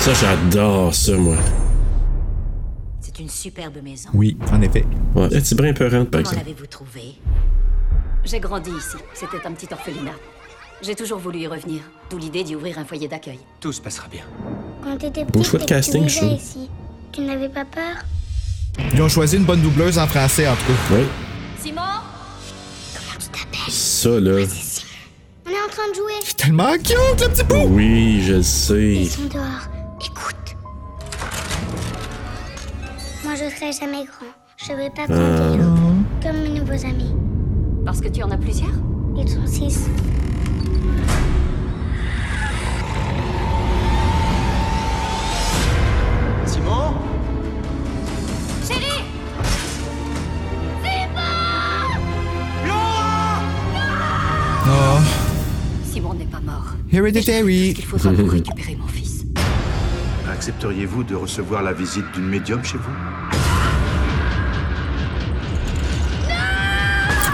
Ça, j'adore ça, moi. C'est une superbe maison. Oui, en effet. Ouais, c'est bien peurant, par Comment exemple. l'avez-vous trouvé J'ai grandi ici. C'était un petit orphelinat. J'ai toujours voulu y revenir. D'où l'idée d'y ouvrir un foyer d'accueil. Tout se passera bien. Quand t'étais Beau petite choix de casting, tu je trouve. ici, tu n'avais pas peur? Ils ont choisi une bonne doubleuse en français, en tout cas. Oui, Simon? Comment tu t'appelles? Ça, là. On est en train de jouer. Tellement cute, le petit bout! Oui, je le sais. Ils sont dehors. Écoute. Moi, je serai jamais grand. Je vais pas compter l'eau. Comme mes nouveaux amis. Parce que tu en as plusieurs? Ils sont six. Simon? Chérie Oh, Simon n'est pas mort. Hereditary. Il faudra pour récupérer mon fils? Accepteriez-vous de recevoir la visite d'une médium chez vous?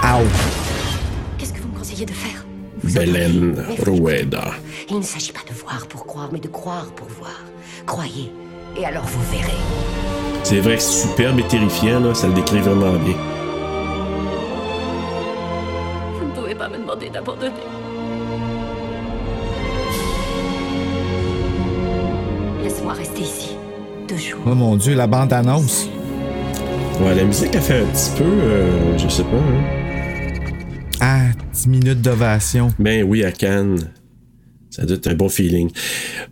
Ow. Qu'est-ce que vous me conseillez de faire? Belen Rueda. Il ne s'agit pas de voir pour croire, mais de croire pour voir. Croyez, et alors vous verrez. C'est vrai que c'est superbe et terrifiant, là. Ça le décrit vraiment bien. Vous ne pouvez pas me demander d'abandonner. Oh mon dieu, la bande-annonce. Ouais, la musique a fait un petit peu, euh, je sais pas, hein. Ah, 10 minutes d'ovation. Ben oui, à Cannes. Ça doit être un bon feeling.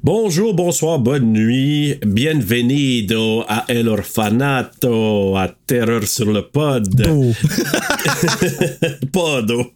Bonjour, bonsoir, bonne nuit. Bienvenido a El Orfanato, à Terreur sur le pod. Oh. Podo.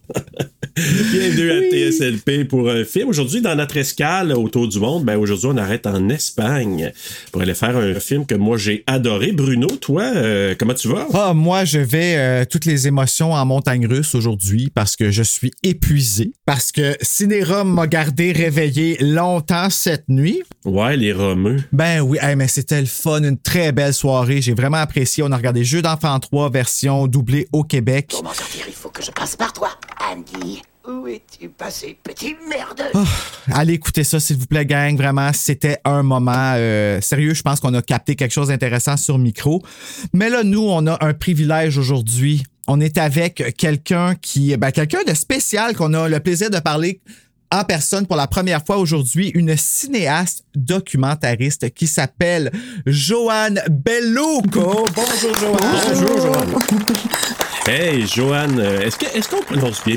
Bienvenue à TSLP pour un film. Aujourd'hui, dans notre escale autour du monde, ben aujourd'hui, on arrête en Espagne pour aller faire un film que moi j'ai adoré. Bruno, toi, euh, comment tu vas? Ah, moi, je vais euh, toutes les émotions en montagne russe aujourd'hui parce que je suis épuisé. Parce que Cinérum m'a gardé réveillé longtemps cette nuit. Ouais, les Romeux. Ben oui, hey, mais c'était le fun, une très belle soirée. J'ai vraiment apprécié. On a regardé Jeux d'enfants 3 version doublée au Québec. Comment sortir? Il faut que je passe par toi. Andy, où es-tu passé, petit merde Allez écouter ça, s'il vous plaît, gang. Vraiment, c'était un moment euh, sérieux. Je pense qu'on a capté quelque chose d'intéressant sur micro. Mais là, nous, on a un privilège aujourd'hui. On est avec quelqu'un qui, ben, quelqu'un de spécial qu'on a le plaisir de parler en personne pour la première fois aujourd'hui, une cinéaste documentariste qui s'appelle Joanne Belluco. Bonjour, Joanne. Bonjour, Joanne. Hey, Joanne, euh, est-ce que- est-ce qu'on prononce bien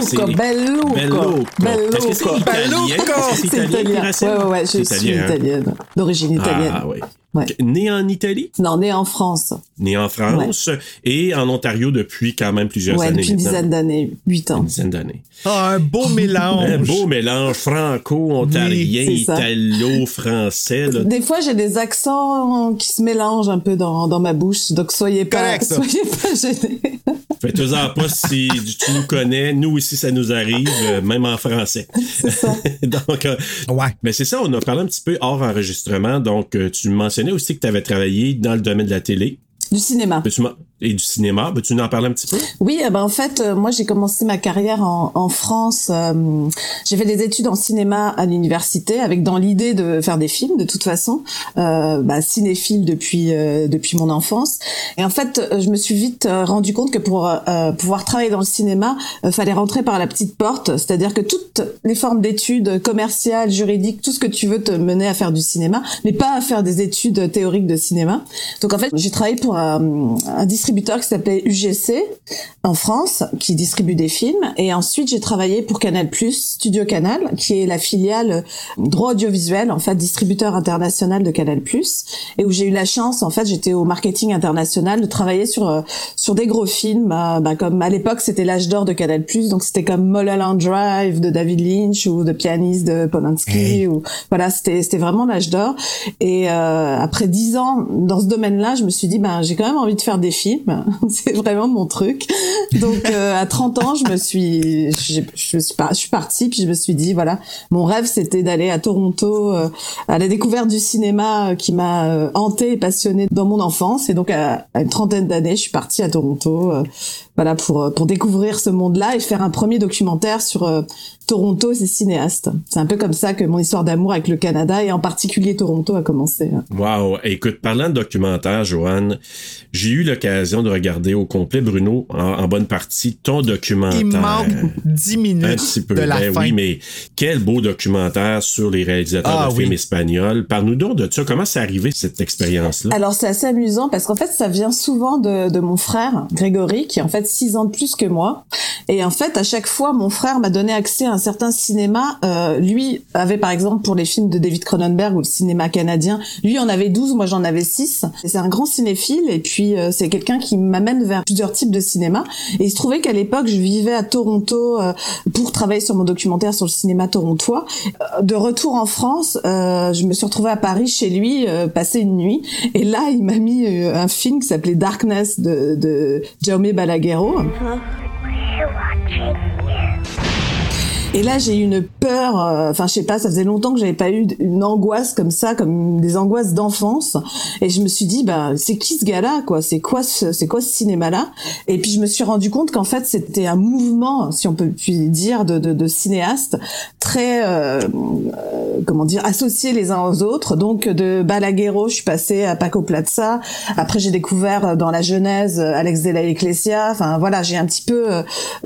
c'est- Belluco, Belluco, Belluco. Est-ce que c'est Belluco. italien? C'est italien? Ouais, ouais, ouais, je C'est suis italien, hein? italienne. D'origine italienne. Ah, oui. Ouais. Né en Italie, Non, né en France. né en France et en Ontario depuis quand même plusieurs Ouais, années. depuis une maintenant. dizaine d'années, huit ans. Une dizaine d'années. Ah, un beau mélange. Un beau mélange franco-ontarien, Oui, italo-français. là. Des fois, j'ai des accents qui se mélangent un peu dans, dans ma bouche, donc soyez pas, ça. soyez pas gênés. Faites-en pas si tu nous connais. Nous aussi, ça nous arrive, euh, même en français. C'est ça. Donc, euh, Ouais. mais c'est ça, on a parlé un petit peu hors enregistrement. Donc, euh, tu mentionnais aussi que tu avais travaillé dans le domaine de la télé Du cinéma. Peux-tu et du cinéma. Peux-tu nous en parler un petit peu? Oui, eh ben en fait, euh, moi j'ai commencé ma carrière en, en France. euh, j'ai fait des études en cinéma à l'université, avec dans l'idée de faire des films. De toute façon, euh, bah, cinéphile depuis euh, depuis mon enfance. Et en fait, euh, je me suis vite euh, rendu compte que pour pouvoir travailler dans le cinéma, fallait rentrer par la petite porte. C'est-à-dire que toutes les formes d'études commerciales, juridiques, tout ce que tu veux te mener à faire du cinéma, mais pas à faire des études théoriques de cinéma. Donc en fait, j'ai travaillé pour un, un distributeur qui s'appelait UGC en France, qui distribue des films. Et ensuite, j'ai travaillé pour Canal+, Studio Canal, qui est la filiale droit audiovisuel, en fait, distributeur international de Canal+, et où j'ai eu la chance, en fait, j'étais au marketing international, de travailler sur euh, sur des gros films, bah, comme à l'époque, c'était l'âge d'or de Canal+, donc c'était comme Mulholland Drive de David Lynch ou The Pianist de Polanski, ou voilà, c'était c'était vraiment l'âge d'or. Et euh, après dix ans dans ce domaine-là, je me suis dit, ben j'ai quand même envie de faire des films, c'est vraiment mon truc. Donc euh, à 30 ans, je me suis, je, suis partie, puis je me suis dit, voilà, mon rêve c'était d'aller à Toronto euh, à la découverte du cinéma euh, qui m'a euh, hanté et passionné dans mon enfance. Et donc à, à une trentaine d'années, je suis partie à Toronto, euh, voilà pour euh, pour découvrir ce monde-là et faire un premier documentaire sur euh, Toronto et ses cinéastes. C'est un peu comme ça que mon histoire d'amour avec le Canada et en particulier Toronto a commencé. Wow. Écoute, parlant de documentaire, Joanne, j'ai eu l'occasion de regarder au complet, Bruno, en, en bonne partie, ton documentaire. Il manque 10 Un minutes petit peu. de la Ben fin. oui, mais quel beau documentaire sur les réalisateurs Ah de oui. films espagnols. Parle-nous donc de ça. Comment c'est arrivé, cette expérience-là? Alors c'est assez amusant parce qu'en fait ça vient souvent de, de mon frère Grégory qui en fait six ans de plus que moi et en fait à chaque fois mon frère m'a donné accès à un certain cinéma. Euh, lui avait par exemple pour les films de David Cronenberg ou le cinéma canadien, lui en avait 12, moi j'en avais 6. Et C'est un grand cinéphile et puis euh, c'est quelqu'un qui m'amène vers plusieurs types de cinéma et il se trouvait qu'à l'époque je vivais à Toronto euh, pour travailler sur mon documentaire sur le cinéma torontois. Euh, De retour en France, euh, je me suis retrouvée à Paris chez lui euh, passer une nuit et là il m'a mis un film qui s'appelait Darkness de, de Jaume home. Huh? We're watching you. Et là, j'ai eu une peur. euh, Enfin, je sais pas, ça faisait longtemps que j'avais pas eu une angoisse comme ça, comme des angoisses d'enfance. Et je me suis dit, bah, c'est qui ce gars-là, quoi? C'est quoi ce, c'est quoi ce cinéma-là? Et puis je me suis rendu compte qu'en fait, c'était un mouvement, si on peut dire, de, de, de cinéastes très, euh, euh, comment dire, associés les uns aux autres. Donc de Balaguerro, je suis passée à Paco Plaza. Après, j'ai découvert euh, dans la Genèse euh, Alex de la Ecclesia. Enfin voilà, j'ai un petit peu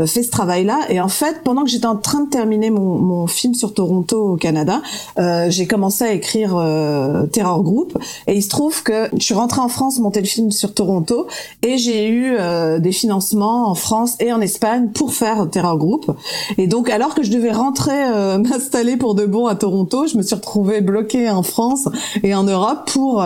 fait ce travail-là. Et en fait, pendant que j'étais en train de terminer mon, film sur Toronto au Canada, euh, j'ai commencé à écrire euh, Terror Group. Et il se trouve que je suis rentrée en France monter le film sur Toronto et j'ai eu euh, des financements en France et en Espagne pour faire Terror Group. Et donc, alors que je devais rentrer m'installer pour de bon à Toronto, je me suis retrouvée bloquée en France et en Europe pour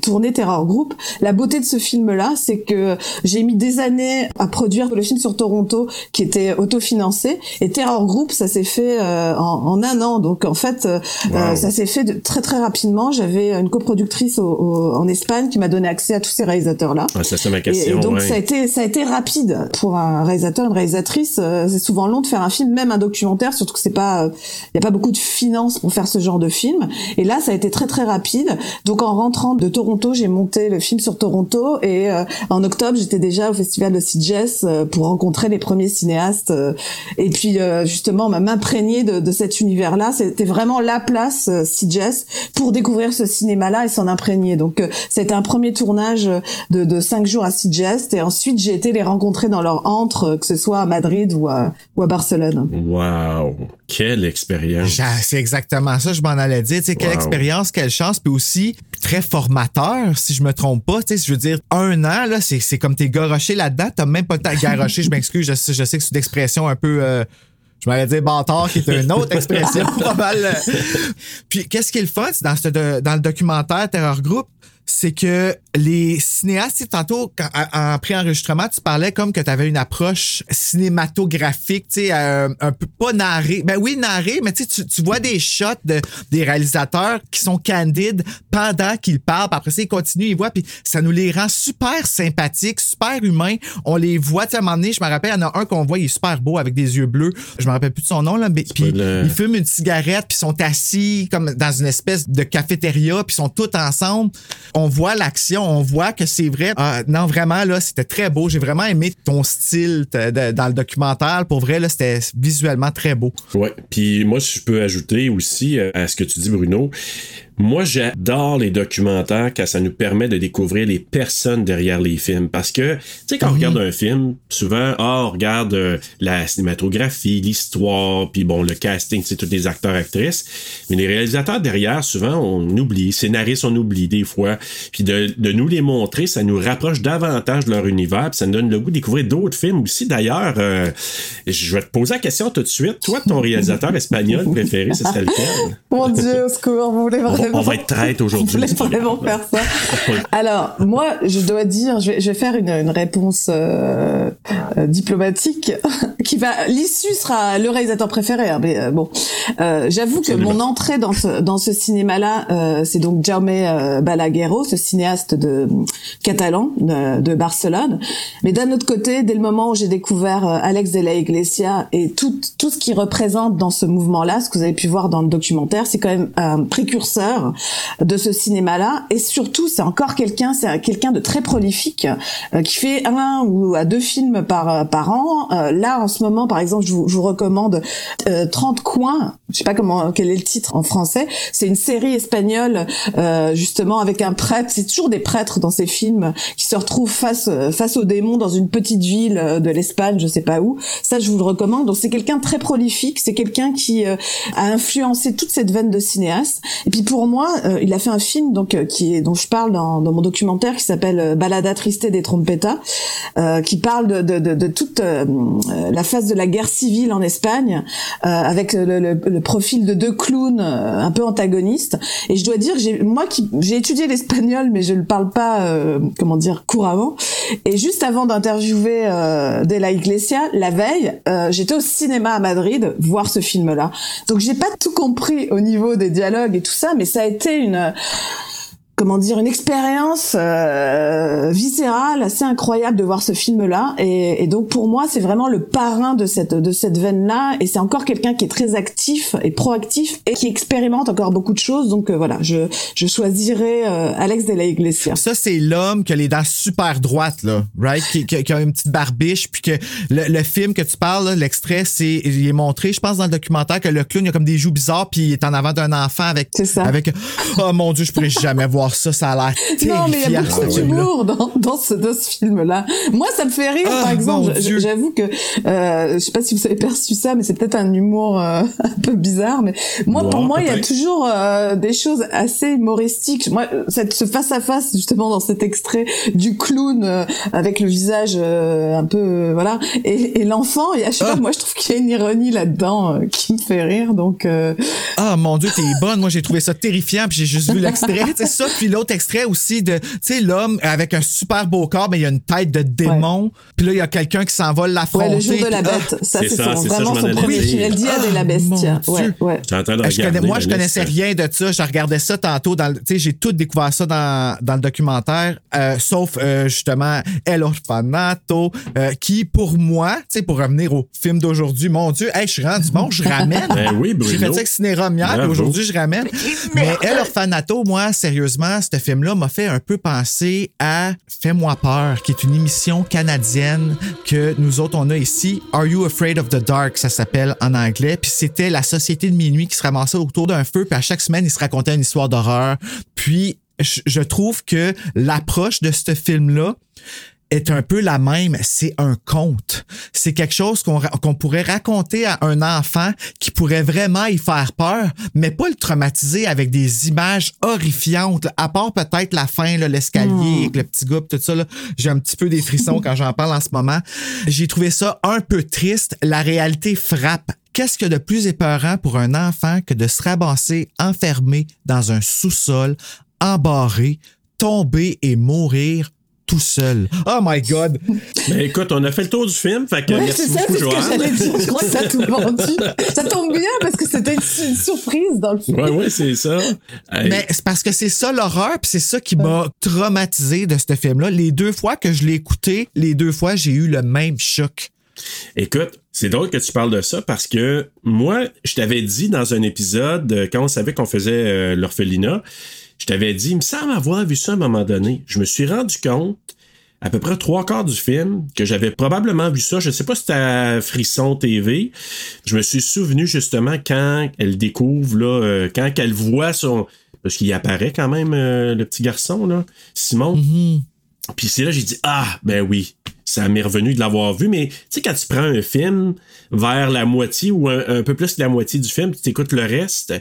tourner Terror Group. La beauté de ce film-là, c'est que j'ai mis des années à produire le film sur Toronto qui était autofinancé et Terror Group, ça s'est fait euh, en, en un an. Donc en fait, euh, euh, ça s'est fait de- très très rapidement. J'avais une coproductrice au- au- en Espagne qui m'a donné accès à tous ces réalisateurs-là. Ah, ça, c'est ma Et, et donc ouais. ça a été ça a été rapide pour un réalisateur une réalisatrice euh, c'est souvent long de faire un film même un documentaire surtout que c'est pas il y a pas beaucoup de finances pour faire ce genre de film et là ça a été très très rapide donc en rentrant de Toronto j'ai monté le film sur Toronto et euh, en octobre j'étais déjà au festival de Sitges euh, pour rencontrer les premiers cinéastes euh, et puis euh, m'imprégner de, de cet univers là c'était vraiment la place euh, Sitges pour découvrir ce cinéma là et s'en imprégner donc euh, c'était un premier tournage de, de cinq jours à Sitges et ensuite j'ai été les rencontrer dans leur antre euh, que ce soit à Madrid ou à, ou à Barcelone Wow. Quelle expérience. C'est exactement ça, je m'en allais dire. Tu sais, quelle Wow. expérience, quelle chance, puis aussi très formateur, si je me trompe pas. Tu sais, je veux dire, un an, là, c'est c'est comme t'es garoché là-dedans, t'as même pas le temps de garocher, je m'excuse, je, sais- je sais que c'est une expression un peu. euh, je m'allais dire bâtard, qui est une autre expression, pas mal. euh. Puis, qu'est-ce qui est dans, dans le documentaire Terror Group, c'est que les cinéastes, tantôt, quand- en en pré-enregistrement, tu parlais comme que tu avais une approche cinématographique, tu sais, euh, un peu pas narrée. Ben oui, narrée, mais tu tu- vois des shots de, des réalisateurs qui sont candides pendant qu'ils parlent, puis après ça, ils continuent, ils voient, puis ça nous les rend super sympathiques, super humains. On les voit, tu sais, à un moment donné, je me rappelle, il y en a un qu'on voit, il est super beau avec des yeux bleus. Je me rappelle plus de son nom, là, mais puis pas le- il fument une cigarette, puis ils sont assis comme dans une espèce de cafétéria, puis ils sont tous ensemble. On voit l'action, on voit que c'est vrai. Ah, non, vraiment, là, c'était très beau. J'ai vraiment aimé ton style dans le documentaire. Pour vrai, là, c'était visuellement très beau. Ouais. Puis moi, si je peux ajouter aussi euh, à ce que tu dis, Bruno, Moi, j'adore les documentaires quand ça nous permet de découvrir les personnes derrière les films. Parce que, tu sais, quand on regarde un film, souvent, ah, on regarde euh, la cinématographie, l'histoire, puis bon, le casting, c'est tous les acteurs, actrices. Mais les réalisateurs derrière, souvent, on oublie. Scénaristes, on oublie des fois. Puis de, de nous les montrer, ça nous rapproche davantage de leur univers. Puis ça nous donne le goût de découvrir d'autres films aussi. D'ailleurs, euh, je vais te poser la question tout de suite. Toi, ton réalisateur espagnol préféré, ce serait lequel? Mon Dieu, au secours, vous voulez On, vraiment... on va être traite aujourd'hui. Vous voulez vraiment faire ça Alors, moi, je dois dire, je vais, je vais faire une, une réponse euh, euh, diplomatique qui va... L'issue sera le réalisateur préféré, hein, mais euh, bon. Euh, J'avoue que mon entrée dans ce, dans ce cinéma-là, euh, c'est donc Jaume Balaguerro, ce cinéaste de catalan de, de Barcelone. Mais d'un autre côté, dès le moment où j'ai découvert Alex de la Iglesia et tout, tout ce qu'il représente dans ce mouvement-là, ce que vous avez pu voir dans le documentaire, c'est quand même un précurseur de ce cinéma-là. Et surtout, c'est encore quelqu'un, c'est quelqu'un de très prolifique euh, qui fait un ou à deux films par euh, par an. Euh, là, en ce moment, par exemple, je vous, je vous recommande euh, 30 coins. Je sais pas comment quel est le titre en français. C'est une série espagnole justement avec un prêtre. C'est toujours des prêtres dans ces films qui se retrouvent face face aux démons dans une petite ville de l'Espagne, je sais pas où. Ça, je vous le recommande. Donc c'est quelqu'un très prolifique. C'est quelqu'un qui a influencé toute cette veine de cinéaste. Et puis pour moi, euh, il a fait un film donc euh, dont je parle dans, mon documentaire qui s'appelle euh, Balada triste des trompetas, euh, qui parle de, toute la phase de la guerre civile en Espagne, avec le, le, le profil de deux clowns un peu antagonistes. Et je dois dire, j'ai moi qui j'ai étudié l'espagnol, mais je ne parle pas comment dire couramment. Et juste avant d'interviewer euh, De la Iglesia, la veille, j'étais au cinéma à Madrid voir ce film-là. Donc j'ai pas tout compris au niveau des dialogues et tout ça, mais ça a été une comment dire une expérience euh, viscérale assez incroyable de voir ce film là et, et donc pour moi c'est vraiment le parrain de cette de cette veine là et c'est encore quelqu'un qui est très actif et proactif et qui expérimente encore beaucoup de choses donc euh, voilà je je choisirais euh, Alex de la Iglesia Ça, c'est l'homme qui a les dents super droites, là, right? Qui, qui- qui a une petite barbiche, puis que le, le film que tu parles, là, l'extrait, c'est, il est montré, je pense, dans le documentaire, que le clown, il a comme des joues bizarres, puis il est en avant d'un enfant avec. C'est ça. Avec, oh mon Dieu, je pourrais jamais voir ça, ça a l'air Non, mais il y a beaucoup d'humour dans, dans ce, dans ce film-là. Moi, ça me fait rire, Ah, par exemple. J'avoue que, euh, je sais pas si vous avez perçu ça, mais c'est peut-être un humour euh, un peu bizarre. Mais moi, pour moi, il y a toujours euh, des choses assez humoristiques. Moi, cette, ce face à face, justement, dans cet extrait du clown euh, avec le visage euh, un peu, euh, voilà, et, et l'enfant, il y a, je sais Ah. pas, moi, je trouve qu'il y a une ironie là-dedans euh, qui me fait rire. Donc, euh, Ah mon dieu, t'es bonne. Moi, j'ai trouvé ça terrifiant, puis j'ai juste vu l'extrait. C'est ça, puis l'autre extrait aussi de, tu sais, l'homme avec un super beau corps, mais il y a une tête de démon. Puis là, il y a quelqu'un qui s'en va l'affronter. ouais, le jour de la ah, bête, ça, c'est c'est ça, son- c'est ça, vraiment m'en son premier film. De la Ah, Bestia. mon Ouais, Dieu. ouais. En train de Je connais- moi, la je connaissais liste. rien de ça? Je regardais ça tantôt. Dans, le- tu sais, j'ai tout découvert ça dans, dans le documentaire, euh, sauf euh, justement El Orfanato, euh, qui pour moi, tu sais, pour revenir au film d'aujourd'hui, mon Dieu, hey, je suis rendu bon, je ramène. Ben oui, Bruno. J'ai fait ça avec aujourd'hui, je ramène. Mais El Orfanato, moi, sérieusement, ce film-là m'a fait un peu penser à Fais-moi peur, qui est une émission canadienne que nous autres, on a ici. Are You Afraid of the Dark, ça s'appelle en anglais. Puis c'était la société de minuit qui se ramassait autour d'un feu, puis à chaque semaine, ils se racontaient une histoire d'horreur. Puis je trouve que l'approche de ce film-là, est un peu la même. C'est un conte. C'est quelque chose qu'on ra- qu'on pourrait raconter à un enfant qui pourrait vraiment y faire peur, mais pas le traumatiser avec des images horrifiantes. À part peut-être la fin, l'escalier avec le petit gars, tout ça. là. J'ai un petit peu des frissons quand j'en parle en ce moment. J'ai trouvé ça un peu triste. La réalité frappe. Qu'est-ce a de plus épeurant pour un enfant que de se ramasser enfermé dans un sous-sol, embarré, tomber et mourir tout seul. Oh my God! Ben écoute, on a fait le tour du film, fait que Ouais, merci c'est ça, beaucoup, c'est ce que Joanne. j'allais dire. Je crois que ça a tout vendu. Ça tombe bien parce que c'était une, une surprise dans le film. Ouais, ouais, c'est ça. Hey, Mais c'est parce que c'est ça l'horreur, puis c'est ça qui m'a traumatisé de ce film-là. Les deux fois que je l'ai écouté, les deux fois, j'ai eu le même choc. Écoute, c'est drôle que tu parles de ça parce que moi, je t'avais dit dans un épisode, euh, quand on savait qu'on faisait euh, l'orphelinat, je t'avais dit, il me semble avoir vu ça à un moment donné. Je me suis rendu compte à peu près trois quarts du film, que j'avais probablement vu ça, je sais pas si c'était à Frisson TV, je me suis souvenu justement quand elle découvre, là, euh, quand elle voit son... Parce qu'il apparaît quand même, euh, le petit garçon, là, Simon. Puis c'est là j'ai dit ah ben oui, ça m'est revenu de l'avoir vu mais tu sais quand tu prends un film vers la moitié ou un, peu plus que la moitié du film, tu écoutes le reste,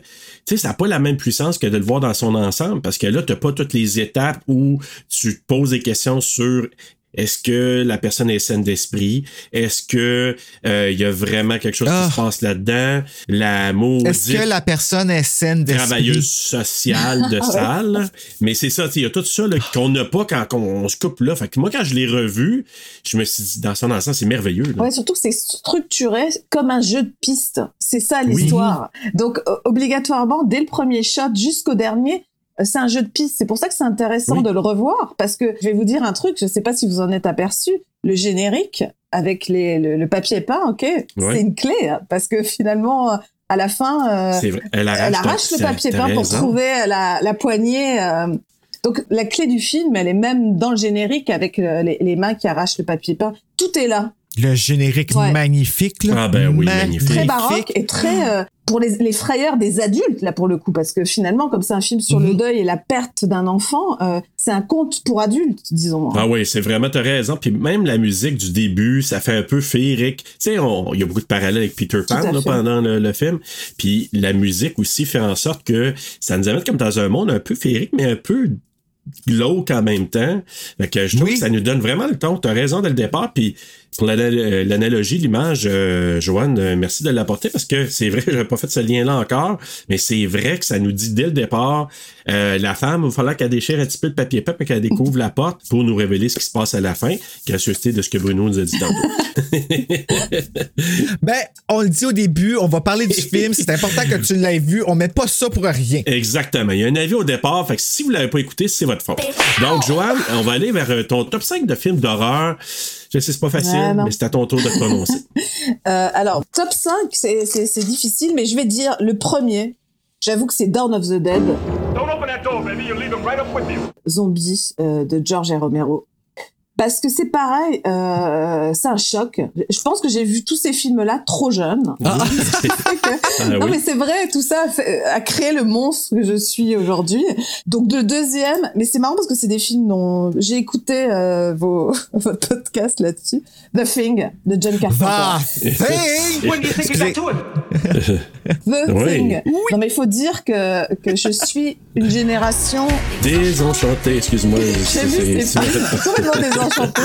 tu sais ça n'a pas la même puissance que de le voir dans son ensemble parce que là tu pas toutes les étapes où tu te poses des questions sur est-ce que la personne est saine d'esprit? Est-ce que euh, il y a vraiment quelque chose Ah. qui se passe là-dedans? La maudite Est-ce que la personne est saine d'esprit? travailleuse sociale de salle? Mais c'est ça, il y a tout ça là, qu'on n'a pas quand on, on se coupe là. Fait que moi, quand je l'ai revu, je me suis dit, dans son ensemble, c'est merveilleux. là. Ouais, surtout que c'est structuré comme un jeu de piste. C'est ça Oui. l'histoire. Donc euh, obligatoirement, dès le premier shot jusqu'au dernier, c'est un jeu de piste. C'est pour ça que c'est intéressant Oui. de le revoir parce que je vais vous dire un truc. Je sais pas si vous en êtes aperçu. Le générique avec les, le, le papier peint, ok, Ouais. c'est une clé hein, parce que finalement, euh, à la fin, euh. Elle arrache, elle arrache t'as- le papier peint pour trouver la, la poignée. euh, Donc la clé du film, elle est même dans le générique avec les, les mains qui arrachent le papier peint. Tout est là. Le générique Ouais. magnifique. Là. Ah ben oui, magnifique. Très baroque et très euh, pour les, les frayeurs des adultes là pour le coup parce que finalement comme c'est un film sur le Mhm. deuil et la perte d'un enfant, euh, c'est un conte pour adultes disons. Ah oui, c'est vraiment, t'as raison. Puis même la musique du début, ça fait un peu féerique. Tu sais, on- il y a beaucoup de parallèles avec Peter Pan là, pendant le, le film. Puis la musique aussi fait en sorte que ça nous amène comme dans un monde un peu féerique, mais un peu glauque en même temps. Fait que je trouve Oui. que ça nous donne vraiment le ton. T'as raison dès le départ. Puis pour euh, l'analogie, l'image, euh, Joanne, euh, merci de l'apporter parce que c'est vrai, j'avais pas fait ce lien-là encore, mais c'est vrai que ça nous dit dès le départ, euh, la femme, il va falloir qu'elle déchire un petit peu de papier peint et qu'elle découvre la porte pour nous révéler ce qui se passe à la fin, gracieuseté de ce que Bruno nous a dit tantôt. Ben, on le dit au début, on va parler du film. C'est important que tu l'aies vu. On met pas ça pour rien. Exactement. Il y a un avis au départ. Fait que si vous l'avez pas écouté, c'est votre faute. Donc, Joanne, on va aller vers ton top 5 de films d'horreur. Je sais, c'est pas facile, mais c'est à ton tour de te prononcer. Euh, alors top 5 c'est c'est c'est difficile mais je vais dire le premier. J'avoue que c'est Dawn of the Dead, Don't open that door, baby. You'll leave him right up with you. Zombie euh, de George A. Romero. Parce que c'est pareil, euh, c'est un choc. Je pense que j'ai vu tous ces films-là trop jeune. Ah, non oui. mais c'est vrai, tout ça a, fait- a créé le monstre que je suis aujourd'hui. Donc le deuxième, mais c'est marrant parce que c'est des films dont j'ai écouté euh, vos votre podcast là-dessus, The Thing de John Carpenter. Va! Hey! Do you think? The Oui. Thing. Non mais il faut dire que que je suis une génération. Désenchanté, excuse-moi. J'ai vu c'est- ces films désenchantée.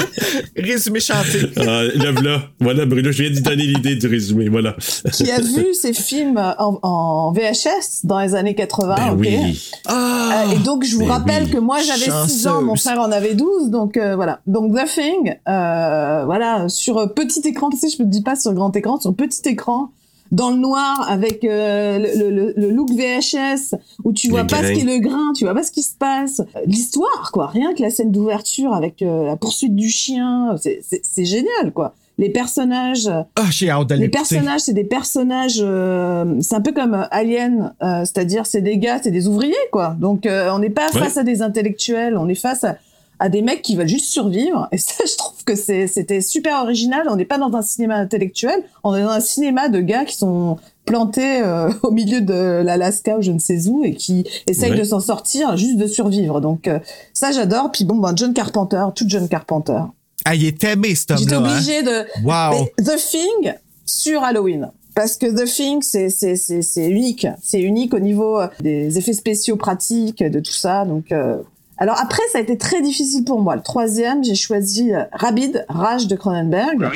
Résumé chanté. Ah, là, voilà. Voilà, Bruno, je viens d'y donner l'idée du résumé. Voilà. qui a vu ces films en, en VHS dans les années 80. Ben ok? oui. Ah! Euh, et donc je vous Ben rappelle oui. que moi j'avais 6 ans, mon frère en avait 12, donc euh, voilà. Donc The Thing, euh, voilà, sur euh, petit écran, tu sais, je me dis pas sur grand écran, sur petit écran, dans le noir, avec euh, le, le- le look VHS, où tu vois pas ce grain. qu'est le grain, tu vois pas ce qui se passe. Euh, L'histoire, quoi, rien que la scène d'ouverture avec euh, la poursuite du chien, c'est- c'est c'est génial, quoi. Les personnages, Ah, j'ai hâte les personnages, c'est des personnages. euh, c'est un peu comme euh, Alien, euh, c'est-à-dire c'est des gars, c'est des ouvriers, quoi. Donc euh, on n'est pas Ouais. face à des intellectuels, on est face à, à des mecs qui veulent juste survivre. Et ça, je trouve que c'était super original. On n'est pas dans un cinéma intellectuel, on est dans un cinéma de gars qui sont plantés euh, au milieu de l'Alaska ou je ne sais où et qui essayent Ouais. de s'en sortir, juste de survivre. Donc euh, ça, j'adore. Puis bon, ben John Carpenter, tout John Carpenter. Ah, il est aimé, cet J'étais hein? de Wow! The Thing sur Halloween. Parce que The Thing, c'est, unique. C'est unique au niveau euh, des effets spéciaux pratiques, de tout ça. Donc, euh, alors après, ça a été très difficile pour moi. Le troisième, j'ai choisi euh, Rabid, Rage de Cronenberg.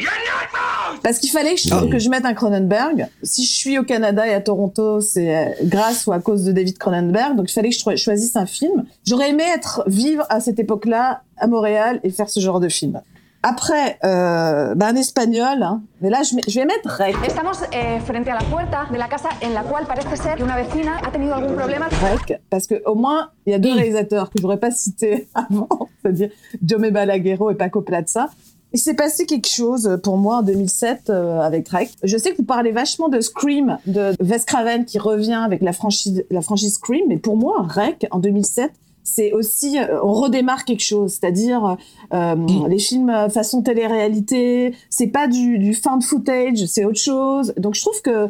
Parce qu'il fallait que je, Ah. que je mette un Cronenberg. Si je suis au Canada et à Toronto, c'est euh, grâce ou à cause de David Cronenberg. Donc il fallait que je cho- choisisse un film. J'aurais aimé être vivre à cette époque-là à Montréal et faire ce genre de film. Après, euh, ben, un espagnol, hein. mais là je, je vais mettre Rec. Estamos eh, frente a la puerta de la casa en la cual parece ser que una vecina ha tenido algún problema. Rec, parce que au moins il y a deux réalisateurs que j'aurais pas cités avant, c'est-à-dire Jaume Balaguerro et Paco Plaza. Il s'est passé quelque chose pour moi en 2007 euh, avec Rec. Je sais que vous parlez vachement de Scream, de Wes Craven qui revient avec la franchise, la franchise Scream, mais pour moi Rec en 2007, c'est aussi euh, on redémarre quelque chose, c'est-à-dire euh, les films euh, façon télé-réalité, c'est pas du, du footage, c'est autre chose. Donc je trouve que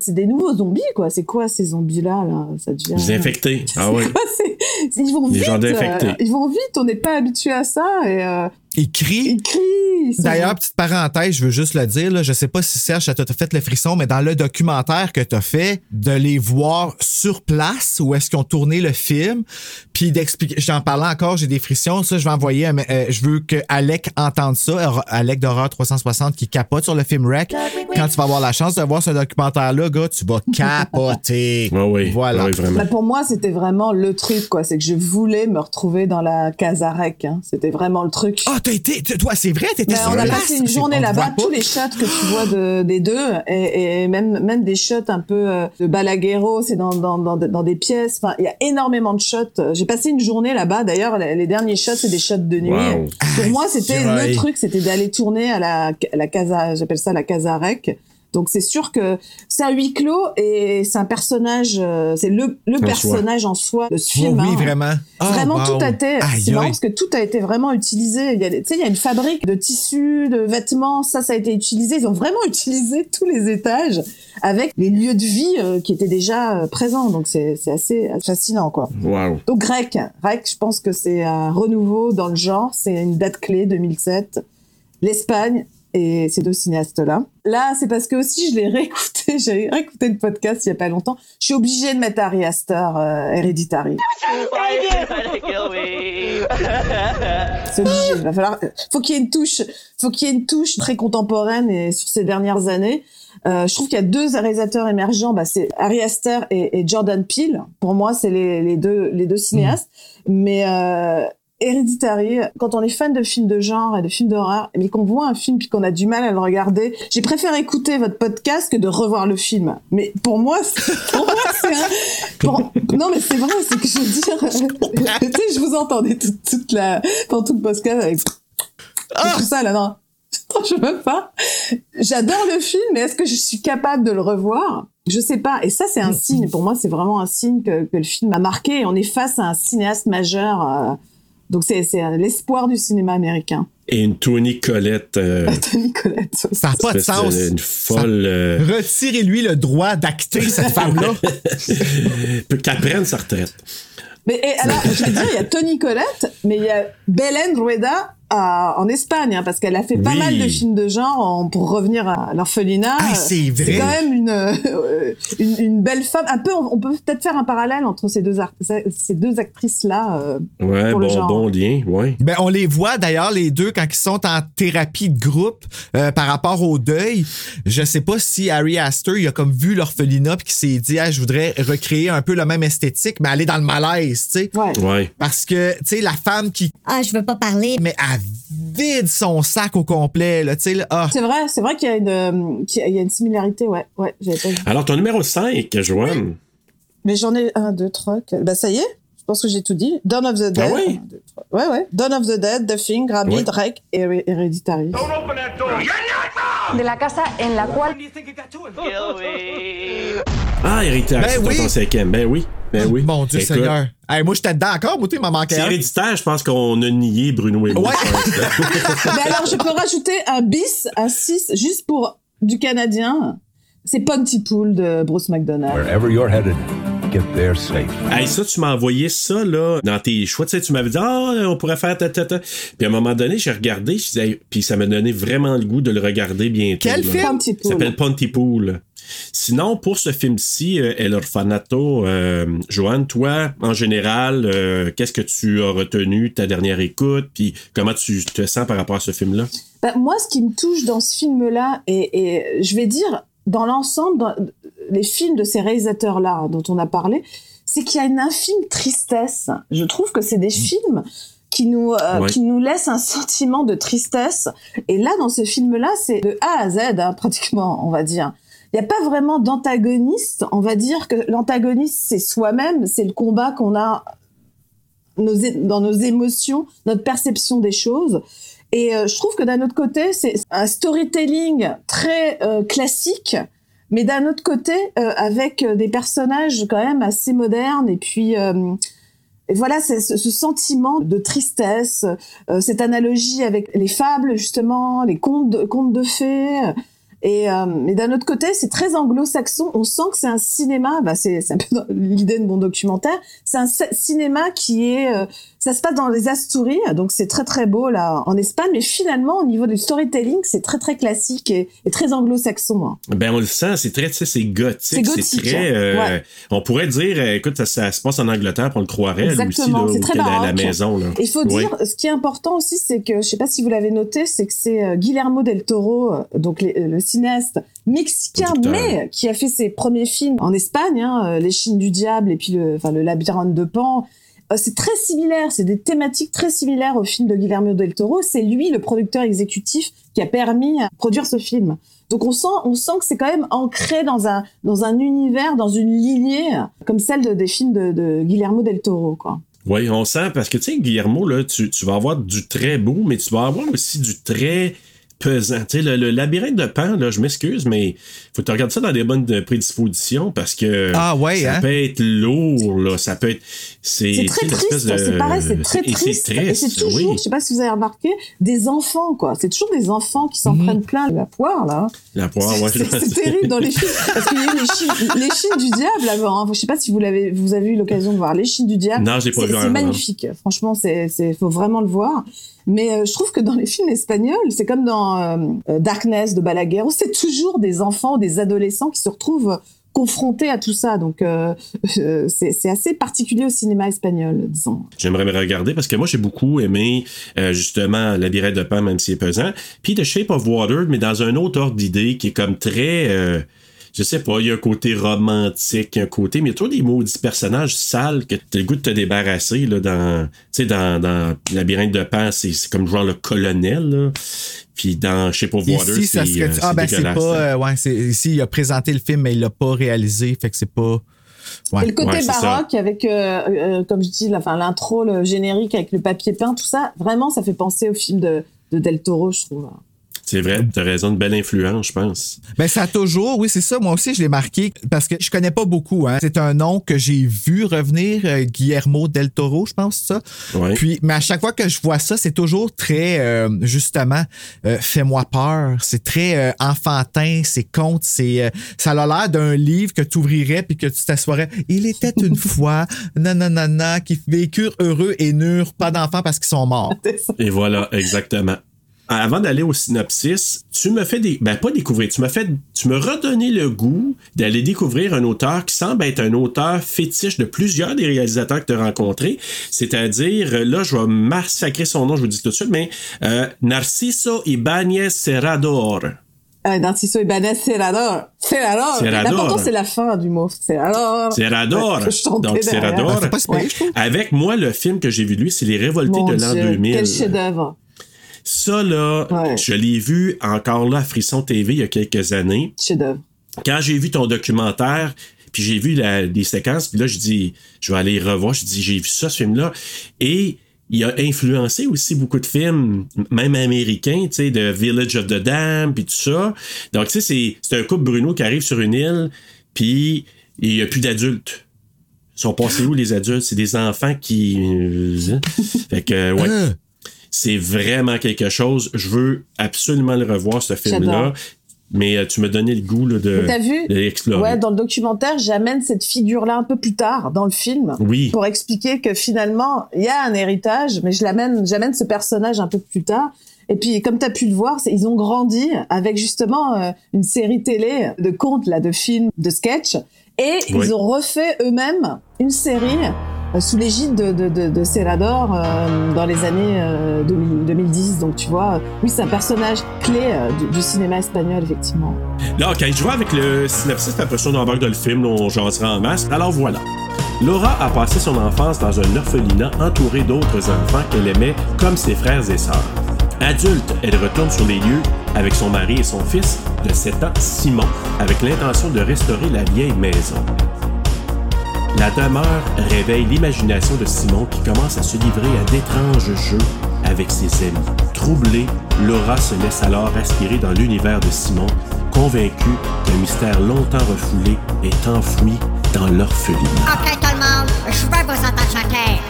c'est des nouveaux zombies quoi. C'est quoi ces zombies là? Là Ça devient Les infectés. Ah oui. Ils vont Les vite. gens euh, ils vont vite. On n'est pas habitué à ça et euh, Il crie. D'ailleurs, petite parenthèse, je veux juste le dire, là, je sais pas si Serge, ça t'a fait le frisson, mais dans le documentaire que tu as fait, de les voir sur place, où est-ce qu'ils ont tourné le film, puis d'expliquer, j'en parlais encore, j'ai des frissons, ça, je vais envoyer, un- euh, je veux que Alec entende ça, euh, Alec d'Horreur 360 qui capote sur le film Rec. Quand tu vas avoir la chance de voir ce documentaire-là, gars, tu vas capoter. Ah oui. Voilà. Oui, vraiment. Bah, pour moi, c'était vraiment le truc, quoi. C'est que je voulais me retrouver dans la Casarec. Hein. C'était vraiment le truc. Ah, t'as été, toi, c'est vrai, t'étais Mais sur on a passé une journée là-bas, tous les shots que tu vois de, des deux, et, et même même des shots un peu euh, de Balaguerro, c'est dans, dans, dans, dans des pièces. Enfin, il y a énormément de shots. J'ai passé une journée là-bas. D'ailleurs, les, les derniers shots, c'est des shots de nuit. Wow. Pour moi, c'était le truc, c'était d'aller tourner à la, la Casa, j'appelle ça la Casa Rec. Donc c'est sûr que c'est un huis clos et c'est un personnage, euh, c'est le, le En soi. personnage en soi de ce Oh, film. oui, hein. vraiment. Ah, Vraiment, wow. tout a été. C'est marrant parce que tout a été vraiment utilisé. Il y a, des- tu sais, il y a une fabrique de tissus, de vêtements. Ça, ça a été utilisé. Ils ont vraiment utilisé tous les étages avec les lieux de vie euh, qui étaient déjà euh, présents. Donc, c'est c'est assez fascinant, quoi. Wow. Donc, Rec. Rec, je pense que c'est un renouveau dans le genre. C'est une date clé, 2007. L'Espagne et ces deux cinéastes-là. Là, c'est parce que aussi, je l'ai réécouté. J'ai réécouté le podcast il y a pas longtemps. Je suis obligée de mettre Ari Aster, euh, Hereditary. C'est obligé. Il va falloir. Faut qu'il y ait une touche. Faut qu'il y ait une touche très contemporaine et sur ces dernières années. Euh, je trouve qu'il y a deux réalisateurs émergents. Bah, c'est Ari Aster et, et Jordan Peele. Pour moi, c'est les, les deux les deux cinéastes. Mais euh, Hereditary, quand on est fan de films de genre et de films d'horreur, mais qu'on voit un film puis qu'on a du mal à le regarder, j'ai préféré écouter votre podcast que de revoir le film. Mais pour moi, c'est- pour moi, c'est un... pour- Non, mais c'est vrai, c'est que je veux dire... tu sais, je vous entendais toute, toute la... pendant tout le podcast avec... Tout ça, là, non. Je veux pas. J'adore le film, mais est-ce que je suis capable de le revoir? Je sais pas. Et ça, c'est un signe. Pour moi, c'est vraiment un signe que, que le film a marqué. On est face à un cinéaste majeur. euh, donc, c'est c'est l'espoir du cinéma américain. Et une Tony Collette. euh, Tony Collette. Ça n'a pas de sens. Une folle. euh, Retirez-lui le droit d'acter cette femme-là. Qu'elle prenne sa retraite. Mais et alors, je veux dire, il y a Tony Collette, mais il y a Belen Rueda à- en Espagne, hein, parce qu'elle a fait pas Oui. mal de films de genre en- pour revenir à l'orphelinat. Ah, c'est vrai. C'est quand même une, euh, une, une belle femme. Un peu, on, peut peut-être faire un parallèle entre ces deux, art- ces deux actrices-là. euh, Ouais, Pour le bon, genre. bon lien, ouais. Ben, on les voit d'ailleurs, les deux, quand ils sont en thérapie de groupe euh, par rapport au deuil. Je sais pas si Harry Astor, il a comme vu l'orphelinat puis qu'il s'est dit, ah, je voudrais recréer un peu la même esthétique, mais aller dans le malaise, tu sais. Ouais. Ouais. Parce que, tu sais, la femme qui, Ah, je veux pas parler. mais elle vide son sac au complet, là, tu sais, là. Ah. C'est vrai, c'est vrai qu'il y a une, euh, qu'il y a- une similarité, ouais, ouais, j'avais pas vu. Alors, ton numéro 5, Joanne. Mais j'en ai un, deux, trois, quatre. Bah, ça y est? Je pense que j'ai tout dit. Dawn of the Dead. Ah oui? Ouais, ouais. Dawn of the Dead, The Thing, Rabbit, Ouais. Rec et Her- Hereditary. De la casa en la cual Ah, Héréditaire, Ben oui. ton cinquième. Ben oui. Ben oui. Mon Dieu Écoute, Seigneur. Hey, moi, j'étais dedans encore, moi, il manquait C'est un. héréditaire, je pense qu'on a nié Bruno et moi. Ouais. Mais alors, je peux rajouter un bis, un 6, juste pour du Canadien. C'est Pontypool de Bruce McDonald. Wherever you're headed, get there safe. Hey, ça, tu m'as envoyé ça, là, dans tes choix. Tu sais, tu m'avais dit, ah, on pourrait faire ta, ta, ta. Puis à un moment donné, j'ai regardé, je disais, puis ça m'a donné vraiment le goût de le regarder bientôt. Quel là. film? Ça s'appelle Pontypool. Sinon, pour ce film-ci, euh, El Orfanato, euh, Joanne, toi, en général, euh, qu'est-ce que tu as retenu de ta dernière écoute, puis comment tu te sens par rapport à ce film-là? Bah, moi, ce qui me touche dans ce film-là, et, et je vais dire, dans l'ensemble, les films de ces réalisateurs-là dont on a parlé, c'est qu'il y a une infime tristesse. Je trouve que c'est des films qui nous, euh, Ouais. qui nous laissent un sentiment de tristesse. Et là, dans ce film-là, c'est de A à Z, hein, pratiquement, on va dire. Il n'y a pas vraiment d'antagoniste. On va dire que l'antagoniste, c'est soi-même, c'est le combat qu'on a nos dans nos émotions, notre perception des choses. Et euh, je trouve que d'un autre côté, c'est un storytelling très euh, classique, mais d'un autre côté, euh, avec euh, des personnages quand même assez modernes et puis euh, voilà, ce, sentiment de tristesse, cette analogie avec les fables justement, les contes de, contes de fées. Et, d'un autre côté, c'est très anglo-saxon. On sent que c'est un cinéma. Bah, c'est un peu l'idée de mon documentaire. C'est un cinéma qui est. euh, ça se passe dans les Asturies, donc c'est très très beau là en Espagne. Mais finalement, au niveau du storytelling, c'est très très classique et, et très anglo-saxon. hein. Ben, on le sent, c'est très, tu sais, c'est C'est gothique. C'est très. euh, ouais. On pourrait dire, euh, écoute, ça, ça se passe en Angleterre, on le croirait, lui aussi, Exactement, là, très à la maison. Là. Il faut Oui. dire, ce qui est important aussi, c'est que, je sais pas si vous l'avez noté, c'est que c'est euh, Guillermo del Toro, euh, donc les- le cinéaste mexicain, mais qui a fait ses premiers films en Espagne, hein, euh, Les Chines du Diable et puis le, enfin, le Labyrinthe de Pan. Euh, c'est très similaire, c'est des thématiques très similaires au film de Guillermo del Toro. C'est lui, le producteur exécutif, qui a permis à produire ce film. Donc on sent, on sent que c'est quand même ancré dans un, dans un univers, dans une lignée, comme celle de- des films de, de Guillermo del Toro, quoi. Oui, on sent, parce que tu sais, Guillermo, là, tu, tu vas avoir du très beau, mais tu vas avoir aussi du très pesant. Tu sais, le, le labyrinthe de Pan, là, je m'excuse, mais faut que tu regardes ça dans des bonnes prédispositions parce que Ah ouais, ça hein? peut être lourd, là, ça peut être. C'est très triste, de- c'est pareil, c'est très triste. C'est Et triste, c'est toujours, oui. je sais pas si vous avez remarqué, des enfants, quoi. C'est toujours des enfants qui s'en Mhm. prennent plein la poire, là. La poire, ouais, C'est terrible dans les films. Parce qu'il y a eu les chines, les chines du diable avant. Hein. Je sais pas si vous l'avez, vous avez eu l'occasion de voir les chines du diable. Non, je l'ai pas C'est- vu C'est magnifique. Franchement, c'est, faut vraiment le voir. Mais euh, je trouve que dans les films espagnols, c'est comme dans euh, euh, Darkness de Balaguer, c'est toujours des enfants, des adolescents qui se retrouvent confrontés à tout ça. Donc, c'est, c'est assez particulier au cinéma espagnol, disons. J'aimerais me regarder parce que moi, j'ai beaucoup aimé euh, justement Labyrinthe de Pan, même s'il est pesant. Puis The Shape of Water, mais dans un autre ordre d'idée qui est comme très. Je sais pas, il y a un côté romantique, il y a un côté, mais il y a toujours des maudits personnages sales que t'as le goût de te débarrasser, là, dans, tu sais, dans, dans Labyrinthe de Pan, c'est, c'est comme genre le colonel, là. Puis dans Shape of Water, Ici, ça c'est, serait. euh, ah, c'est ben, c'est pas. hein. euh, ouais, c'est, ici, il a présenté le film, mais il l'a pas réalisé. Fait que c'est pas. Ouais. Et le côté Ouais, c'est ça. baroque avec, euh, euh, comme je dis, l'intro, le générique avec le papier peint, tout ça, vraiment, ça fait penser au film de, de Del Toro, je trouve. C'est vrai, t'as raison, une belle influence, je pense. Ben, ça a toujours, oui, c'est ça. Moi aussi, je l'ai marqué parce que je connais pas beaucoup. Hein. C'est un nom que j'ai vu revenir, euh, Guillermo del Toro, je pense, ça. Ouais. Puis, mais à chaque fois que je vois ça, c'est toujours très, euh, justement, euh, fais-moi peur. C'est très euh, enfantin, c'est conte, c'est, euh, ça a l'air d'un livre que tu ouvrirais puis que tu t'assoirais. Il était une fois, nanana, qui vécurent heureux et n'eurent pas d'enfants parce qu'ils sont morts. Et voilà, exactement. Avant d'aller au synopsis, tu me fais des. Ben, pas découvrir, tu me fais. Tu me redonné le goût d'aller découvrir un auteur qui semble être un auteur fétiche de plusieurs des réalisateurs que tu as rencontrés. C'est-à-dire, là, je vais massacrer son nom, je vous le dis tout de suite, mais euh, Narciso Ibáñez Serrador. Euh, Narciso Ibanez, Serrador. Serrador. Serrador. L'important, c'est la fin du mot. Serrador. Serrador. Ouais, Donc. Serrador. Ben, Ouais. trouve. Avec moi, le film que j'ai vu de lui, c'est Les Révoltés Mon de l'an Dieu, 2000. Quel chef-d'œuvre. Ça, là, Ouais. je l'ai vu encore là à Frisson TV il y a quelques années. Quand j'ai vu ton documentaire, puis j'ai vu la, les séquences, puis là, je dis, je vais aller revoir. Je dis, j'ai vu ça, ce film-là. Et il a influencé aussi beaucoup de films, même américains, tu sais, de Village of the Dam, puis tout ça. Donc, tu sais, c'est, c'est un couple Bruno qui arrive sur une île, puis il n'y a plus d'adultes. Ils sont passés où, les adultes? C'est des enfants qui... euh, fait que, ouais. C'est vraiment quelque chose. Je veux absolument le revoir, ce film-là. Mais euh, tu m'as donné le goût là, de, T'as vu? de l'explorer. Ouais, dans le documentaire, j'amène cette figure-là un peu plus tard dans le film. Oui. Pour expliquer que finalement, il y a un héritage, mais je l'amène, j'amène ce personnage un peu plus tard. Et puis, comme tu as pu le voir, ils ont grandi avec justement euh, une série télé de contes, là, de films, de sketchs. Et Oui. ils ont refait eux-mêmes une série sous l'égide de, de, de, de Serrador euh, dans les années euh, 2000 2010. Donc, tu vois, euh, oui, c'est un personnage clé euh, du, cinéma espagnol, effectivement. Là, OK, je vois avec le synopsis, après ça, on dans le film, on jasera en masse. Alors voilà. Laura a passé son enfance dans un orphelinat entouré d'autres enfants qu'elle aimait comme ses frères et sœurs. Adulte, elle retourne sur les lieux avec son mari et son fils de 7 ans, Simon, avec l'intention de restaurer la vieille maison. La demeure réveille l'imagination de Simon qui commence à se livrer à d'étranges jeux avec ses amis. Troublée, Laura se laisse alors aspirer dans l'univers de Simon, convaincue qu'un mystère longtemps refoulé est enfoui dans l'orphelinat. Ok tout le monde, je vous chanter.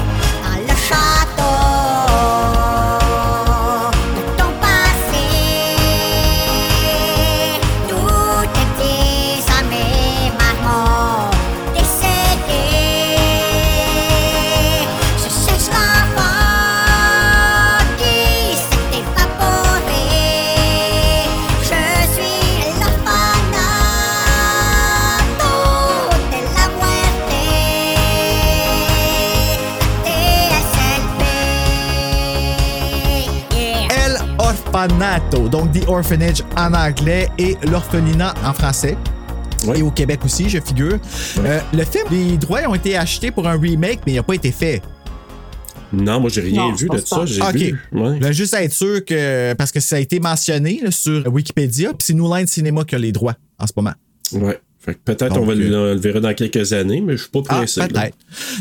Orfanato, donc The Orphanage en anglais et l'orphelinat en français. Et au Québec aussi, je figure. Euh, le film, les droits ont été achetés pour un remake, mais il n'a pas été fait. Non, moi, j'ai rien Non, vu de ça. J'ai Ah, OK. vu. Ouais. Juste être sûr que. Parce que ça a été mentionné là, sur Wikipédia, puis c'est New Line Cinema qui a les droits en ce moment. Ouais. Peut-être Donc, on va le, euh, le verra dans quelques années, mais je suis pas Ah, pressé. là. peut-être.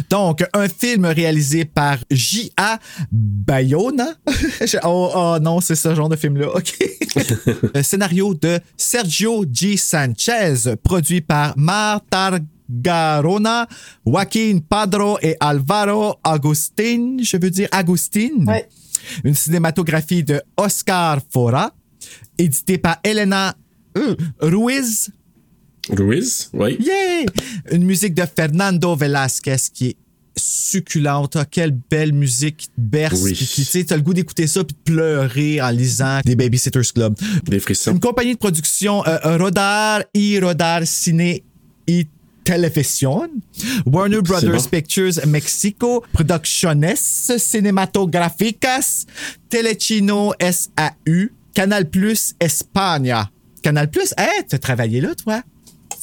Donc, un film réalisé par J.A. Bayona. Je- oh, oh, non, c'est ce genre de film-là. OK. Le scénario de Sergio G. Sanchez, produit par Marta Garona, Joaquin Padro et Alvaro Agustin. Je veux dire Agustin. Ouais. Une cinématographie de Oscar Fora, édité par Elena euh, Ruiz. Ruiz, oui. Yeah! Une musique de Fernando Velasquez qui est succulente. Ah, quelle belle musique qui te berce. Oui. Qui, t'as le goût d'écouter ça puis de pleurer en lisant des Babysitters Club. Des frissons. Une compagnie de production euh, Rodar y Rodar Cine y Televisión, Warner Brothers bon. Pictures Mexico, Producciones Cinematográficas, Telechino SAU, Canal Plus España. Canal Plus, hey, t'as travaillé là, toi?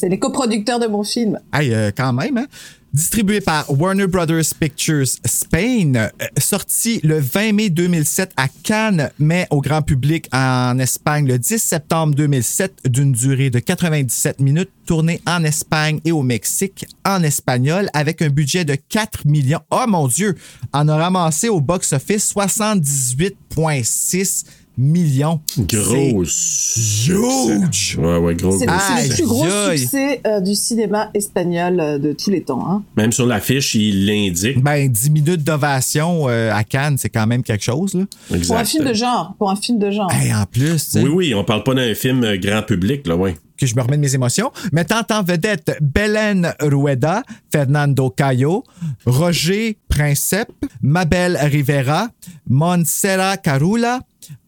C'est les coproducteurs de mon film. Hey, euh, quand même, hein? Distribué par Warner Brothers Pictures Spain, euh, sorti le 20 mai 2007 à Cannes, mais au grand public en Espagne le 10 septembre 2007, d'une durée de 97 minutes, tourné en Espagne et au Mexique en espagnol avec un budget de 4 millions. Oh mon Dieu! En a ramassé au box-office 78,6 millions. Gros. C'est huge! Ouais, ouais, gros, C'est gros. c'est Aïe, le plus gros succès euh, du cinéma espagnol euh, de tous les temps. Hein. Même sur l'affiche, il l'indique. Ben, 10 minutes d'ovation euh, à Cannes, c'est quand même quelque chose, là. Exact. Pour un film de genre. Pour un film de genre. Hey, en plus, tu sais, Oui, oui, on parle pas d'un film grand public, là, ouais. que je me remets de mes émotions. Mettant en vedette Belen Rueda, Fernando Cayo, Roger Princep, Mabel Rivera, Montserrat Carula,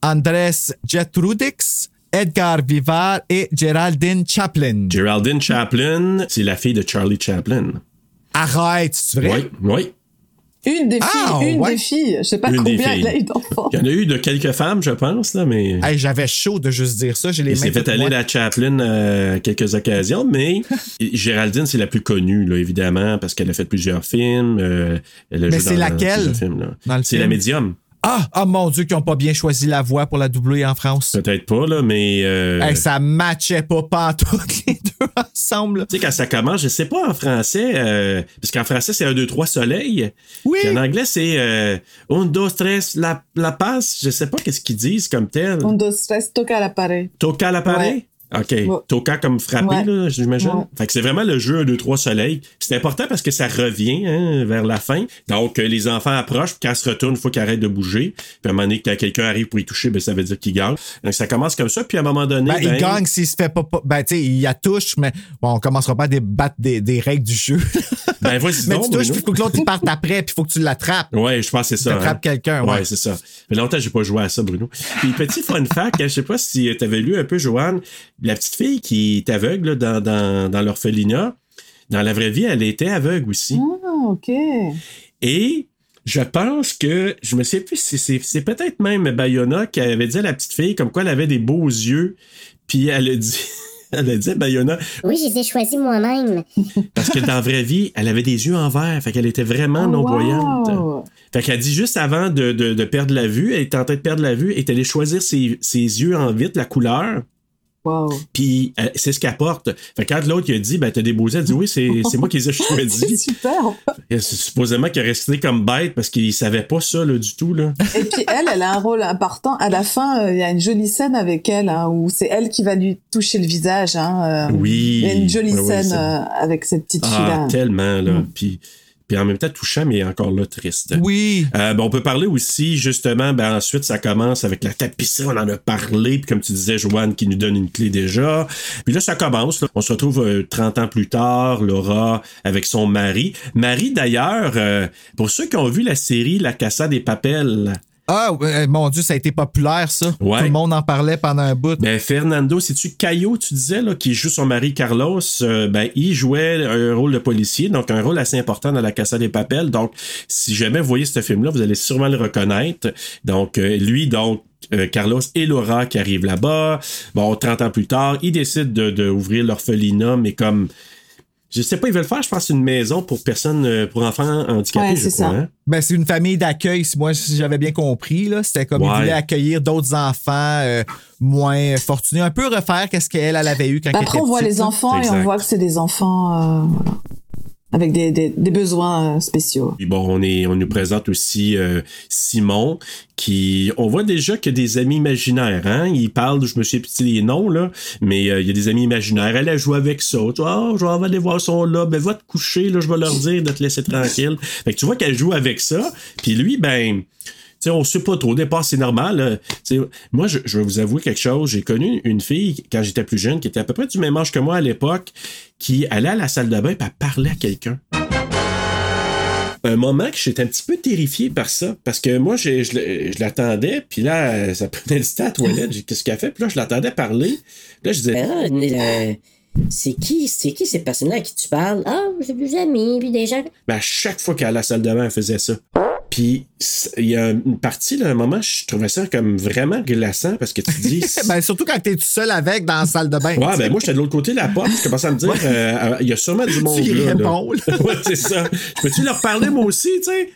Andrés Jetrudix, Edgar Vivar et Geraldine Chaplin. Geraldine Chaplin, c'est la fille de Charlie Chaplin. Arrête, c'est vrai? Oui, oui. Une des filles, Ah, une ouais. des filles. Je sais pas Une combien filles. elle a eu d'enfants. Il y en a eu de quelques femmes, je pense, là, mais. Hey, J'avais chaud de juste dire ça. J'ai les Il s'est mains fait aller la Chaplin euh, à quelques occasions, mais Géraldine, c'est la plus connue, là, évidemment, parce qu'elle a fait plusieurs films. euh, elle a Mais joué c'est dans laquelle? plusieurs films, là. dans le C'est film? la médium. Ah, oh mon Dieu, qu'ils n'ont pas bien choisi la voix pour la doubler en France. Peut-être pas, là, mais. euh, Hey, ça matchait pas pantoute les deux ensemble. Tu sais, quand ça commence, je sais pas en français, euh, parce qu'en français, c'est un, deux, trois soleil. Oui. Puis en anglais, c'est euh, un, deux, tres, la, la passe. Je sais pas qu'est-ce qu'ils disent comme tel. Un, dos, tres, toca la pared. Toca à l'appareil? Ouais. OK. Ouais. Toca comme Ouais. là, j'imagine. Ouais. Fait que c'est vraiment le jeu 1, 2, 3 soleil. C'est important parce que ça revient hein, vers la fin. Donc, euh, les enfants approchent, puis se retournent, il faut qu'ils arrêtent de bouger. Puis à un moment donné, quand quelqu'un arrive pour y toucher, ben, ça veut dire qu'il gagne. Donc, ça commence comme ça. Puis à un moment donné, Ben, il ben, gagne s'il se fait pas. Ben, tu sais, il la touche, mais bon, on commencera pas à débattre des, des règles du jeu. ben, vas-y mais donc, tu touches, puis il faut que l'autre il parte après, puis il faut que tu l'attrapes. Ouais, je pense que c'est ça. T'attrapes hein. quelqu'un, ouais. c'est ça. Mais longtemps, j'ai pas joué à ça, Bruno. Puis petit fun fact, je sais pas si tu avais lu un peu, Joanne, la petite fille qui est aveugle là, dans, dans, dans l'orphelinat, dans la vraie vie, elle était aveugle aussi. Ah, ok. Et je pense que, je me sais plus, si c'est c'est peut-être même Bayona qui avait dit à la petite fille comme quoi elle avait des beaux yeux. Puis elle a dit, elle a dit à Bayona, Oui, je les ai choisis moi-même. parce que dans la vraie vie, elle avait des yeux en verre. Fait qu'elle était vraiment Oh, non-voyante. wow. Fait qu'elle dit juste avant de, de, de perdre la vue, elle était en train de perdre la vue, elle est allée choisir ses, ses yeux en vitre, la couleur, Wow. puis euh, c'est ce qu'elle porte. Fait quand l'autre il a dit, ben t'as des beaux yeux, elle dit oui, c'est c'est moi qui les ai C'est choisis. super. Et c'est supposément qu'elle est restée comme bête parce qu'il savait pas ça là, du tout. Là. Et puis elle, elle a un rôle important. À la fin, euh, il y a une jolie scène avec elle, hein, où c'est elle qui va lui toucher le visage. Hein, euh, Oui. Il y a une jolie scène c'est- avec cette petite Ah, fille-là. tellement, là. Mm. Puis, puis en même temps touchant, mais encore là, triste. Oui. Euh, ben, on peut parler aussi, justement, ben, ensuite, ça commence avec la tapisserie, on en a parlé, puis comme tu disais, Joanne qui nous donne une clé déjà. Puis là, ça commence, là. on se retrouve euh, 30 ans plus tard, Laura avec son mari. Marie, d'ailleurs, euh, pour ceux qui ont vu la série La Casa des Papels, Ah, euh, mon Dieu, ça a été populaire, ça. Ouais. Tout le monde en parlait pendant un bout. Ben, Fernando, c'est-tu Caillot, tu disais, là, qui joue son mari Carlos, euh, ben, il jouait un rôle de policier, donc un rôle assez important dans la Casa des Papels. Donc, si jamais vous voyez ce film-là, vous allez sûrement le reconnaître. Donc, euh, lui, donc, euh, Carlos et Laura qui arrivent là-bas. Bon, 30 ans plus tard, ils décident de, de ouvrir l'orphelinat, mais comme je sais pas, ils veulent faire, je pense, une maison pour personnes, euh, pour enfants handicapés, Ouais, je c'est crois. ça. hein? Ben, c'est une famille d'accueil, si moi si j'avais bien compris. Là. C'était comme Ouais. ils voulaient accueillir d'autres enfants euh, moins fortunés. Un peu refaire qu'est-ce qu'elle elle avait eu quand Bah, elle Après, était on voit petite, les enfants et on voit que c'est des enfants euh, voilà, avec des, des, des besoins euh, spéciaux. Puis bon, on, est, on nous présente aussi euh, Simon, qui. On voit déjà qu'il y a des amis imaginaires, hein? Il parle, je me souviens plus les noms, là, mais euh, il y a des amis imaginaires. Elle a joué avec ça. Tu vois, Ah, je vais aller voir son là. Ben, va te coucher, là, je vais leur dire de te laisser tranquille. Fait que tu vois qu'elle joue avec ça. Puis lui, ben. Tu sais, on sait pas trop. Au départ, c'est normal. moi, je, je vais vous avouer quelque chose. J'ai connu une fille, quand j'étais plus jeune, qui était à peu près du même âge que moi à l'époque, qui allait à la salle de bain et parlait à quelqu'un un moment que j'étais un petit peu terrifié par ça. Parce que moi, je, je, je l'attendais, puis là, ça prenait le stade à la toilette. Qu'est-ce qu'elle fait? Puis là, je l'entendais parler. Puis là, je disais, Ah, euh, c'est qui, c'est qui ces personnes-là à qui tu parles? Ah, j'ai des amis, puis des gens. ben, à chaque fois qu'elle allait à la salle de bain, elle faisait ça. Puis, il y a une partie, là, un moment, je trouvais ça comme vraiment glaçant parce que tu dis. Ben, surtout quand t'es tout seul avec dans la salle de bain. Ouais, ben moi, j'étais de l'autre côté de la porte. Je commençais à me dire, euh, il y a sûrement du monde Tu là. là. réponds, là. ouais, c'est ça. Je peux-tu leur parler, moi aussi, tu sais?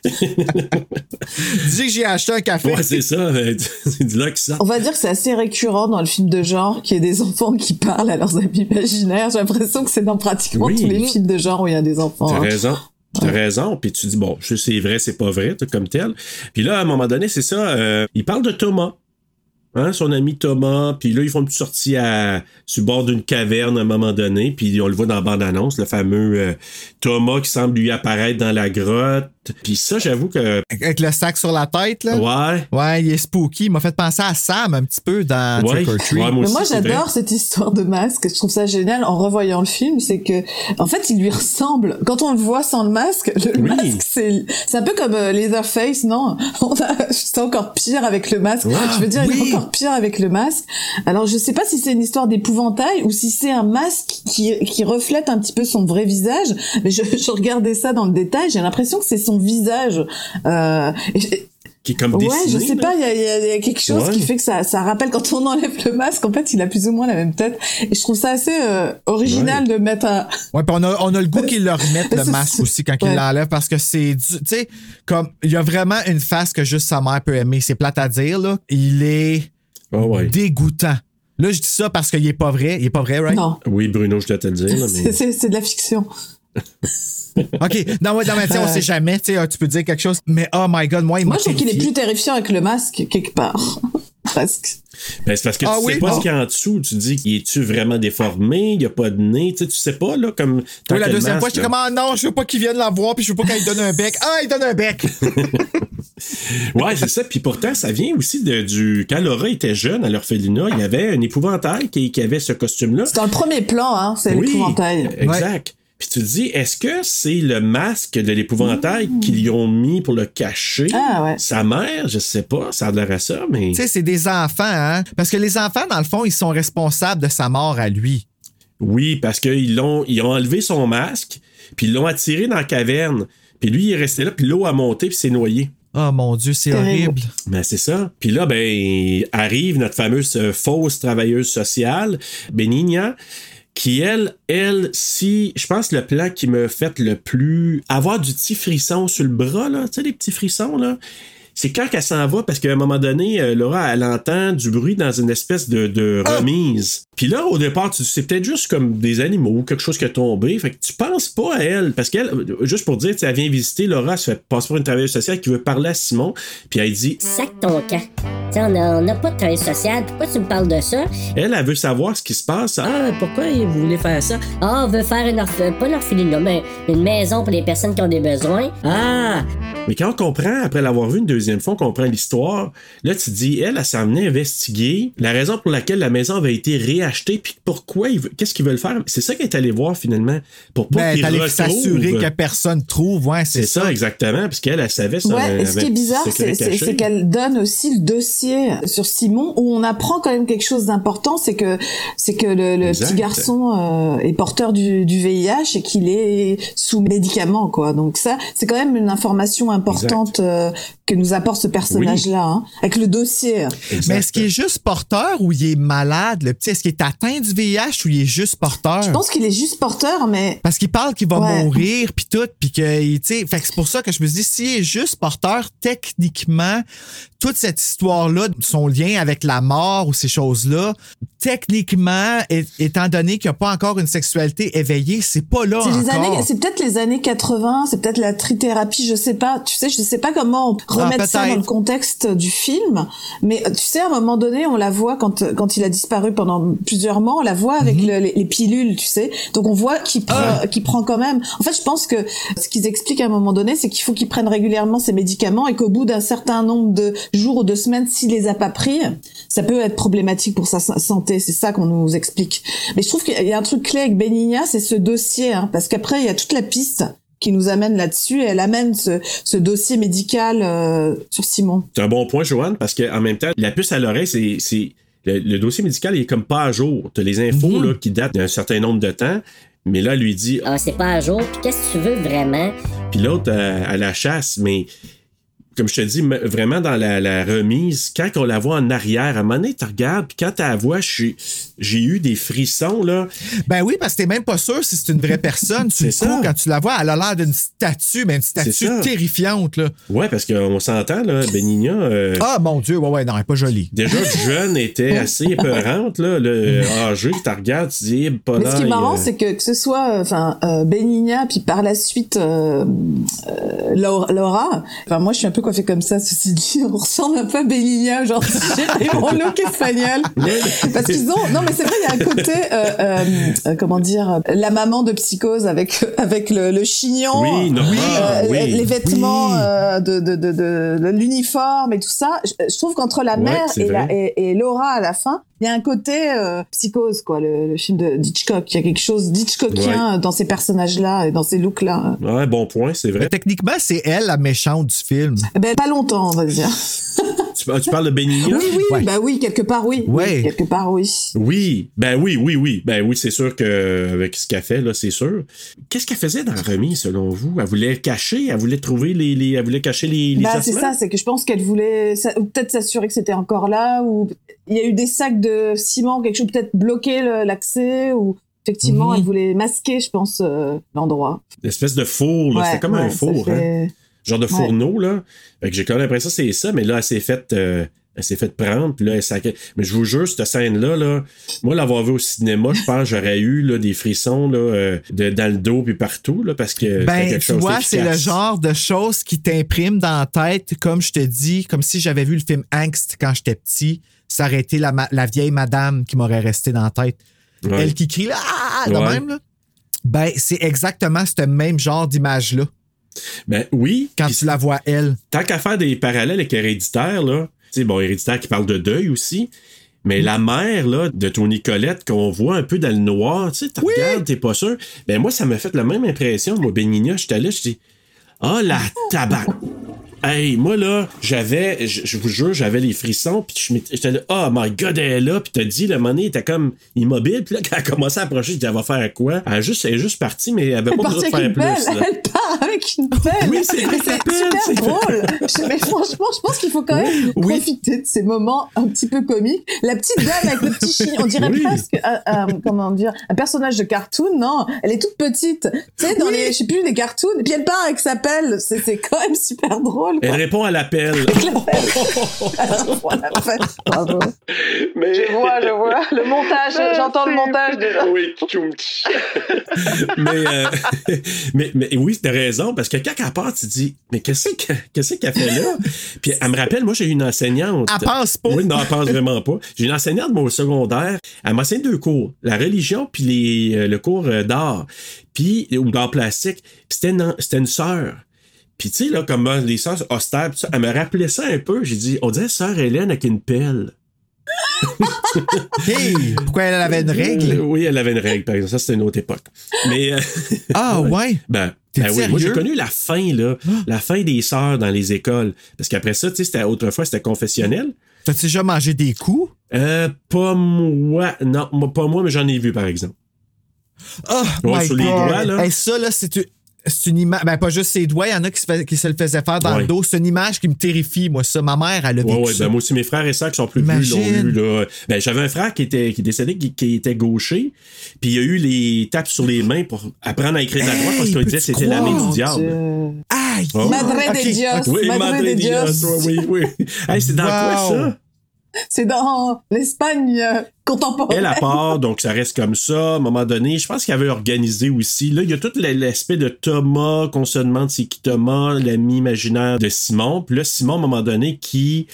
Dis que j'ai acheté un café. Ouais, c'est ça. euh, C'est du là qui sort. On va dire que c'est assez récurrent dans le film de genre qu'il y ait des enfants qui parlent à leurs amis imaginaires. J'ai l'impression que c'est dans pratiquement Oui. tous les films de genre où il y a des enfants. T'as hein. raison. T'as raison. Puis tu dis, bon, c'est vrai, c'est pas vrai, tout comme tel. Puis là, à un moment donné, c'est ça, euh, il parle de Thomas. Hein, son ami Thomas, puis là, ils font une petite sortie à, sur le bord d'une caverne à un moment donné, puis on le voit dans la bande-annonce, le fameux euh, Thomas qui semble lui apparaître dans la grotte. Puis ça, j'avoue que... Avec le sac sur la tête, là. Ouais. Ouais, il est spooky. Il m'a fait penser à Sam un petit peu dans Ouais. Trick or Treat. Ouais, moi aussi, j'adore cette histoire de masque. Je trouve ça génial en revoyant le film. C'est que, en fait, il lui ressemble. Quand on le voit sans le masque, le Oui. masque, c'est, c'est un peu comme euh, Leatherface, non? On a, c'est encore pire avec le masque. Ah, je veux dire, il est encore pire avec le masque. Alors, je sais pas si c'est une histoire d'épouvantail ou si c'est un masque qui, qui reflète un petit peu son vrai visage. Mais je, je regardais ça dans le détail. J'ai l'impression que c'est son visage. Euh, et- Qui est comme Ouais, dessiné. je sais pas, il y a, il y a- il y a quelque chose Ouais. qui fait que ça, ça rappelle quand on enlève le masque, en fait, il a plus ou moins la même tête. Et je trouve ça assez euh, original de mettre un... Ouais, puis on a, on a le goût qu'il le remette le masque aussi quand il ouais. l'enlève parce que c'est du. Tu sais, comme il y a vraiment une face que juste sa mère peut aimer. C'est plate à dire, là. Il est Ouais. dégoûtant. Là, je dis ça parce qu'il est pas vrai. Il est pas vrai, right? Non, Oui, Bruno, je dois te le dire. mais... c'est de la fiction. OK. Non, ouais, non, mais on sait jamais. Tu sais, euh, tu peux dire quelque chose. Mais oh my God, moi, il Moi, je trouve qu'il est plus terrifiant avec le masque, quelque part. Presque. Ben, c'est parce que Ah tu sais pas ce qu'il y a en dessous. Tu dis, il est-tu vraiment déformé? Il n'y a pas de nez? Tu sais, tu sais pas, là, comme. Oui, la deuxième masque, fois, j'étais comme, ah non, je veux pas qu'il vienne la voir, puis je veux pas qu'il donne un bec. Ah, il donne un bec! Ouais, c'est ça. Puis pourtant, ça vient aussi de, du. Quand Laura était jeune à l'orphelinat, il y avait un épouvantail qui, qui avait ce costume-là. C'est dans le premier plan, hein, c'est Oui, l'épouvantail. Exact. Puis tu te dis, est-ce que c'est le masque de l'épouvantail qu'ils ont mis pour le cacher? Ah, ouais. Sa mère, je sais pas, ça a l'air à ça, mais. Tu sais, c'est des enfants, hein? Parce que les enfants, dans le fond, ils sont responsables de sa mort à lui. Oui, parce qu'ils l'ont, ils ont enlevé son masque, puis ils l'ont attiré dans la caverne. Puis lui, il est resté là, puis l'eau a monté, puis s'est noyé. Oh mon Dieu, c'est horrible. Ben, c'est ça. Puis là, ben, arrive notre fameuse euh, fausse travailleuse sociale, Benigna, qui, elle, elle, si, je pense, le plan qui me fait le plus avoir du petit frisson sur le bras, là, tu sais, les petits frissons, là. C'est quand qu'elle s'en va, parce qu'à un moment donné, euh, Laura, elle entend du bruit dans une espèce de, de remise. Puis là, au départ, tu c'est peut-être juste comme des animaux ou quelque chose qui a tombé. Fait que tu penses pas à elle. Parce qu'elle, euh, juste pour dire, elle vient visiter, Laura, elle se fait passer pour une travailleuse sociale qui veut parler à Simon. Puis elle dit, Sac ton camp. T'sais, on n'a pas de travail social. Pourquoi tu me parles de ça? Elle, elle veut savoir ce qui se passe. Ah, pourquoi vous voulez faire ça? Ah, on veut faire une orph... pas une orphelinat, mais une maison pour les personnes qui ont des besoins. Ah, Mais quand on comprend, après l'avoir vu une deuxième fois, on comprend l'histoire, là, tu te dis, elle, elle s'est amenée investiguer la raison pour laquelle la maison avait été réachetée, puis pourquoi, ils qu'est-ce qu'ils veulent faire? C'est ça qu'elle est allée voir finalement, pour pas Ben, qu'ils s'assurer que personne trouve. Ouais, c'est C'est ça, exactement, parce qu'elle, elle savait ça. Ouais, et ce qui est bizarre, c'est c'est- caché. c'est qu'elle donne aussi le dossier sur Simon où on apprend quand même quelque chose d'important, c'est que c'est que le, petit garçon euh, est porteur du, du VIH et qu'il est sous médicaments, quoi. Donc ça, c'est quand même une information importante euh, que nous apporte ce personnage-là, hein, avec le dossier. Mais est-ce qu'il est juste porteur ou il est malade, le petit? Est-ce qu'il est atteint du VIH ou il est juste porteur? Je pense qu'il est juste porteur, mais Parce qu'il parle qu'il va Ouais. mourir puis tout puis que tu sais fait que c'est pour ça que je me dis s'il est juste porteur techniquement toute cette histoire là son lien avec la mort ou ces choses là techniquement étant donné qu'il n'y a pas encore une sexualité éveillée c'est pas là c'est encore. peut-être les années 80, c'est peut-être la trithérapie, je sais pas. Tu sais, je sais pas comment on remettre ça dans le contexte du film, mais euh, tu sais, à un moment donné, on la voit quand quand il a disparu pendant plusieurs mois, on la voit avec Mhm. le- les, les pilules, tu sais. Donc on voit qu'il prend, Ah. qu'il prend quand même. En fait, je pense que ce qu'ils expliquent à un moment donné, c'est qu'il faut qu'il prenne régulièrement ses médicaments et qu'au bout d'un certain nombre de jours ou de semaines, s'il les a pas pris, ça peut être problématique pour sa sa- santé. C'est ça qu'on nous explique. Mais je trouve qu'il y a un truc clé avec Benigna, c'est ce dossier, hein, parce qu'après il y a toute la piste qui nous amène là-dessus. Et elle amène ce, ce dossier médical euh, sur Simon. C'est un bon point, Joanne, parce qu'en même temps, la puce à l'oreille, c'est. c'est- Le, le dossier médical il est comme pas à jour. T'as les infos Mhm. là, qui datent d'un certain nombre de temps, mais là, elle lui dit. Ah, c'est pas à jour, puis qu'est-ce que tu veux vraiment? Puis l'autre, euh, à la chasse, mais comme je te dis, vraiment dans la, la remise, quand on la voit en arrière, à un moment donné, tu regardes, puis quand tu la vois, j'ai eu des frissons, là. Ben oui, parce que t'es même pas sûr si c'est une vraie personne. Tu C'est le ça. coup, quand tu la vois, elle a l'air d'une statue, mais une statue terrifiante, là. Ouais, parce qu'on s'entend, là, Benigna. euh, Ah, mon Dieu, ouais, ouais, non, elle est pas jolie. Déjà, jeune était assez épeurante, là. Le âgé, tu regardes, tu dis, pas Mais ce qui est marrant, euh, c'est que que ce soit euh, enfin euh, Benigna, puis par la suite euh, euh, Laura, Laura, enfin moi je suis un peu coiffée comme ça, ceci dit, on ressemble un peu à Benigna aujourd'hui, et mon look espagnol. Parce qu'ils ont, non mais c'est vrai, il y a un côté, euh, euh, euh, comment dire, la maman de psychose avec avec le, le chignon, Oui, non, euh, ah, oui. les vêtements Oui. euh, de, de, de, de, l'uniforme et tout ça. Je, je trouve qu'entre la Ouais, mère et, la, et Laura à la fin, il y a un côté euh, psychose, quoi, le, le film de d'Hitchcock. Il y a quelque chose d'Hitchcockien dans ces personnages-là et dans ces looks-là. Ouais, bon point, c'est Mais vrai. techniquement, c'est elle la méchante du film. Eh Ben, pas longtemps, on va dire. Tu, tu parles de Benigna? Oui, oui, Ouais. bah oui, quelque part, oui. Ouais. Oui, quelque part, oui. Oui, ben oui, oui, oui. Ben oui, c'est sûr que avec ce qu'elle fait, là, c'est sûr. Qu'est-ce qu'elle faisait dans la remise, selon vous? Elle voulait cacher, elle voulait trouver les. les elle voulait cacher les, les Bah, c'est ça, c'est que je pense qu'elle voulait, peut-être s'assurer que c'était encore là, ou il y a eu des sacs de ciment, quelque chose, peut-être bloquer le- l'accès, ou effectivement, Mhm. elle voulait masquer, je pense, euh, l'endroit. L'espèce de four, là. Ouais, C'était comme ouais, un four, hein. Genre de fourneau, là. Fait que j'ai quand même l'impression que c'est ça, mais là, elle s'est faite. euh, elle s'est fait prendre, puis là, elle sacrait. Mais je vous jure, cette scène-là, là, moi, l'avoir vu au cinéma, je pense que j'aurais eu là, des frissons là, euh, de, dans le dos puis partout, là, parce que Ben, quelque tu chose vois, c'est le genre de choses qui t'impriment dans la tête, comme je te dis, comme si j'avais vu le film Angst quand j'étais petit. Ça aurait été la, vieille madame qui m'aurait resté dans la tête. Ouais. Elle qui crie là, ah, de Ouais. même, là. Ben, c'est exactement ce même genre d'image-là, Ben oui. quand tu la vois elle. tant qu'à faire des parallèles avec Héréditaire, là, tu sais, bon, Héréditaire qui parle de deuil aussi, mais la mère, là, de Tony Colette, qu'on voit un peu dans le noir, tu sais, tu regardes, t'es pas sûr. Ben, moi, ça m'a fait la même impression. Moi, Benigna, j'étais là, je dis, ah, la tabac. Hey, moi, là, j'avais, je, vous jure, j'avais les frissons, puis j'étais là, oh my god, elle est là, puis t'as dit, le money était comme immobile, puis là, quand elle a commencé à approcher, je dis, elle va faire quoi? Elle, juste, elle est juste partie, mais elle avait Elle pas besoin de faire plus. là. elle part avec une pelle. Oui, c'est super drôle. Mais franchement, je pense qu'il faut quand même Oui. profiter de ces moments un petit peu comiques. La petite dame avec le petit chignon, on dirait Oui. presque un, un- comment dire, un personnage de cartoon. Non, elle est toute petite. Tu sais, dans les, je sais plus, les cartoons. Et puis elle part avec sa pelle. C'est quand même super drôle. Elle répond à l'appel. Mais... Je vois, je vois. Le montage, j'entends le montage déjà. Oui, mais, euh, mais, mais oui, t'as raison, parce que quand elle part, tu te dis, mais qu'est-ce que- qu'est-ce qu'elle fait là? Puis elle me rappelle, moi, j'ai eu une enseignante. Elle pense pas. Oui, non, elle pense vraiment pas. J'ai une enseignante, moi, au secondaire. Elle m'a enseigné deux cours. La religion, puis les, euh, le cours euh, d'art. Puis, ou d'art plastique. Puis c'était une, c'était une sœur. Puis tu sais, là, comme euh, les sœurs austères, ça, elle me rappelait ça un peu. J'ai dit, on dirait sœur Hélène avec une pelle. Hey, pourquoi elle avait une Euh, règle? oui, elle avait une règle, par exemple. Ça, c'était une autre époque. Mais, euh, Ah, ouais. ben, ben oui, moi, j'ai connu la fin, là. La fin des sœurs dans les écoles. Parce qu'après ça, tu sais, c'était, autrefois, c'était confessionnel. T'as-tu déjà mangé des coups? Euh, pas moi. Non, pas moi, mais j'en ai vu, par exemple. Oh, Ouais, my sur les God. doigts, là. Hey, ça, là, c'est une, c'est une image. Ben, pas juste ses doigts, il y en a qui se, fait- qui se le faisaient faire dans Ouais. le dos. C'est une image qui me terrifie, moi, ça. Ma mère, elle a vécu Ouais, ouais, ça. ben moi aussi, mes frères et sœurs qui sont plus vieux l'ont eu. Là. Ben, j'avais un frère qui était qui est décédé, qui, qui était gaucher, puis il a eu les tapes sur les mains pour apprendre à écrire de la droite parce Hey, qu'on disait que c'était la main du diable. Dieu. Aïe! Oh. Madre Ok, de Dios. Oui, Madre Madre de Dios, Dios. oui, oui. Hey, c'est dans quoi ça? C'est dans l'Espagne euh, contemporaine. Elle à part, donc ça reste comme ça. À un moment donné, je pense qu'il avait organisé aussi. Là, il y a tout l'aspect de Thomas, qu'on se demande c'est qui Thomas, l'ami imaginaire de Simon. Puis là, Simon, à un moment donné, qui,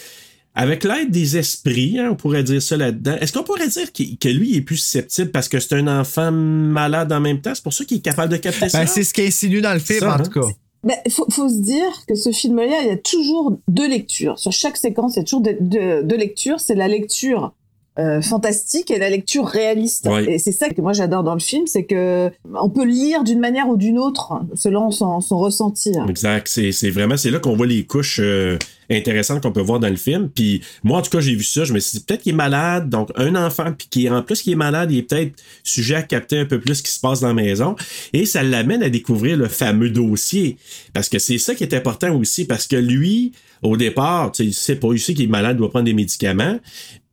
avec l'aide des esprits, hein, on pourrait dire ça là-dedans, est-ce qu'on pourrait dire qu'il- que lui il est plus susceptible parce que c'est un enfant malade en même temps? C'est pour ça qu'il est capable de capter ça? Ben, c'est ce qui est insinué dans le film, Ça, en hein? tout cas. Ben, faut, faut se dire que ce film-là, il y a toujours deux lectures. Sur chaque séquence, il y a toujours deux- deux lectures. C'est la lecture euh, fantastique et la lecture réaliste. Et c'est ça que moi j'adore dans le film, c'est que on peut lire d'une manière ou d'une autre selon son, son ressenti. Exact. C'est, c'est vraiment, c'est là qu'on voit les couches euh, intéressantes qu'on peut voir dans le film. Puis moi, en tout cas, j'ai vu ça. Je me suis dit, peut-être qu'il est malade. Donc, un enfant, puis qui en plus qu'il est malade, il est peut-être sujet à capter un peu plus ce qui se passe dans la maison. Et ça l'amène à découvrir le fameux dossier. Parce que c'est ça qui est important aussi. Parce que lui, au départ, tu sais, il sait pas, il sait qu'il est malade, il doit prendre des médicaments.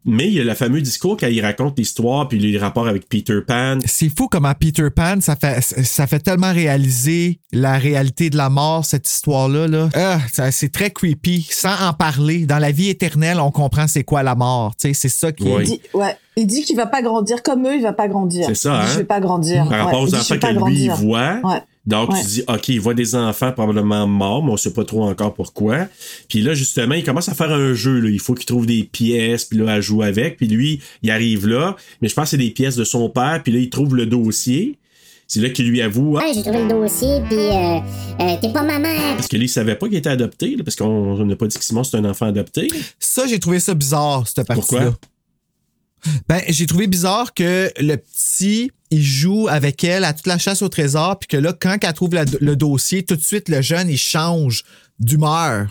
Mais il y a le fameux discours quand il raconte l'histoire, puis les rapports avec Peter Pan. C'est fou comment Peter Pan, ça fait, ça fait tellement réaliser la réalité de la mort, cette histoire-là. Là. Ah, c'est très creepy. Sans en parler, dans la vie éternelle, on comprend c'est quoi la mort. Tu sais, C'est ça qui Oui. Il dit, ouais, il dit qu'il va pas grandir comme eux, il va pas grandir. C'est ça, Il dit, hein? Je vais pas grandir. Par rapport Ouais, aux enfants que lui il grandir. voit. Ouais. Donc, Ouais. tu dis, OK, il voit des enfants probablement morts, mais on sait pas trop encore pourquoi. Puis là, justement, il commence à faire un jeu. Là. Il faut qu'il trouve des pièces, puis là, à jouer avec. Puis lui, il arrive là, mais je pense que c'est des pièces de son père. Puis là, il trouve le dossier. C'est là qu'il lui avoue, ah, Ouais, j'ai trouvé le dossier, puis euh, euh, t'es pas ma mère. parce que lui, il savait pas qu'il était adopté, là, parce qu'on on n'a pas dit que Simon, c'est un enfant adopté. Ça, j'ai trouvé ça bizarre, cette partie-là. Pourquoi? Ben, j'ai trouvé bizarre que le petit, il joue avec elle à toute la chasse au trésor, puis que là, quand elle trouve la- le dossier, tout de suite, le jeune, il change d'humeur.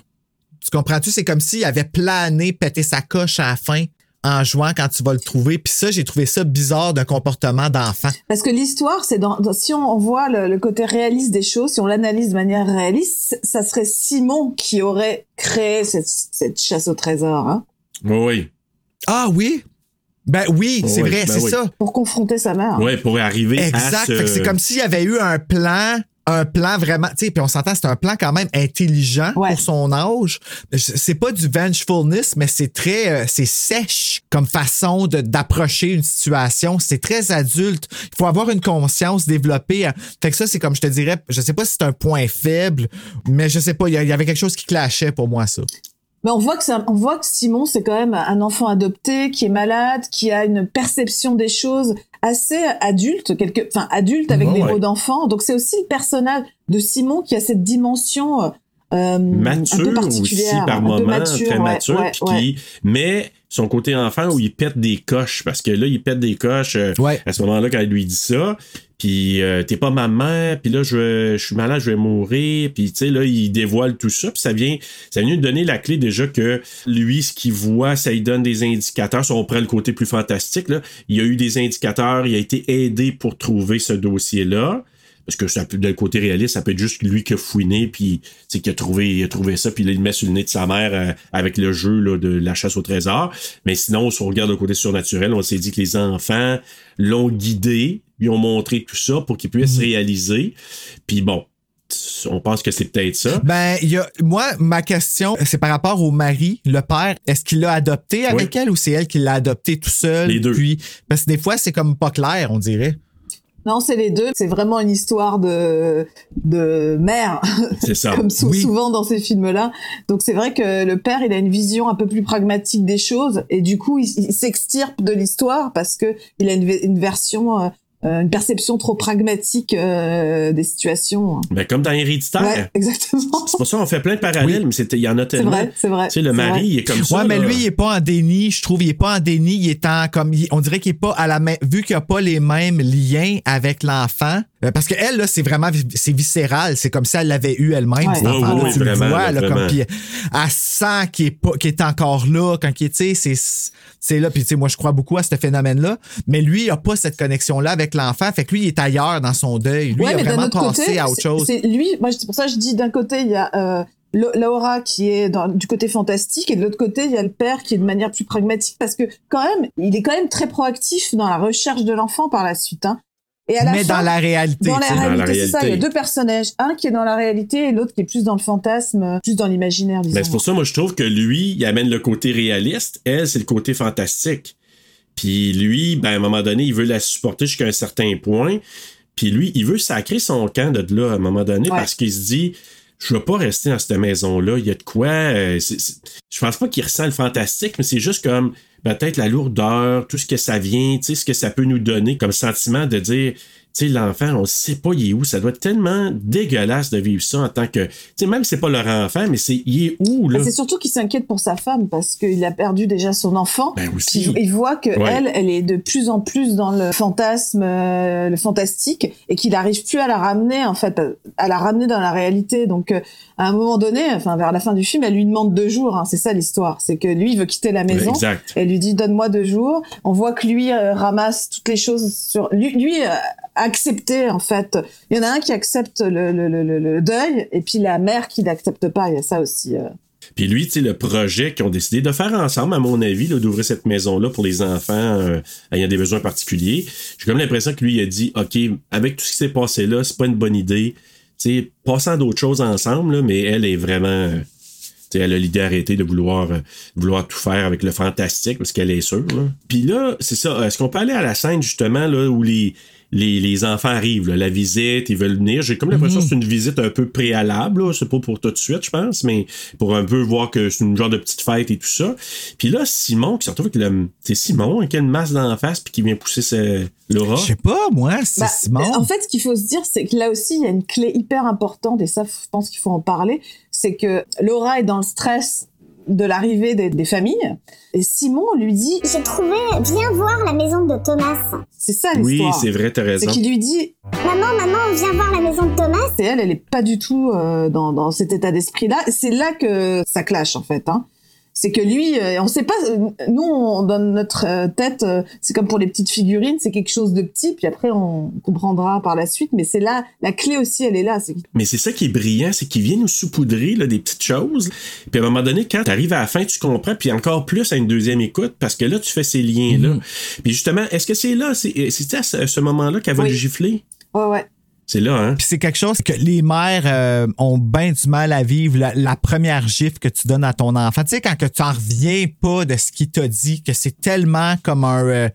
Tu comprends-tu? C'est comme s'il avait plané, pété sa coche à la fin en jouant quand tu vas le trouver. Puis ça, j'ai trouvé ça bizarre d'un comportement d'enfant. Parce que l'histoire, c'est dans, dans- si on voit le, le côté réaliste des choses, si on l'analyse de manière réaliste, ça serait Simon qui aurait créé cette, cette chasse au trésor, hein, oui. Ah oui? Ben oui, c'est Oui, vrai, ben c'est oui. ça. pour confronter sa mère. Ouais, pour arriver à Exact. ce... Fait que c'est comme s'il y avait eu un plan, un plan vraiment, tu sais, puis on s'entend, c'est un plan quand même intelligent Ouais. pour son âge. C'est pas du vengefulness, mais c'est très, euh, c'est sèche comme façon de- d'approcher une situation. C'est très adulte. Il faut avoir une conscience développée. hein. Fait que ça, c'est comme je te dirais, je sais pas si c'est un point faible, mais je sais pas, il y y avait quelque chose qui clashait pour moi, ça. Mais on voit que ça, on voit que Simon, c'est quand même un enfant adopté qui est malade, qui a une perception des choses assez adulte, quelque, enfin adulte avec des ouais. mots d'enfant. Donc c'est aussi le personnage de Simon qui a cette dimension euh, un mature peu aussi particulière, par un moment, peu mature, très ouais, mature, ouais, puis ouais. qui- mais son côté enfant où il pète des coches, parce que là, il pète des coches euh, Ouais. à ce moment-là quand il lui dit ça, puis euh, t'es pas ma mère, puis là, je, suis malade, je vais mourir, puis tu sais, là, il dévoile tout ça, puis ça vient, ça vient lui donner la clé déjà que lui, ce qu'il voit, ça lui donne des indicateurs, si on prend le côté plus fantastique, là, il y a eu des indicateurs, il a été aidé pour trouver ce dossier-là, parce que ça le côté réaliste, ça peut être juste lui qui a fouiné, puis qui a trouvé, il a trouvé ça, puis là, il met sur le nez de sa mère euh, avec le jeu là, de la chasse au trésor. Mais sinon, si on regarde le côté surnaturel, on s'est dit que les enfants l'ont guidé, lui ont montré tout ça pour qu'il puisse réaliser. Puis bon, on pense que c'est peut-être ça. Ben, il y a, moi, ma question, c'est par rapport au mari, le père. Est-ce qu'il l'a adopté avec elle ou c'est elle qui l'a adopté tout seul? Les deux. Puis, parce que des fois, c'est comme pas clair, on dirait. Non, c'est les deux. C'est vraiment une histoire de de mère, C'est ça. comme sou- Oui. souvent dans ces films-là. Donc c'est vrai que le père, il a une vision un peu plus pragmatique des choses et du coup, il, il s'extirpe de l'histoire parce que il a une, ve- une version, euh, une perception trop pragmatique euh, des situations. Ben, comme dans Héréditaire. Ouais, exactement. C'est pour ça qu'on fait plein de parallèles, mais c'était- il y en a C'est tellement. vrai, c'est vrai. Tu sais, le c'est mari, vrai. il est comme ça. ouais, mais là. lui, il est pas en déni. Je trouve, il est pas en déni. Il est en comme, il- on dirait qu'il est pas à la même, vu qu'il a pas les mêmes liens avec l'enfant. Euh, parce qu'elle, là, c'est vraiment c'est viscéral. C'est comme si elle l'avait eu elle-même, Ouais. cet Oui, enfant-là. oui, tu le vraiment, vois, là, là, comme, puis elle sent qu'il est, pas, qu'il est encore là quand il est, tu sais, c'est, c'est là. Puis, tu sais, moi, je crois beaucoup à ce phénomène-là. Mais lui, il a pas cette connexion-là avec l'enfant. Fait que lui, il est ailleurs dans son deuil. Lui, Ouais, il a vraiment passé côté, à autre chose. C'est lui, moi, c'est pour ça que je dis d'un côté, il y a euh, Laura qui est dans, du côté fantastique et de l'autre côté, il y a le père qui est de manière plus pragmatique parce que quand même, il est quand même très proactif dans la recherche de l'enfant par la suite. Hein. Et à la Mais fin, dans la réalité. dans la réalité, c'est ça. Il y a deux personnages, un qui est dans la réalité et l'autre qui est plus dans le fantasme, plus dans l'imaginaire. Ben, c'est pour ça, moi, je trouve que lui, il amène le côté réaliste. Elle, c'est le côté fantastique. Puis lui, ben, à un moment donné, il veut la supporter jusqu'à un certain point. Puis lui, il veut sacrer son camp de là à un moment donné Ouais. parce qu'il se dit je veux pas rester dans cette maison-là. Il y a de quoi. euh, c'est- c'est- Je pense pas qu'il ressent le fantastique, mais c'est juste comme peut-être la lourdeur, tout ce que ça vient, ce que ça peut nous donner comme sentiment de dire. Sais, l'enfant, on sait pas il est où. Ça doit être tellement dégueulasse de vivre ça en tant que. Tu sais, même si c'est pas leur enfant, mais c'est il est où, là? Ah, C'est surtout qu'il s'inquiète pour sa femme parce qu'il a perdu déjà son enfant. Ben aussi. Il voit que Ouais. elle, elle est de plus en plus dans le fantasme, euh, le fantastique, et qu'il n'arrive plus à la ramener en fait, à la ramener dans la réalité. Donc euh, à un moment donné, enfin vers la fin du film, elle lui demande deux jours. hein, c'est ça l'histoire. C'est que lui il veut quitter la maison. Exact. Elle lui dit donne-moi deux jours. On voit que lui euh, ramasse toutes les choses sur lui. Lui a accepté en fait. Il y en a un qui accepte le, le, le, le- deuil et puis la mère qui n'accepte pas. Il y a ça aussi. euh. Puis lui, tu sais, le projet qu'ils ont décidé de faire ensemble, à mon avis, là, d'ouvrir cette maison-là pour les enfants euh, ayant des besoins particuliers, j'ai comme l'impression que lui, il a dit, OK, avec tout ce qui s'est passé là, c'est pas une bonne idée. Tu sais, passant d'autres choses ensemble, là, mais elle est vraiment... euh, tu sais, elle a l'idée arrêtée de vouloir, euh, vouloir tout faire avec le fantastique parce qu'elle est sûre. Là. Puis là, c'est ça. Est-ce qu'on peut aller à la scène justement là où les, les, les enfants arrivent, là, la visite, ils veulent venir. J'ai comme l'impression que c'est une visite un peu préalable. là. C'est pas pour tout de suite, je pense, mais pour un peu voir que c'est une genre de petite fête et tout ça. Puis là, Simon qui se retrouve avec le. C'est Simon qui a une masse d'en face puis qui vient pousser ce, Laura. Je sais pas, moi, c'est Bah, Simon. En fait, ce qu'il faut se dire, c'est que là aussi, il y a une clé hyper importante, et ça, je pense qu'il faut en parler, c'est que Laura est dans le stress de l'arrivée des, des familles, et Simon lui dit, J'ai trouvé, viens voir la maison de Thomas. c'est ça Oui, l'histoire. c'est vrai, t'as C'est raison. qu'il lui dit, Maman, maman, viens voir la maison de Thomas. et elle, elle est pas du tout euh, dans, dans cet état d'esprit-là. C'est là que ça clash, en fait. Hein. C'est que lui, euh, on sait pas. euh, Nous, on, dans notre euh, tête, euh, c'est comme pour les petites figurines, c'est quelque chose de petit. Puis après, on comprendra par la suite. Mais c'est là, la clé aussi, elle est là. Mais c'est ça qui est brillant, c'est qu'il vient nous saupoudrer là, des petites choses. Puis à un moment donné, quand tu arrives à la fin, tu comprends, puis encore plus à une deuxième écoute, parce que là, tu fais ces liens-là. Puis justement, est-ce que c'est là, c'est c'est à ce, ce moment-là qu'elle va Oui. le gifler? ouais, ouais. C'est là, hein? Puis c'est quelque chose que les mères euh, ont bien du mal à vivre, la, première gifle que tu donnes à ton enfant. Tu sais, quand que tu en reviens pas de ce qu'il t'a dit, que c'est tellement comme un... euh,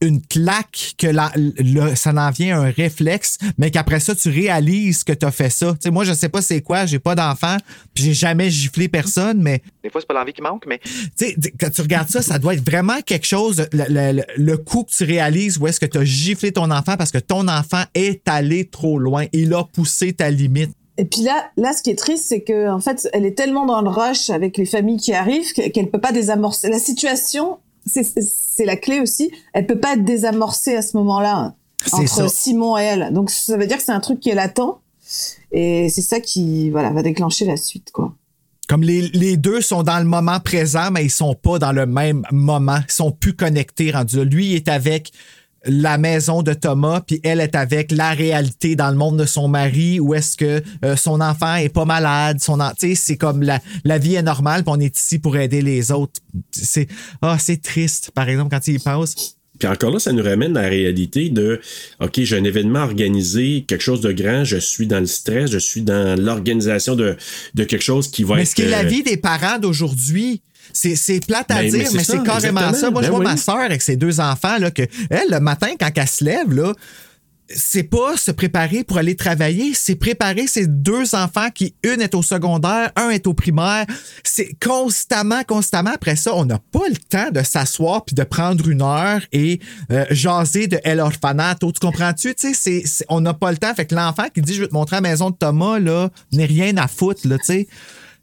une claque que la, le- ça en vient un réflexe, mais qu'après ça, tu réalises que tu as fait ça. Tu sais, moi, je sais pas c'est quoi, j'ai pas d'enfant, puis j'ai jamais giflé personne, mais Des fois, c'est pas l'envie qui manque, mais tu sais, d- quand tu regardes ça, ça doit être vraiment quelque chose, le, le- le- le coup que tu réalises où est-ce que tu as giflé ton enfant parce que ton enfant est allé trop loin. Il a poussé ta limite. Et puis là, là, ce qui est triste, c'est que en fait, elle est tellement dans le rush avec les familles qui arrivent que- qu'elle peut pas désamorcer la situation. C'est la clé aussi. Elle peut pas être désamorcée à ce moment-là entre ça. Simon et elle. Donc ça veut dire que c'est un truc qui est latent. Et c'est ça qui, voilà, va déclencher la suite, quoi. Comme les, les deux sont dans le moment présent, mais ils sont pas dans le même moment. Ils sont plus connectés rendus là. Lui il est avec la maison de Thomas, puis elle est avec la réalité dans le monde de son mari, où est-ce que euh, son enfant est pas malade, son c'est comme la, la vie est normale, puis on est ici pour aider les autres. C'est ah, c'est triste, par exemple, quand il y pense. Puis encore là, ça nous ramène à la réalité de OK, j'ai un événement organisé, quelque chose de grand, je suis dans le stress, je suis dans l'organisation de, de quelque chose qui va Mais être. ce qui est la euh, vie des parents d'aujourd'hui. C'est, c'est plate à Ben, mais dire, c'est mais c'est carrément exactement. ça. Moi, je Ben vois oui. ma soeur avec ses deux enfants, là, que elle, le matin, quand elle se lève, là, c'est pas se préparer pour aller travailler, c'est préparer ses deux enfants qui, une est au secondaire, un est au primaire. C'est constamment, constamment. Après ça, on n'a pas le temps de s'asseoir puis de prendre une heure et euh, jaser de El Orfanato. Tu comprends-tu? Tu sais, on n'a pas le temps. Fait que l'enfant qui dit, je vais te montrer la maison de Thomas, là, n'est rien à foutre, là, tu sais.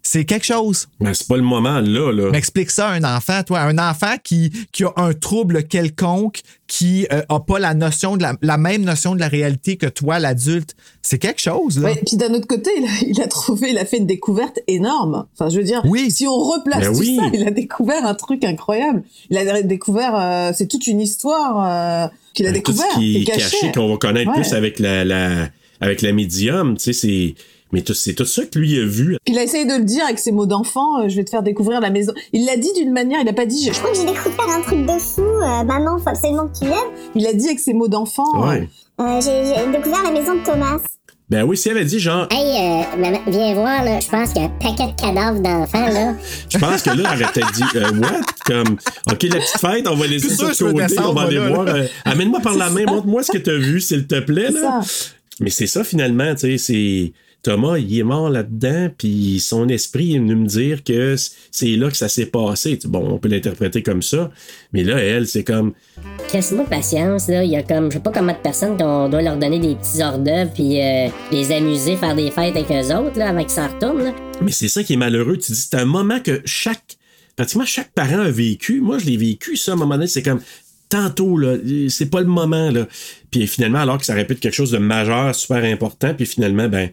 C'est quelque chose. Mais c'est pas le moment là, là. M'explique ça à un enfant, toi. Un enfant qui, qui a un trouble quelconque, qui euh, a pas la notion de la, la même notion de la réalité que toi, l'adulte. C'est quelque chose, là. Puis d'un autre côté, il a, il a trouvé, il a fait une découverte énorme. Enfin, je veux dire, Oui. si on replace Ben tout oui. ça, il a découvert un truc incroyable. Il a découvert, euh, c'est toute une histoire euh, qu'il a Ben, tout découvert, ce qui est caché. caché, qu'on va connaître Ouais. plus avec la, la avec la médium, tu sais, c'est mais c'est tout ça que lui a vu. Puis il a essayé de le dire avec ses mots d'enfant, euh, je vais te faire découvrir la maison. Il l'a dit d'une manière, il a pas dit, je, Je crois que j'ai découvert un truc de fou. Euh, maman, faut absolument que tu viennes. il a dit avec ses mots d'enfant. Ouais. Euh, j'ai j'ai découvert la maison de Thomas. Ben oui, s'il avait dit genre, Hey, euh, maman, viens voir, là. Je pense qu'il y a un paquet de cadavres d'enfants, là. je pense que là, elle aurait peut-être dit, euh, what? Comme, OK, la petite fête, on va laisser ça de côté, on va aller là, voir. euh, Amène-moi par la main, montre-moi ce que t'as vu, s'il te plaît, là. ça. Mais c'est ça, finalement, tu sais, c'est. Thomas, il est mort là-dedans, puis son esprit est venu me dire que c'est là que ça s'est passé. Bon, on peut l'interpréter comme ça, mais là, elle, c'est comme, Laisse-moi patience, là. Il y a comme, je sais pas combien de personnes qu'on doit leur donner des petits hors d'œuvre puis euh, les amuser, faire des fêtes avec eux autres, là, avant qu'ils s'en retournent, là. Mais c'est ça qui est malheureux. Tu dis, c'est un moment que chaque, pratiquement chaque parent a vécu. Moi, je l'ai vécu, ça, à un moment donné, c'est comme, tantôt, là, c'est pas le moment, là. Puis finalement, alors que ça répète quelque chose de majeur, super important, puis finalement, ben,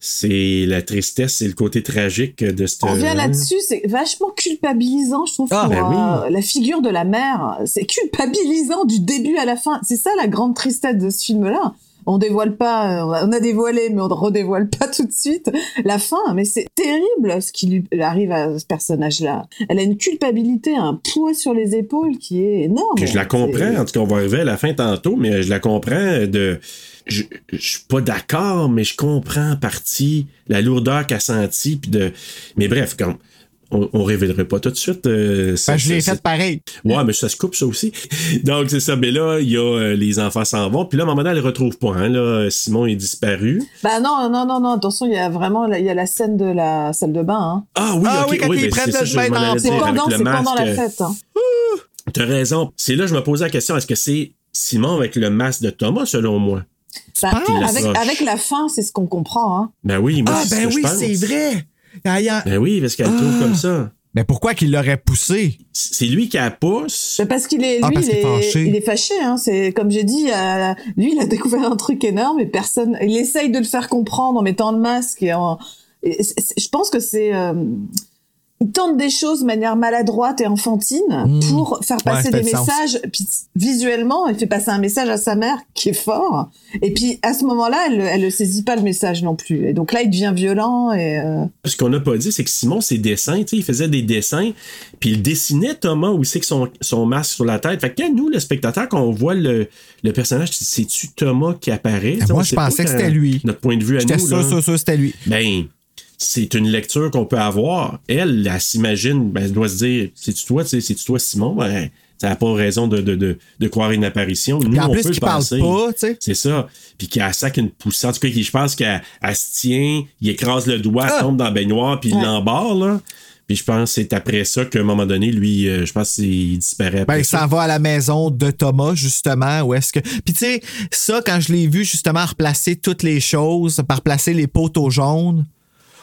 c'est la tristesse, c'est le côté tragique de cette. On revient là-dessus, c'est vachement culpabilisant, je trouve, Ah, pour ben oui. euh, la figure de la mère. C'est culpabilisant du début à la fin. C'est ça la grande tristesse de ce film-là. On dévoile pas, euh, on a dévoilé, mais on ne redévoile pas tout de suite la fin. Mais c'est terrible ce qui lui arrive à ce personnage-là. Elle a une culpabilité, un poids sur les épaules qui est énorme. Puis je la comprends, en tout cas, on va arriver à la fin tantôt, mais je la comprends de. Je, je suis pas d'accord, mais je comprends en partie la lourdeur qu'elle a sentie. Puis de. Mais bref, comme. On, on révélerait pas tout de suite. euh, ça- Ben, je l'ai ça- fait pareil. Ouais, mais ça se coupe, ça aussi. Donc, c'est ça. Mais là, il y a euh, les enfants s'en vont. Puis là, à un moment donné, elle le retrouve pas. Hein, là, Simon est disparu. Bah non, non, non, non. Attention, il y a vraiment, il y a la scène de la salle de bain. Hein. Ah oui, Ah oui, quand ils ben, prennent ça, le je bain C'est pendant, c'est pendant la fête. Hein. T'as raison. C'est là que je me posais la question. Est-ce que c'est Simon avec le masque de Thomas, selon moi? Bah, penses? avec, la fin, c'est ce qu'on comprend. Hein. Ben oui, moi, Ah, c'est ce ben que oui, pense. c'est vrai. Ah, a- Ben oui, parce qu'elle le trouve Ah. comme ça. Mais pourquoi qu'il l'aurait poussé? C'est lui qui la pousse. C'est parce qu'il est, lui, Ah, parce il, qu'il est est, fâché. il est fâché. Hein. C'est comme j'ai dit, euh, lui, il a découvert un truc énorme et personne. Il essaye de le faire comprendre en mettant le masque et en. et c'est- c'est- je pense que c'est. euh, il tente des choses de manière maladroite et enfantine Mmh. pour faire passer des messages. Puis visuellement, il fait passer un message à sa mère qui est fort. Et puis à ce moment-là, elle, elle ne saisit pas le message non plus. Et donc là, il devient violent et. euh, Ce qu'on n'a pas dit, c'est que Simon, ses dessins, tu sais, il faisait des dessins, puis il dessinait Thomas aussi avec son, son masque sur la tête. Fait que quand nous, le spectateur, quand on voit le, le personnage, c'est-tu Thomas qui apparaît? Ah, Moi, je pensais que c'était lui. Notre point de vue à nous. sûr, là. sûr, sûr, c'était lui. Ben, c'est une lecture qu'on peut avoir. Elle, elle, s'imagine, ben, elle doit se dire, c'est-tu toi, c'est-tu toi, Simon? Ben, ça n'a pas raison de, de, de, de croire une apparition. Nous, en on plus, peut qu'il parle penser. pas, tu sais. C'est ça. Puis qu'elle sac une poussée. En tout cas, je pense qu'elle elle se tient, il écrase le doigt, elle tombe dans la baignoire, puis il Ouais. l'embarre, là. Puis je pense que c'est après ça qu'à un moment donné, lui, euh, je pense qu'il disparaît après Ben, il ça. s'en va à la maison de Thomas, justement, où est-ce que. Puis, tu sais, ça, quand je l'ai vu, justement, replacer toutes les choses, par placer les poteaux jaunes,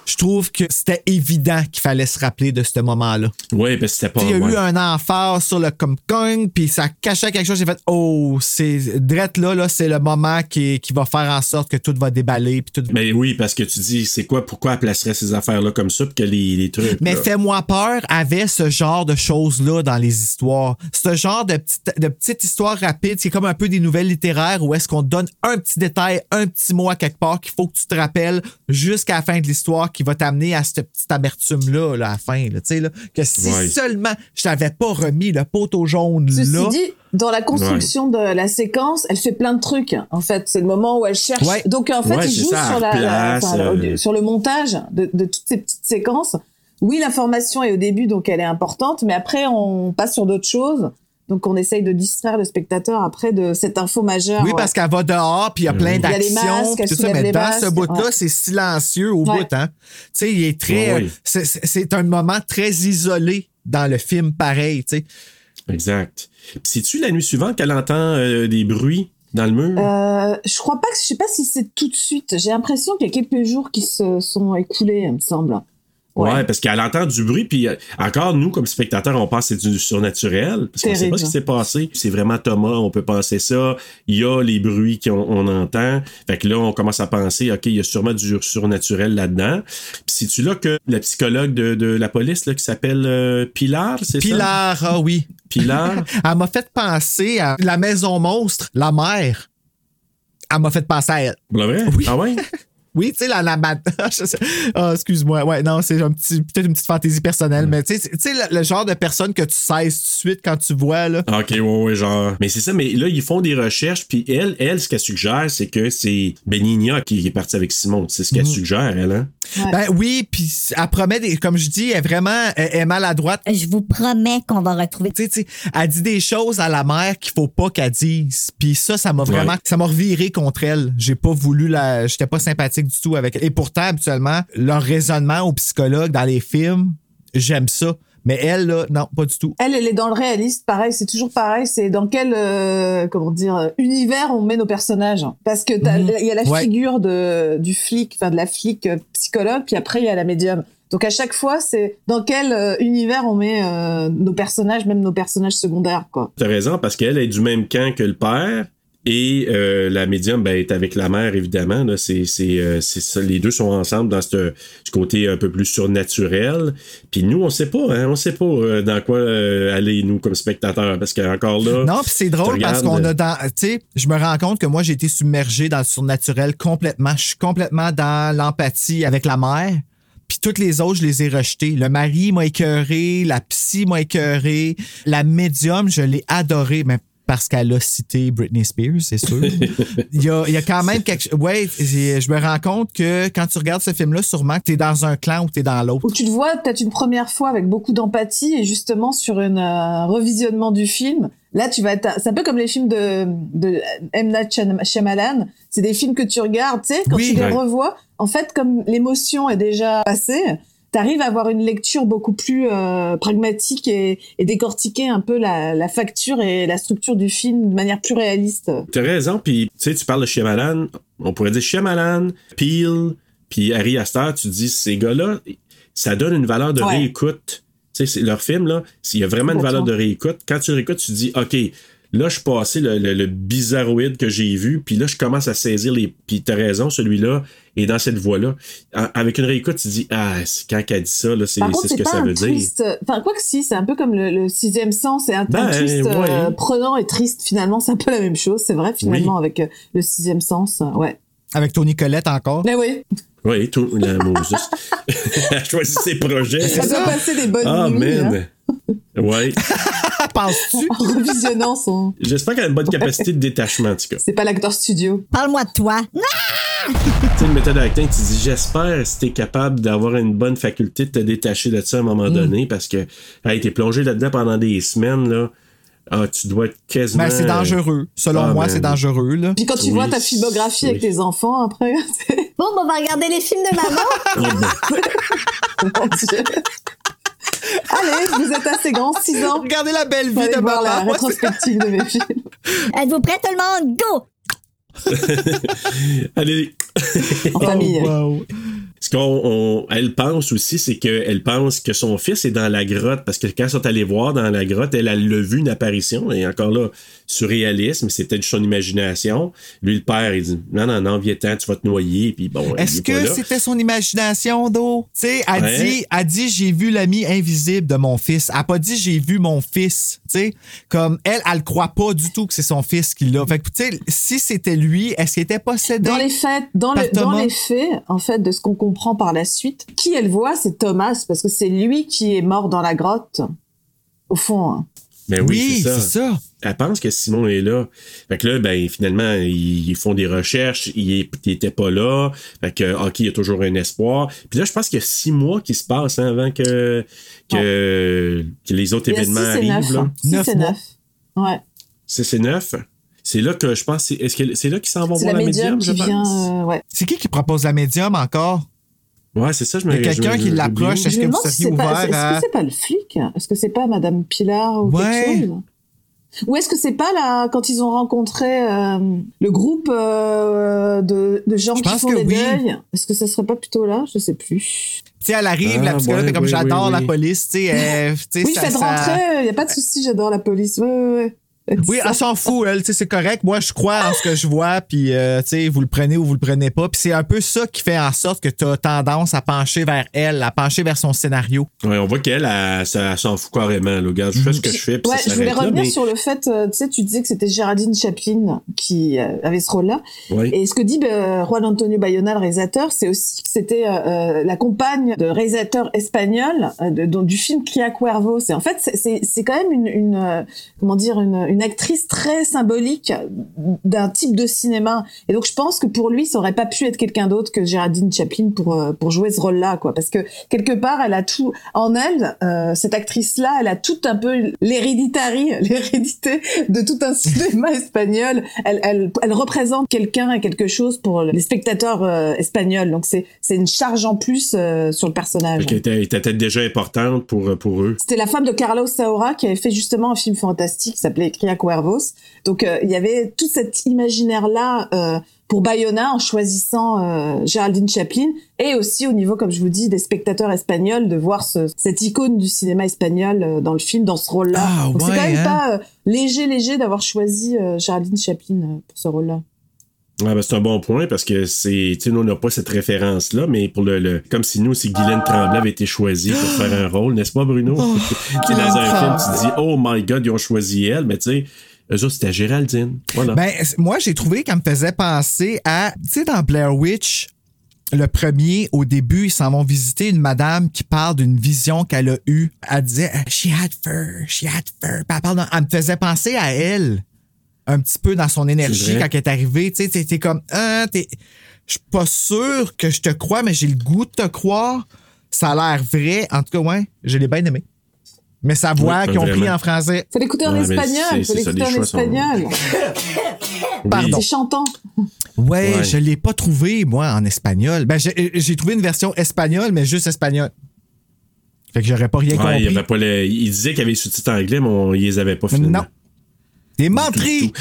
je trouve que c'était évident qu'il fallait se rappeler de ce moment-là. Ouais, parce que c'était pas. Il y a ouais. eu un emphase sur le comme cogne, puis ça cachait quelque chose. J'ai fait, oh, c'est. Drette là, là, c'est le moment qui, qui va faire en sorte que tout va déballer, puis tout. Mais oui, parce que tu dis, c'est quoi, pourquoi elle placerait ces affaires-là comme ça, puis que les, les trucs. Mais. Fais-moi peur avait ce genre de choses-là dans les histoires. Ce genre de petite, de petite histoire rapide, c'est comme un peu des nouvelles littéraires où est-ce qu'on te donne un petit détail, un petit mot à quelque part qu'il faut que tu te rappelles jusqu'à la fin de l'histoire qui va t'amener à cette petite amertume-là là, à la fin. Là, tu sais, là, que si Ouais. seulement je t'avais pas remis le poteau jaune Ceci là. dit, dans la construction de la séquence, elle fait plein de trucs. En fait, c'est le moment où elle cherche. Ouais. Donc en fait, Ouais, il joue ça, sur, la, la- replace, enfin, euh. sur le montage de, de toutes ces petites séquences. Oui, l'information est au début, donc elle est importante, mais après on passe sur d'autres choses. Donc on essaye de distraire le spectateur après de cette info majeure. Oui, parce qu'elle va dehors, puis il y a plein Il y a les d'actions, masques, puis elle tout ça, mais les dans masques, ce bout-là, ouais. c'est silencieux au Ouais. bout, hein. Tu sais, il est très. Oui. c'est- un moment très isolé dans le film, pareil, tu sais. Exact. Puis c'est-tu la nuit suivante qu'elle entend euh, des bruits dans le mur? Euh, je crois pas que je sais pas si c'est tout de suite. J'ai l'impression qu'il y a quelques jours qui se sont écoulés, il me semble. Ouais, parce qu'elle entend du bruit, puis euh, encore, nous, comme spectateurs, on pense que c'est du surnaturel, parce qu'on sait Terrible. pas ce qui s'est passé. C'est vraiment Thomas, on peut penser ça. Il y a les bruits qu'on on entend. Fait que là, on commence à penser, OK, il y a sûrement du surnaturel là-dedans. Puis c'est-tu là que la psychologue de, de la police, là, qui s'appelle euh, Pilar, c'est ça? Pilar, ah oui. Pilar. Elle m'a fait penser à la maison monstre, la mère. Elle m'a fait penser à elle. Vrai? Oui. Ah ouais? Oui, tu sais, la, la Ah, excuse-moi. Ouais, non, c'est un petit, peut-être une petite fantaisie personnelle, mais tu sais, tu sais, le, le genre de personne que tu sais tout de suite quand tu vois, là. Ah, OK, ouais, ouais, genre. Mais c'est ça, mais là, ils font des recherches, puis elle, elle, ce qu'elle suggère, c'est que c'est Benigna qui est partie avec Simon. C'est ce qu'elle suggère, elle, hein? Ben oui, puis elle promet des, comme je dis, elle est vraiment, elle elle est maladroite. Je vous promets qu'on va retrouver. Tu sais, tu sais, elle dit des choses à la mère qu'il faut pas qu'elle dise. Puis ça, ça m'a vraiment, Ouais. ça m'a reviré contre elle. J'ai pas voulu la, j'étais pas sympathique du tout avec elle. Et pourtant, habituellement, leur raisonnement au psychologue dans les films, j'aime ça. Mais elle, là, non, pas du tout. Elle, elle est dans le réaliste, pareil, c'est toujours pareil, c'est dans quel, euh, comment dire, euh, univers on met nos personnages. Parce que Mhm. il y a la Ouais. figure de, du flic, enfin de la flic euh, psychologue, puis après il y a la médium. Donc à chaque fois, c'est dans quel euh, univers on met euh, nos personnages, même nos personnages secondaires, quoi. T'as raison, parce qu'elle est du même camp que le père. Et euh, la médium ben, est avec la mère, évidemment. là. C'est, c'est, euh, c'est ça. Les deux sont ensemble dans ce, ce côté un peu plus surnaturel. Puis nous, on sait pas, hein, on sait pas euh, dans quoi euh, aller, nous, comme spectateurs. Parce qu'encore là. Non, puis c'est drôle parce qu'on euh, a dans. Tu sais, je me rends compte que moi, j'ai été submergé dans le surnaturel complètement. Je suis complètement dans l'empathie avec la mère. Puis toutes les autres, je les ai rejetés. Le mari m'a écœuré, la psy m'a écœuré, la médium, je l'ai adorée, mais parce qu'elle a cité Britney Spears, c'est sûr. il, y a, il y a quand même quelque chose. Ouais, je me rends compte que quand tu regardes ce film-là, sûrement que t'es dans un clan ou t'es dans l'autre. Où tu te vois peut-être une première fois avec beaucoup d'empathie et justement sur un euh, revisionnement du film. Là, tu vas être, c'est un peu comme les films de, de M. Night Shyam- Shyamalan. C'est des films que tu regardes, tu sais, quand Oui. tu les Ouais. revois. En fait, comme l'émotion est déjà passée, t'arrives à avoir une lecture beaucoup plus euh, pragmatique et, et décortiquer un peu la, la facture et la structure du film de manière plus réaliste. T'as raison, puis tu sais, tu parles de Shyamalan, on pourrait dire Shyamalan, Peel, puis Harry Astor, tu dis, ces gars-là, ça donne une valeur de Ouais. réécoute. Tu sais, leur film, là, s'il y a vraiment une valeur de réécoute, quand tu réécoutes, tu dis, OK, là, je suis passé le, le, le bizarroïde que j'ai vu, puis là, je commence à saisir les... Puis t'as raison, celui-là est dans cette voie-là. Avec une réécoute, tu dis, ah, c'est- quand elle dit ça, là, c'est Par c'est contre, ce c'est que pas ça un veut dire. triste. Enfin, quoi que si, c'est un peu comme le, le sixième sens, c'est un, un Ben, triste euh, prenant et triste. Finalement, c'est un peu la même chose. C'est vrai, finalement, avec euh, le sixième sens. euh, ouais. Avec Tony Collette encore. Mais oui, Oui, tout, la Moses. Elle a choisi ses projets. ça doit passer des bonnes Ah, nuits hein, Ouais. Penses-tu? en revisionnant son. J'espère qu'elle a une bonne capacité de détachement, en tout cas. C'est pas l'acteur studio. Parle-moi de toi. Tu sais, le méthode acting, tu dis, j'espère si t'es capable d'avoir une bonne faculté de te détacher de ça à un moment Mm. donné, parce que, hey, t'es plongé là-dedans pendant des semaines, là. Ah, tu dois être quasiment. Ben, c'est dangereux. Selon Ah, moi, man. c'est dangereux, là. Puis quand tu Oui, vois ta filmographie avec oui. tes enfants après, c'est- Bon, on va regarder les films de maman. Oh, ben, mon Dieu. Allez, vous êtes assez grand, 6 ans. Regardez la belle vie de voir la rétrospective de mes films. Êtes-vous prêts, tout le monde? Go! Allez. En famille. Oh, wow. Ce qu'on, on- elle pense aussi, c'est qu'elle pense que son fils est dans la grotte, parce que quand ils sont allés voir dans la grotte, elle, l'a vu une apparition, et encore là, surréalisme, c'était de son imagination. Lui, le père, il dit, non, non, non, viens-t'en, tu vas te noyer, puis bon, Est-ce est que c'était son imagination, d'eau? Tu sais, elle Ouais. dit, elle dit, j'ai vu l'ami invisible de mon fils. Elle a pas dit, j'ai vu mon fils. Tu sais, comme elle, elle croit pas du tout que c'est son fils qui l'a. Fait que, tu sais, si c'était lui, est-ce qu'il était possédé? Dans les faits, dans, le, les faits, en fait, de ce qu'on comprend par la suite, qui elle voit, c'est Thomas, parce que c'est lui qui est mort dans la grotte. Au fond. hein. Ben oui, oui, c'est ça. c'est ça. Elle pense que Simon est là. Fait que là, ben, finalement, ils, font des recherches. Il, est- il était pas là. Fait que, OK, il y a toujours un espoir. Puis là, je pense qu'il y a six mois qui se passent hein, avant que, que, que les autres Il y a événements six arrivent. Six Neuf. Ouais. C'est c'est neuf. C'est là que je pense. c'est- Est-ce que c'est là qu'ils s'en vont C'est voir la médium médium, je qui pense? vient. euh, ouais. C'est qui qui propose la médium encore? Ouais, c'est ça, je me Il y a quelqu'un qui l'approche. Est-ce que vous seriez c'est pas. ouvert Est-ce que c'est pas le flic? Est-ce que c'est pas Madame Pilar ou Ouais. quelque chose? Ou est-ce que c'est pas là quand ils ont rencontré euh, le groupe euh, de, de gens Je qui pense font que des oui. deuils? Est-ce que ça serait pas plutôt là? Je sais plus. Tu sais, elle arrive, Ah, là, parce que là, ouais, comme oui, j'adore oui, la oui. police, tu sais. euh, Oui, ça- faites ça- rentrer, il n'y a pas de souci, j'adore la police. Ouais, ouais, ouais. Oui, elle s'en fout, elle, tu sais, c'est correct. Moi, je crois en ce que je vois, puis, euh, tu sais, vous le prenez ou vous le prenez pas. Puis c'est un peu ça qui fait en sorte que tu as tendance à pencher vers elle, à pencher vers son scénario. Ouais, on voit qu'elle, elle, s'en fout carrément. Là. Regarde, je fais ce que je fais, puis Ouais, ça je voulais là. revenir Mais... sur le fait, euh, tu sais, tu disais que c'était Géraldine Chaplin qui euh, avait ce rôle-là. Ouais. Et ce que dit euh, Juan Antonio Bayona, le réalisateur, c'est aussi que c'était euh, la compagne de réalisateur espagnol euh, de- dont- du film Cria Cuervos. Et en fait, c'est- c'est c'est quand même une, une comment dire, une, une actrice très symbolique d'un type de cinéma. Et donc, je pense que pour lui, ça aurait pas pu être quelqu'un d'autre que Géraldine Chaplin pour euh, pour jouer ce rôle-là, quoi. Parce que quelque part, elle a tout en elle. euh, cette actrice-là, elle a tout un peu l'héréditari, l'hérédité de tout un cinéma espagnol. Elle, elle, elle représente quelqu'un et quelque chose pour les spectateurs euh, espagnols. Donc c'est c'est une charge en plus euh, sur le personnage. Était, elle était peut-être déjà importante pour, pour eux. C'était la femme de Carlos Saura qui avait fait justement un film fantastique qui s'appelait Cria Cuervos. Donc euh, il y avait tout cet imaginaire-là euh, pour Bayona en choisissant euh, Géraldine Chaplin et aussi au niveau, comme je vous dis, des spectateurs espagnols de voir ce, cette icône du cinéma espagnol dans le film, dans ce rôle-là. Ah, Donc c'est quand même hein. pas léger, léger d'avoir choisi Géraldine Chaplin pour ce rôle-là. Ouais, ben, c'est un bon point parce que c'est, nous, on n'a pas cette référence-là, mais pour le, le- comme si nous, si Guylaine Tremblay avait été choisie pour faire un rôle, n'est-ce pas, Bruno? tu sais, dans un film, tu dis, oh my god, ils ont choisi elle, mais tu sais, eux autres, c'était Géraldine. Voilà. Ben, moi, j'ai trouvé qu'elle me faisait penser à, tu sais, dans Blair Witch, le premier, au début, ils s'en vont visiter une madame qui parle d'une vision qu'elle a eue. Elle disait, she had fur, she had fur. Parle elle me faisait penser à elle, un petit peu dans son énergie quand elle est arrivée. Tu sais, t'es- comme, ah, t'es, je suis pas sûr que je te crois, mais j'ai le goût de te croire. Ça a l'air vrai. En tout cas, ouais, je l'ai bien aimé. Mais sa voix Oui, qu'ils ont pris en français. Faut l'écouter en espagnol, c'est- faut l'écouter les en sont- espagnol. Oui. pardon. C'est chantant. Ouais, Ouais. je l'ai pas trouvé, moi, en espagnol. Ben, j'ai j'ai trouvé une version espagnole, mais juste espagnol. Fait que j'aurais pas rien Ouais, il, y compris. avait pas les- il disait qu'il y avait les sous-titres anglais, mais on, ils les avait pas finalement. Non. T'es mentri!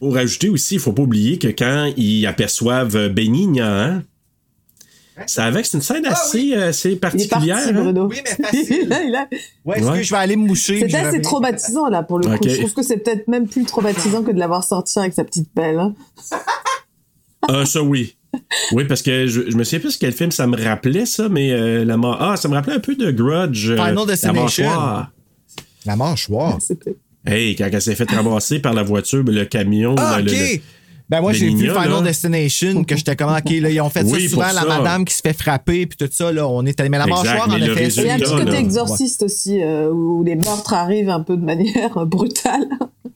Pour rajouter aussi, il faut pas oublier que quand ils aperçoivent Benigna, hein, ça avec c'est une scène assez, euh, assez Il est particulière. parti, hein? Bruno. Oui, mais facile. Là, il a- Ouais, est-ce Ouais. que je vais aller me moucher? Je assez traumatisant là pour le coup. Je trouve que c'est peut-être même plus traumatisant que de l'avoir sorti avec sa petite pelle. hein. Ah, ça oui. Oui, parce que je, je me souviens plus quel film ça me rappelait, ça, mais euh, la mort. Ah, ça me rappelait un peu de Grudge. euh, Final la Destination. mâchoire. La mâchoire. Hey, quand elle s'est fait ramasser par la voiture, ben, le camion. Ah, le- OK! le- Ben moi, j'ai vu Final là. Destination, que j'étais comme, OK, là, ils ont fait Oui, ça souvent, la ça. madame qui se fait frapper, puis tout ça, là, on est allé. Mais la Exact, mâchoire, mais en le effet, Il y a un petit côté là. exorciste aussi, euh, où les meurtres arrivent un peu de manière euh, brutale.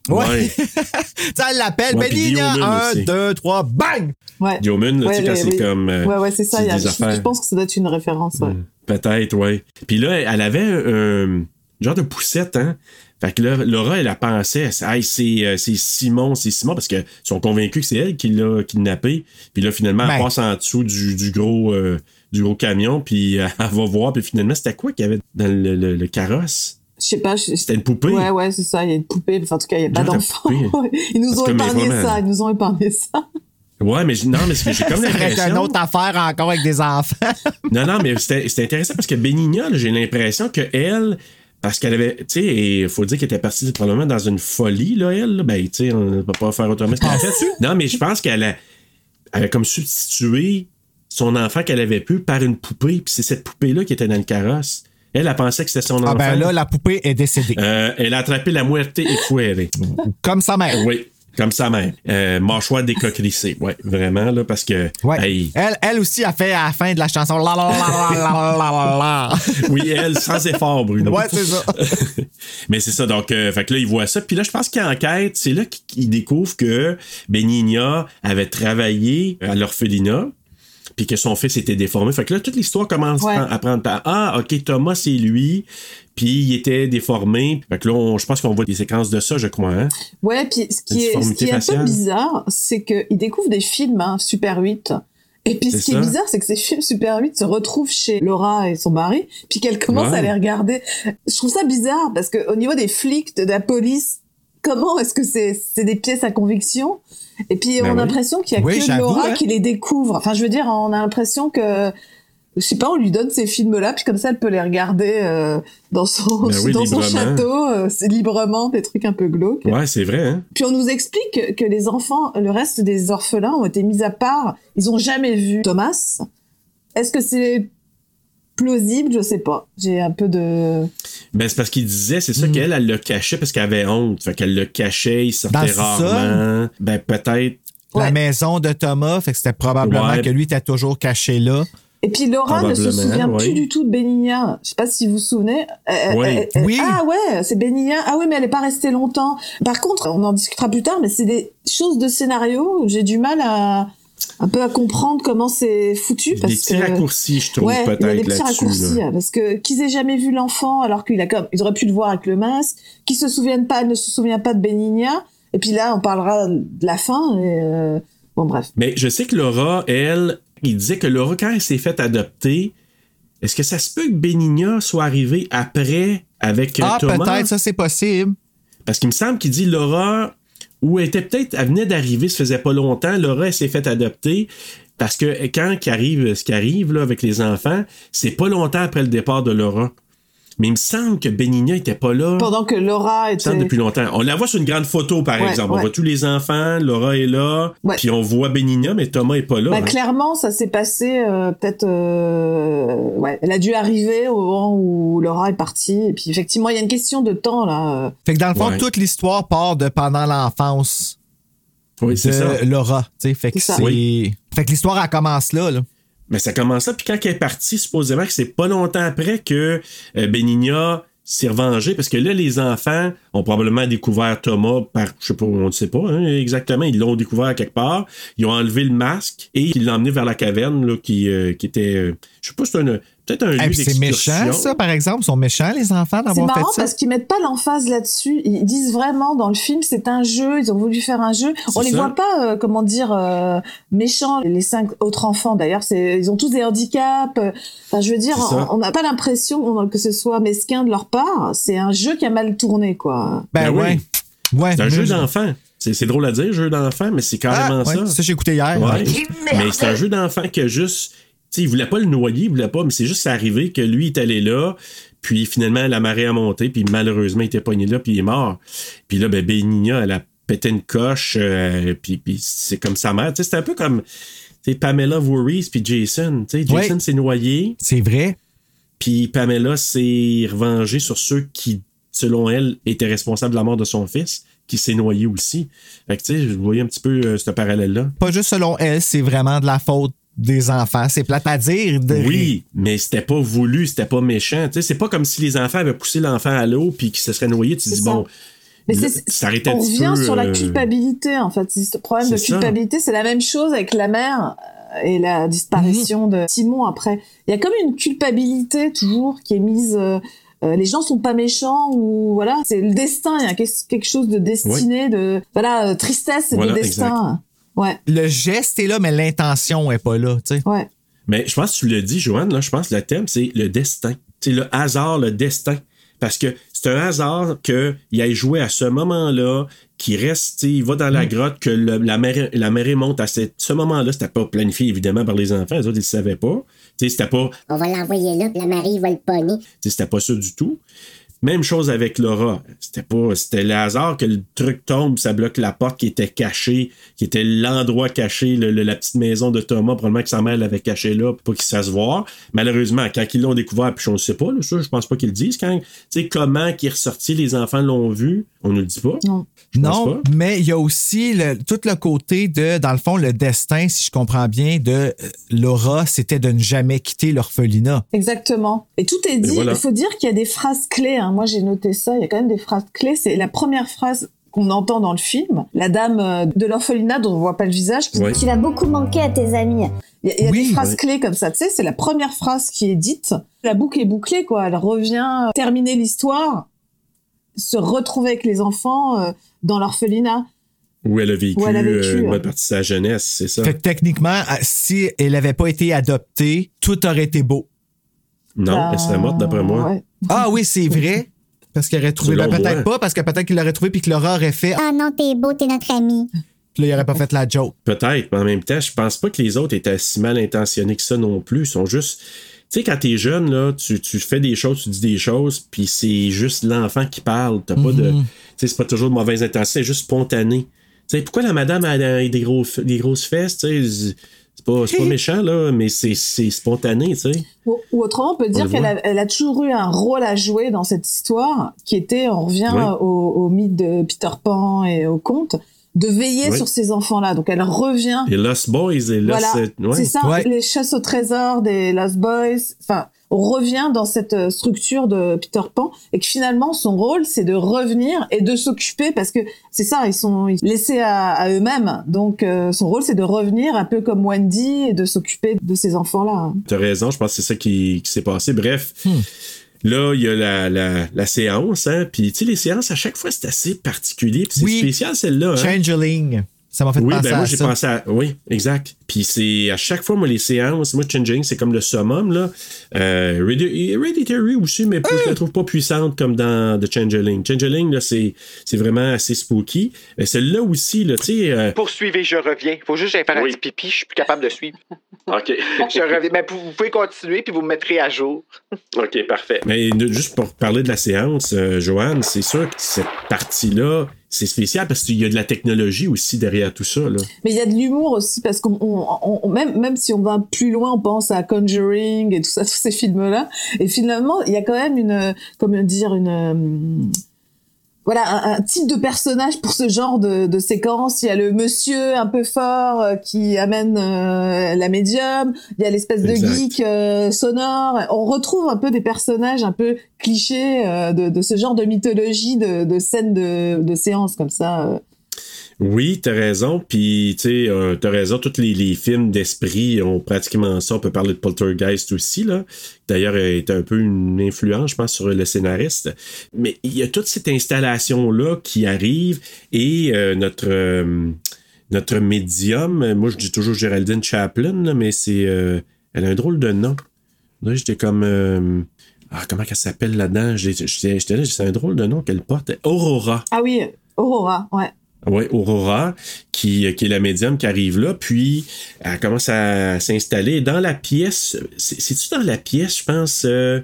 Ouais. Ouais. Ça, elle l'appelle, Ouais, Benigna, Guillaume un, aussi. deux, trois, bang! Ouais. Diomun, là, tu sais, Ouais, quand ouais, c'est oui. comme. euh, Ouais, ouais, c'est ça. y a- je, pense que ça doit être une référence. Ouais. Peut-être, ouais. Puis là, elle avait un genre de poussette, hein. Fait que là, Laura, elle a pensé, Hey, c'est, euh, c'est Simon, c'est Simon, parce qu'ils sont convaincus que c'est elle qui l'a kidnappé. Puis là, finalement, elle Ben. passe en dessous du, du gros, euh, du gros camion, puis euh, elle va voir, puis finalement, c'était quoi qu'il y avait dans le, le- le carrosse? Je sais pas. C'était une poupée? Ouais, ouais, c'est ça. Il y a une poupée. Enfin, en tout cas, il n'y a pas d'enfant. Ils nous ont épargné vraiment. ça. Ils nous ont épargné ça. Ouais, mais non, mais c'est- j'ai comme Ça aurait été une l'impression. autre affaire encore avec des enfants. Non, non, mais c'était c'était intéressant parce que Benigna, j'ai l'impression que elle, parce qu'elle avait, tu sais, il faut dire qu'elle était partie probablement dans une folie, là, elle. là. Ben, tu sais, on ne peut pas faire autrement. a. Non, mais je pense qu'elle a, elle a comme substitué son enfant qu'elle avait pu par une poupée, puis c'est cette poupée-là qui était dans le carrosse. Elle, elle pensait que c'était son Ah enfant. ben là, la poupée est décédée. Euh, elle a attrapé la muerte et fouérée. Comme sa mère. Oui, comme sa mère. Euh, mâchoire décocrissée. Ouais, vraiment, là, parce que. Ouais. hey, Elle, elle aussi a fait à la fin de la chanson la la la la la la oui, elle, sans effort, Bruno. Ouais, c'est ça. Mais c'est ça, donc, euh, fait que là, il voit ça. Puis là, je pense qu'il enquête, c'est là qu'il découvre que Benigna avait travaillé à l'orphelinat, puis que son fils était déformé. Fait que là, toute l'histoire commence Ouais. à prendre par Ah, OK, Thomas, c'est lui, puis il était déformé. Fait que là, on- je pense qu'on voit des séquences de ça, je crois. Hein? Ouais, puis ce qui est, ce qui est un peu bizarre, c'est qu'ils découvrent des films, hein, Super 8. Et puis, ce qui ça. est bizarre, c'est que ces films Super 8 se retrouvent chez Laura et son mari, puis qu'elle commence Ouais. à les regarder. Je trouve ça bizarre, parce que au niveau des flics, de la police, comment est-ce que c'est, des pièces à conviction? Et puis, Ben on a oui. l'impression qu'il y a Oui, que Laura hein. qui les découvre. Enfin, je veux dire, on a l'impression que, je sais pas, on lui donne ces films-là, puis comme ça, elle peut les regarder euh, dans son, Ben oui, dans son château, euh, c'est librement, des trucs un peu glauques. Ouais, c'est vrai, hein? Puis on nous explique que, que les enfants, le reste des orphelins ont été mis à part. Ils ont jamais vu Thomas. Est-ce que c'est plausible Je sais pas. J'ai un peu de. Ben, c'est parce qu'il disait, c'est ça Mhm. qu'elle, elle le cachait parce qu'elle avait honte. Fait qu'elle le cachait, il sortait Dans rarement. Ben, peut-être. La Ouais. maison de Thomas, fait que c'était probablement Ouais. que lui était toujours caché là. Et puis Laura ne se souvient ouais. plus du tout de Bénignat. Je sais pas si vous vous souvenez. Euh, Oui. euh, euh, Oui. Ah ouais, c'est Bénignat. Ah oui, mais elle est pas restée longtemps. Par contre, on en discutera plus tard, mais c'est des choses de scénario. J'ai du mal à un peu à comprendre comment c'est foutu parce des petits que raccourcis, je trouve, ouais, il y a des peut-être petits raccourcis là. hein, parce que qu'ils aient jamais vu l'enfant alors qu'il a comme ils auraient pu le voir avec le masque, qu'ils se souviennent pas, elle ne se souvient pas de Bénignat. Et puis là, on parlera de la fin. Et euh, bon, bref. Mais je sais que Laura, elle, il disait que Laura, quand elle s'est faite adopter, est-ce que ça se peut que Benigna soit arrivée après avec euh, Ah, Thomas? peut-être, ça c'est possible. Parce qu'il me semble qu'il dit Laura, ou elle était peut-être, elle venait d'arriver, ça faisait pas longtemps, Laura, s'est faite adopter. Parce que quand qui arrive, ce qui arrive là, avec les enfants, c'est pas longtemps après le départ de Laura. Mais il me semble que Benigna était pas là. Pendant que Laura était depuis longtemps. On la voit sur une grande photo, par Ouais, exemple. On voit tous les enfants, Laura est là, Ouais. puis on voit Benigna, mais Thomas est pas là. Bah, hein. clairement, ça s'est passé euh, peut-être. euh, ouais, elle a dû arriver au moment où Laura est partie. Et puis effectivement, il y a une question de temps là. euh. Fait que dans le fond, Ouais. toute l'histoire part de pendant l'enfance Oui, c'est ça. de Laura. tu sais. Fait que C'est ça. c'est. Oui. Fait que l'histoire, elle commence là. là. Mais ça commence là, puis quand elle est partie, supposément que c'est pas longtemps après que euh, Benigna s'est revengé, parce que là, les enfants ont probablement découvert Thomas par, je sais pas, on ne sait pas hein, exactement, ils l'ont découvert quelque part, ils ont enlevé le masque et ils l'ont emmené vers la caverne, là, qui, euh, qui était, euh, je sais pas, c'est un, peut-être un puis c'est méchant, ça, par exemple. Ils sont méchants, les enfants, C'est d'avoir fait marrant ça. parce qu'ils mettent pas l'emphase là-dessus. Ils disent vraiment dans le film, c'est un jeu. Ils ont voulu faire un jeu. On les ça. voit pas, euh, comment dire, euh, méchants. Les cinq autres enfants, d'ailleurs, c'est ils ont tous des handicaps. Enfin, je veux dire, C'est on n'a pas l'impression que ce soit mesquin de leur part. C'est un jeu qui a mal tourné, quoi. Ben, Ben oui. ouais. Ouais. C'est un jeu je- d'enfant. C'est c'est drôle à dire, jeu d'enfant, mais c'est carrément Ah, ouais, ça. ça, j'ai écouté hier. Ouais. Mais c'est un jeu d'enfant qui a juste. Tu sais, il voulait pas le noyer, il voulait pas, mais c'est juste arrivé que lui est allé là, puis finalement la marée a monté, puis malheureusement il était pogné là, puis il est mort. Puis là, ben Benigna, elle a pété une coche, euh, puis, puis c'est comme sa mère. C'est un peu comme tu sais, Pamela Voorhees puis Jason. Tu sais, Ouais. Jason s'est noyé, C'est vrai. puis Pamela s'est revengée sur ceux qui, selon elle, étaient responsables de la mort de son fils, qui s'est noyé aussi. Fait que tu sais, je voyais un petit peu euh, ce parallèle-là. Pas juste selon elle, c'est vraiment de la faute des enfants. C'est plate à dire. de- Oui, mais c'était pas voulu, c'était pas méchant. Tu sais, c'est pas comme si les enfants avaient poussé l'enfant à l'eau puis qu'il se serait noyé. Tu dis, ça. bon, Mais c'est, on revient sur la euh, culpabilité, en fait. Ce problème de culpabilité, c'est la même chose avec la mère euh, et la disparition Mhm. de Simon après. Il y a comme une culpabilité toujours qui est mise. Euh, les gens sont pas méchants ou voilà, c'est le destin. Il y a quelque chose de destiné, de voilà, euh, tristesse et Voilà, de destin. Ouais, Le geste est là, mais l'intention est pas là. tu sais. ouais. Mais je pense que tu le dis, Joanne, là, je pense que le thème, c'est le destin. C'est le hasard, le destin. Parce que c'est un hasard qu'il aille jouer à ce moment-là, qu'il reste, tu sais, il va dans Mm. la grotte, que le- la, marée, la marée monte à cette- ce moment-là. C'était pas planifié, évidemment, par les enfants. Les autres, ils ne savaient pas. Tu sais, c'était pas, On va l'envoyer là, puis la Marie va le pogner. Tu sais, C'était pas ça du tout. Même chose avec Laura. C'était pas, c'était le hasard que le truc tombe, ça bloque la porte qui était cachée, qui était l'endroit caché, le- le- la petite maison de Thomas, probablement que sa mère l'avait caché là pour qu'il se fasse voir. Malheureusement, quand ils l'ont découvert, puis on ne sait pas, là, ça, je pense pas qu'ils le disent. Quand, tu sais, comment qui est ressorti, les enfants l'ont vu, on ne le dit pas. Non. Pas. mais il y a aussi le- tout le côté de, dans le fond, le destin, si je comprends bien, de euh, Laura, c'était de ne jamais quitter l'orphelinat. Exactement. Et tout est dit. Il voilà. faut dire qu'il y a des phrases clés. hein. Moi, j'ai noté ça. Il y a quand même des phrases clés. C'est la première phrase qu'on entend dans le film. La dame euh, de l'orphelinat dont on voit pas le visage. qui Ouais. Tu vas beaucoup manquer à tes amis. Il y a, y a Oui, des phrases ouais. clés comme ça, tu sais, c'est la première phrase qui est dite. La boucle est bouclée, quoi. Elle revient euh, terminer l'histoire, se retrouver avec les enfants euh, dans l'orphelinat. Où elle a vécu, Où elle a vécu, euh, une bonne partie de sa jeunesse, c'est ça? Fait que techniquement, si elle n'avait pas été adoptée, tout aurait été beau. Non, Ben, elle serait morte d'après moi. ouais. Ah oui, c'est vrai. Parce qu'elle aurait trouvé. Ben, peut-être moi. pas, parce que peut-être qu'il l'aurait trouvé puis que Laura aurait fait. Ah non, t'es beau, t'es notre ami. Puis là, il aurait pas fait la joke. Peut-être, mais en même temps, je pense pas que les autres étaient si mal intentionnés que ça non plus. Ils sont juste. Tu sais, quand t'es jeune, là, tu, tu fais des choses, tu dis des choses, puis c'est juste l'enfant qui parle. T'as pas de. Mhm. Tu sais, c'est pas toujours de mauvaise intention, c'est juste spontané. Tu sais, pourquoi la madame a des, gros, des grosses fesses, tu sais, c'est pas, c'est pas méchant, là, mais c'est, c'est spontané, tu sais. Ou, ou autrement, on peut dire le qu'elle a, elle a toujours eu un rôle à jouer dans cette histoire, qui était, on revient au, au mythe de Peter Pan et au conte, de veiller sur ces enfants-là. Donc elle revient. Les Lost Boys et Lost. Voilà, ouais. c'est ça, Ouais. les chasses au trésor des Lost Boys. Enfin, revient dans cette euh, structure de Peter Pan et que finalement son rôle c'est de revenir et de s'occuper parce que c'est ça, ils sont laissés à, à eux-mêmes. Donc euh, son rôle c'est de revenir un peu comme Wendy et de s'occuper de ces enfants-là. T'as raison, je pense que c'est ça qui, qui s'est passé. Bref, Hmm. là, il y a la, la, la séance, hein. Puis, tu sais, les séances, à chaque fois, c'est assez particulier. Puis c'est Oui. spécial, celle-là. Hein? Changeling. Ça m'a fait Oui, penser ben moi à j'ai pensé à. Oui, exact. Puis c'est à chaque fois, moi, les séances, moi, Changeling, c'est comme le summum, là. Euh, Hereditary aussi, mais je la trouve pas puissante comme dans The Changeling. Changeling, là, c'est c'est vraiment assez spooky. Mais celle-là aussi, là, tu sais. euh, Poursuivez, je reviens. Faut juste que j'aille faire Oui. un petit pipi, je suis plus capable de suivre. OK. Je reviens. Mais vous pouvez continuer, puis vous me mettrez à jour. OK, parfait. Mais juste pour parler de la séance, euh, Joanne, c'est sûr que cette partie-là, c'est spécial parce qu'il y a de la technologie aussi derrière tout ça, là. Mais il y a de l'humour aussi parce qu'on on- on- même même si on va plus loin, on pense à Conjuring et tout ça, tous ces films-là. Et finalement, il y a quand même une, comment dire, une euh, voilà un, un type de personnage pour ce genre de, de séquence. Il y a le monsieur un peu fort euh, qui amène euh, la médium. Il y a l'espèce de geek euh, sonore. On retrouve un peu des personnages un peu clichés de, de ce genre de mythologie de, de scènes de, de séances comme ça. Oui, t'as raison. Puis, tu sais, euh, t'as raison. Tous les, films d'esprit ont pratiquement ça. On peut parler de Poltergeist aussi, là. D'ailleurs, elle est un peu une influence, je pense, sur le scénariste. Mais il y a toute cette installation-là qui arrive et euh, notre. euh, notre médium, moi je dis toujours Géraldine Chaplin, mais c'est. elle a un drôle de nom. Là, j'étais comme. ah, comment qu'elle s'appelle là-dedans? J'étais là, c'est un drôle de nom qu'elle porte. Aurora. Ah oui, Aurora, ouais. Oui, Aurora, qui, qui est la médium qui arrive là, puis elle commence à s'installer dans la pièce. C'est- C'est-tu dans la pièce, je pense? euh,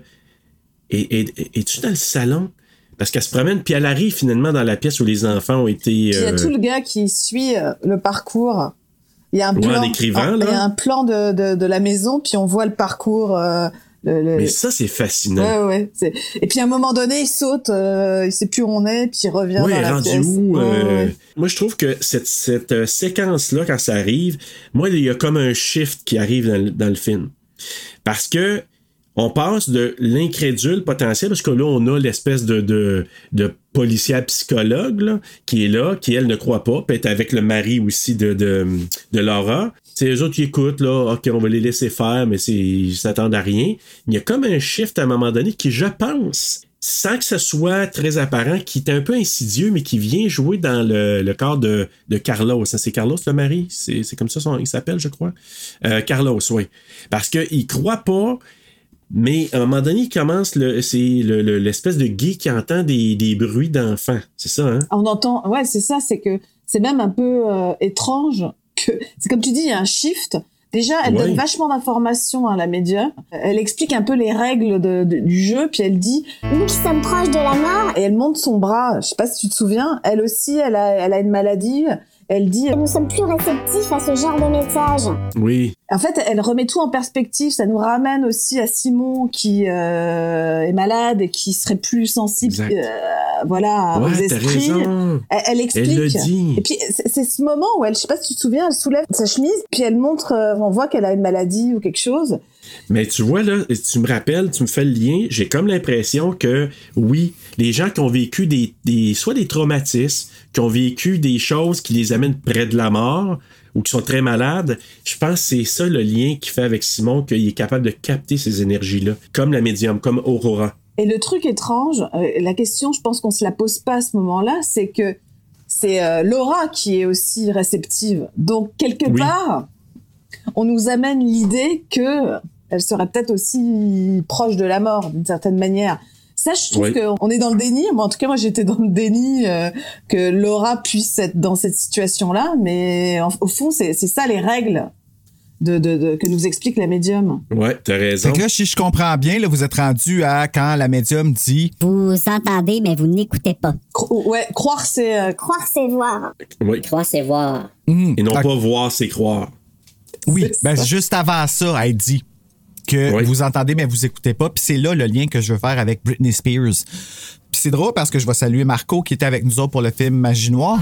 et, et- es-tu dans le salon? Parce qu'elle se promène, puis elle arrive finalement dans la pièce où les enfants ont été. Il y a euh, tout le gars qui suit euh, le parcours. Il y a un Ouais, plan, en écrivant, il y a un plan de, de, de la maison, puis on voit le parcours. euh, le, le- Mais ça, c'est fascinant. Ouais, ouais. c'est- Et puis à un moment donné, il saute, euh, il sait plus où on est, puis il revient Oui, dans la rendu pièce. où? Ouais, euh, ouais. Moi, je trouve que cette, cette euh, séquence-là, quand ça arrive, moi, il y a comme un shift qui arrive dans, le- dans le film. Parce que on passe de l'incrédule potentiel, parce que là, on a l'espèce de, de, de policière psychologue là, qui est là, qui, elle, ne croit pas, est avec le mari aussi de, de, de Laura. C'est eux autres qui écoutent, là, OK, on va les laisser faire, mais ils s'attendent à rien. Il y a comme un shift à un moment donné qui, je pense, sans que ce soit très apparent, qui est un peu insidieux, mais qui vient jouer dans le, le corps de, de Carlos. hein. C'est Carlos le mari? C'est comme ça son, il s'appelle, je crois. Euh, Carlos, oui. Parce qu'il croit pas, mais à un moment donné, il commence, c'est le- le- l'espèce de gay qui entend des, des bruits d'enfants. C'est ça, hein? On entend, ouais, c'est ça, c'est que c'est même un peu euh, étrange que, c'est comme tu dis, il y a un shift. Déjà, elle Ouais. donne vachement d'informations à la médium. Elle explique un peu les règles de- de- du jeu, puis elle dit Nous qui sommes proches de la mort, et elle monte son bras. Je sais pas si tu te souviens. Elle aussi, elle a, elle a une maladie. Elle dit. nous sommes plus réceptifs à ce genre de messages. Oui. En fait, elle remet tout en perspective. Ça nous ramène aussi à Simon qui euh, est malade et qui serait plus sensible, euh, voilà, aux Ouais, t'as esprits. raison. Elle, elle explique. Elle le dit. Et puis c'est c'est ce moment où elle, je sais pas si tu te souviens, elle soulève sa chemise, puis elle montre, euh, on voit qu'elle a une maladie ou quelque chose. Mais tu vois, là, tu me rappelles, tu me fais le lien, j'ai comme l'impression que, oui, les gens qui ont vécu des, des, soit des traumatismes, qui ont vécu des choses qui les amènent près de la mort, ou qui sont très malades, je pense que c'est ça le lien qu'il fait avec Simon, qu'il est capable de capter ces énergies-là, comme la médium, comme Aurora. Et le truc étrange, euh, la question, je pense qu'on se la pose pas à ce moment-là, c'est que c'est euh, Laura qui est aussi réceptive. Donc quelque Oui. part, on nous amène l'idée que elle serait peut-être aussi proche de la mort d'une certaine manière. Ça, je trouve Oui. qu'on est dans le déni. Moi, en tout cas, moi, j'étais dans le déni euh, que Laura puisse être dans cette situation-là. Mais en- au fond, c'est c'est ça les règles de, de, de- que nous explique la médium. Ouais, t'as raison. Fait que là, si je comprends bien, là, vous êtes rendu à quand la médium dit Vous entendez, mais vous n'écoutez pas. Cro- ouais, croire, c'est euh, Croire, c'est voir. Oui. Croire, c'est voir. Hum, Et non pas voir, c'est croire. Oui, ben juste avant ça, elle dit que Oui. vous entendez mais vous écoutez pas. Puis c'est là le lien que je veux faire avec Britney Spears. Puis c'est drôle parce que je vais saluer Marco qui était avec nous autres pour le film Magie Noire.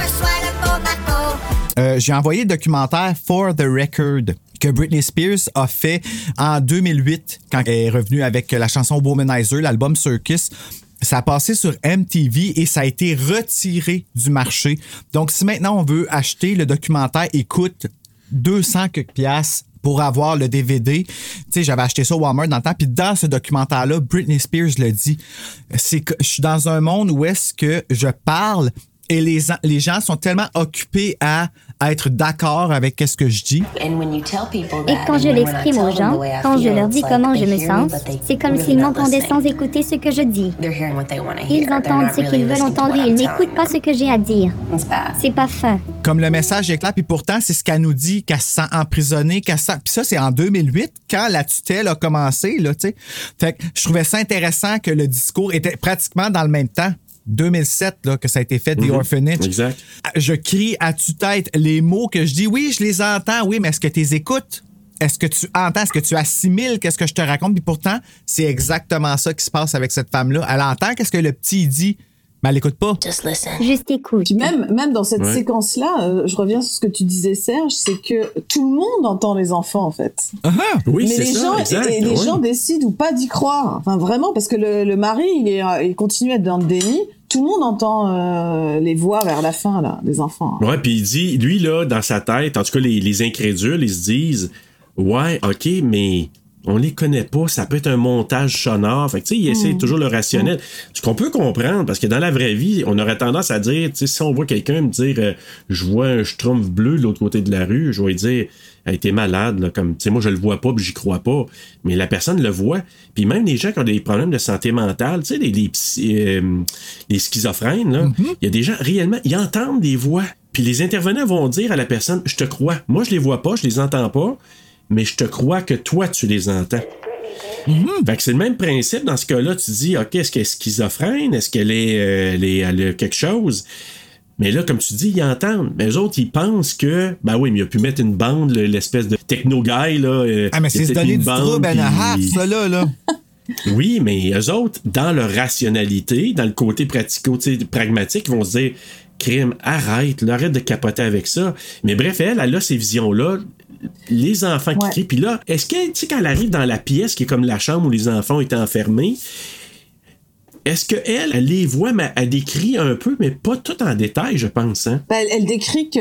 Euh, J'ai envoyé le documentaire For the Record que Britney Spears a fait en 2008 quand elle est revenue avec la chanson Womanizer, l'album Circus. Ça a passé sur MTV et ça a été retiré du marché. Donc, si maintenant on veut acheter le documentaire, écoute 200 quelques piastres pour avoir le DVD. Tu sais, j'avais acheté ça au Walmart dans le temps. Puis dans ce documentaire-là, Britney Spears le dit. C'est que je suis dans un monde où est-ce que je parle et les, les gens sont tellement occupés à, à être d'accord avec ce que je dis. Et quand je l'exprime aux gens, quand je leur dis comment je me sens, c'est comme s'ils m'entendaient sans écouter ce que je dis. Ils entendent ce qu'ils veulent entendre et ils n'écoutent pas ce que j'ai à dire. C'est pas fin. Comme le message est clair, puis pourtant, c'est ce qu'elle nous dit, qu'elle se sent emprisonnée, qu'elle se sent... Puis ça, c'est en 2008, quand la tutelle a commencé, là, tu sais. Fait que je trouvais ça intéressant que le discours était pratiquement dans le même temps. 2007, là, que ça a été fait, The Mhm. Orphanage. Exact. Je crie à tue-tête les mots que je dis. Oui, je les entends, oui, mais est-ce que tu les écoutes? Est-ce que tu entends? Est-ce que tu assimiles qu'est-ce que je te raconte? Puis pourtant, c'est exactement ça qui se passe avec cette femme-là. Elle entend qu'est-ce que le petit dit, mais elle l'écoute pas. Juste écoute. Puis même, même dans cette Ouais. séquence-là, euh, je reviens sur ce que tu disais, Serge, c'est que tout le monde entend les enfants, en fait. Oui, Mais c'est les ça, gens, exact, et les gens décident ou pas d'y croire. Enfin, vraiment, parce que le, le mari, il, est, euh, il continue à être dans le déni. Tout le monde entend euh, les voix vers la fin, là, des enfants. Ouais, puis il dit, lui, là, dans sa tête, en tout cas, les, les incrédules, ils se disent, ouais, OK, mais on les connaît pas, ça peut être un montage sonore. Fait que, tu sais, il essaie Mm. toujours le rationnel. Ce qu'on peut comprendre, parce que dans la vraie vie, on aurait tendance à dire, tu sais, si on voit quelqu'un me dire, euh, je vois un schtroumpf bleu de l'autre côté de la rue, je vais lui dire, elle était malade, là, comme, tu sais, moi, je le vois pas, puis j'y crois pas. Mais la personne le voit. Puis même les gens qui ont des problèmes de santé mentale, tu sais, les, euh, les schizophrènes, là, il y a des gens, réellement, ils entendent des voix. Puis les intervenants vont dire à la personne, je te crois. Moi, je les vois pas, je les entends pas, mais je te crois que toi, tu les entends. Fait que c'est le même principe dans ce cas-là. Tu dis, OK, est-ce qu'elle est schizophrène? Est-ce qu'elle est, euh, elle est- elle a quelque chose? Mais là, comme tu dis, ils entendent. Mais eux autres, ils pensent que, ben oui, mais il a pu mettre une bande, le- l'espèce de techno-guy, là. euh, Ah, mais c'est se donner du bande, trouble and a half, puis- ça, là, là. oui, mais eux autres, dans leur rationalité, dans le côté pratico tu sais, pragmatique, ils vont se dire crime, arrête, là, arrête de capoter avec ça. Mais bref, elle, elle a ces visions-là. Les enfants qui crient. Puis là, est-ce que, tu sais, quand elle arrive dans la pièce qui est comme la chambre où les enfants étaient enfermés, est-ce qu'elle, elle les voit, mais elle décrit un peu, mais pas tout en détail, je pense. Hein? Bah, elle, décrit que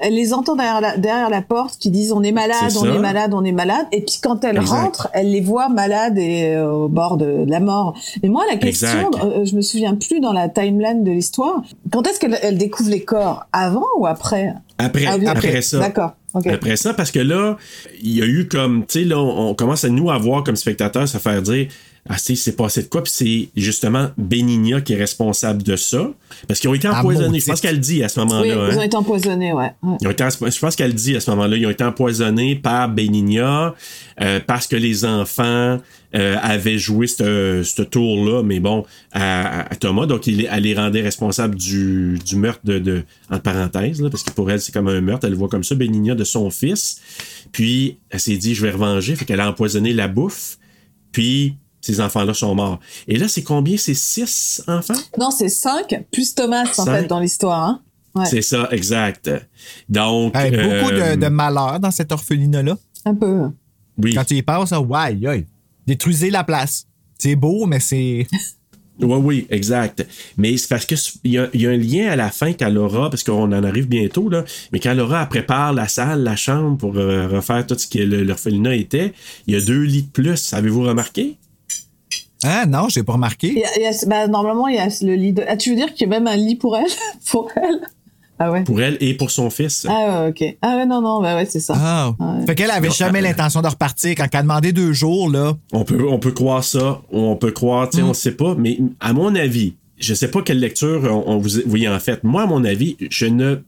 elle les entend derrière la, derrière la porte qui disent on est malade, on est malade, on est malade. Et puis quand elle Exact. rentre, elle les voit malades et euh, au bord de, de la mort. Mais moi, la question, euh, je me souviens plus dans la timeline de l'histoire. Quand est-ce qu'elle elle découvre les corps? Avant ou après? Après, Ah oui, après ça. D'accord. Ok. Après ça, parce que là, il y a eu comme, tu sais, là, on, commence à nous avoir comme spectateurs, se faire dire, ah, c'est c'est passé de quoi, puis c'est justement Benigna qui est responsable de ça, parce qu'ils ont été Ah, empoisonnés. Je pense qu'elle le dit à ce moment-là. Oui, hein. ils ont été empoisonnés, ouais. ouais. Ils ont été, je pense qu'elle le dit à ce moment-là, ils ont été empoisonnés par Benigna euh, parce que les enfants euh, avaient joué ce ce tour-là, mais bon, à, à Thomas, donc il, elle les rendait responsables du, du meurtre de, de entre parenthèses, là, parce que pour elle, c'est comme un meurtre, elle le voit comme ça, Benigna de son fils. Puis elle s'est dit, je vais revenger, fait qu'elle a empoisonné la bouffe, puis ces enfants-là sont morts. Et là, c'est combien? C'est six enfants? Non, c'est 5 plus Thomas en Cinq? fait dans l'histoire. Hein. Ouais. C'est ça, exact. Donc. Hey, beaucoup euh, de, de malheur dans cet orphelinat-là. Un peu. Oui. Quand tu y passes, ouais, ouais. Détruisez la place. C'est beau, mais c'est. Oui, oui, exact. Mais c'est parce que il y, a- y a un lien à la fin quand Laura, parce qu'on en arrive bientôt, là, mais quand Laura elle prépare la salle, la chambre pour euh, refaire tout ce que l'orphelinat était, il y a deux lits de plus. Avez-vous remarqué? Ah non, j'ai pas remarqué. Il y a- il y a- bah, normalement, il y a le lit de... Ah, tu veux dire qu'il y a même un lit pour elle Pour elle? Ah ouais. Pour elle et pour son fils. Ah ouais, ok. Ah ouais, non, non, bah ouais, c'est ça. Ah. Ouais. Fait qu'elle avait jamais l'intention de repartir. Quand elle a demandé deux jours, là. On peut, on peut croire ça, on peut croire, tu sais, on sait pas, mais à mon avis, je sais pas quelle lecture on, on vous, y en fait. Moi, à mon avis, je ne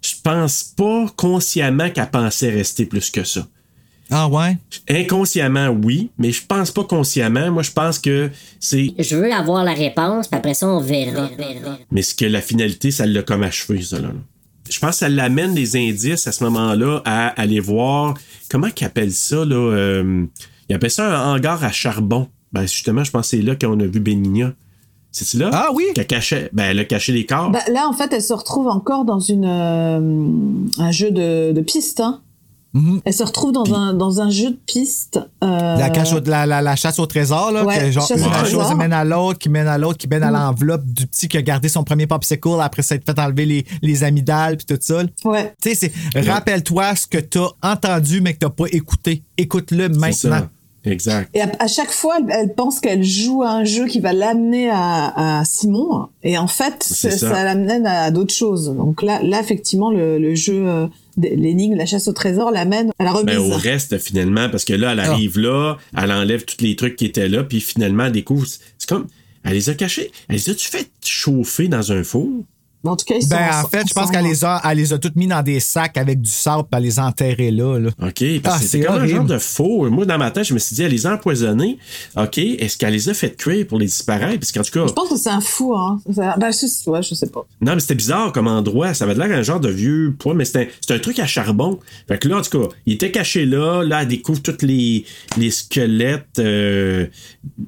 je pense pas consciemment qu'elle pensait rester plus que ça. Ah ouais? Inconsciemment, oui, mais je pense pas consciemment. Moi, je pense que c'est. Je veux avoir la réponse, puis après ça, on verra. Mais ce que la finalité, ça l'a comme achevé, ça, là. là. Je pense que ça l'amène des indices à ce moment-là à aller voir. Comment qu'ils appellent ça, là? Euh, ils appellent ça un hangar à charbon. Ben, justement, je pense que c'est là qu'on a vu Benigna. C'est-tu là? Ah oui? Qu'elle cachait, ben, elle a caché les corps. Bah, là, en fait, elle se retrouve encore dans une, euh, un jeu de, de piste. Hein. Mhm. Elle se retrouve dans, un, dans un jeu de piste. euh, La, cache au- la, la- la chasse au trésor, là, Ouais, que genre, chasse une au chose trésor. mène à l'autre, qui mène à l'autre, qui mène à Mm. l'enveloppe du petit qui a gardé son premier popsicle après s'être fait enlever les, les amygdales puis tout ça. Ouais. Tu sais, c'est rappelle-toi ce que t'as entendu mais que t'as pas écouté. Écoute-le maintenant. Exact. Et à, à chaque fois, elle, elle pense qu'elle joue à un jeu qui va l'amener à, à Simon. Et en fait, ça, l'amène à d'autres choses. Donc là, là effectivement, le, le jeu, euh, de- l'énigme, la chasse au trésor l'amène à la remise. Ben, au reste, finalement, parce que là, elle arrive là, elle enlève tous les trucs qui étaient là, puis finalement, elle découvre. C'est comme. Elle les a cachés. Elle les a-tu fait chauffer dans un four? En tout cas, ils sont Ben, en ensemble- fait, je pense qu'elle les a, elle les a toutes mis dans des sacs avec du sable puis elle les a enterrés là. là. OK, Ah, parce que c'est comme un genre de faux. Moi, dans ma tête, je me suis dit, elle les a empoisonnés. OK, est-ce qu'elle les a fait cuire pour les disparaître? Parce qu'en tout cas, Je pense que c'est un fou, hein. Ça- Ben, je, ouais, je sais pas. non, mais c'était bizarre comme endroit. Ça avait l'air un genre de vieux poids, mais c'était c'était un truc à charbon. Fait que là, en tout cas, il était caché là. Là, elle découvre tous les, les squelettes. euh,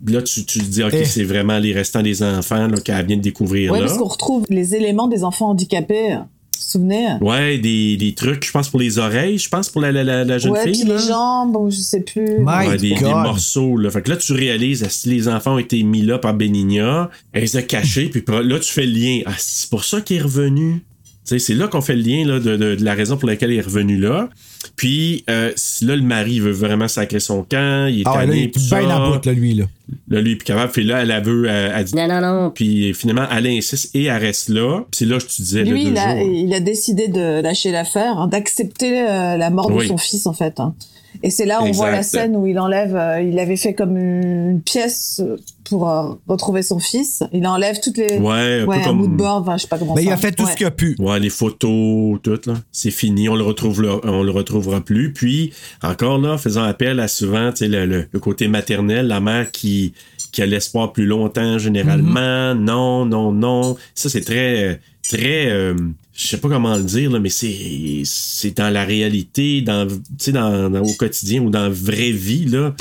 là, tu, tu te dis, OK, Eh. c'est vraiment les restants des enfants là, qu'elle vient de découvrir Ouais, là. parce qu'on retrouve les éléments des enfants handicapés. Vous souvenez? Ouais, des, des trucs, je pense, pour les oreilles, je pense, pour la, la, la, la jeune ouais, fille. puis là. les jambes, ou je sais plus. My Ouais, des, des morceaux. Là. Fait que là, tu réalises, si les enfants ont été mis là par Benigna, elle les a cachés, puis là, tu fais le lien. Ah, c'est pour ça qu'il est revenu. Tu sais, c'est là qu'on fait le lien là, de, de- de la raison pour laquelle il est revenu là. Puis euh, si là, le mari veut vraiment sacrer son camp, il est Ah ouais, là, tanné, il est tout bien bout, là, lui, là. Là, lui, plus capable. Puis là, elle a veut, elle, elle dit. Non, non, non. Puis finalement, elle insiste et elle reste là. Puis c'est là que je te disais, le Lui, deux il a, jours. il a décidé de lâcher l'affaire, hein, d'accepter euh, la mort de son fils, en fait. hein. Et c'est là où on voit la scène où il enlève, euh, il avait fait comme une pièce pour euh, retrouver son fils. Il enlève toutes les, Ouais, un peu comme- mood board, enfin, je sais pas comment ça. il a fait tout Ouais. ce qu'il a pu. Ouais, les photos, tout, là. C'est fini, on le retrouve là, on le retrouvera plus. Puis, encore là, faisant appel à souvent, tu sais, le, le- le côté maternel, la mère qui, qui a l'espoir plus longtemps, généralement. Mm-hmm. Non, non, non. Ça, c'est très, très, euh, je sais pas comment le dire, là, mais c'est, c'est dans la réalité, dans, tu sais, dans, dans- au quotidien ou dans la vraie vie, là.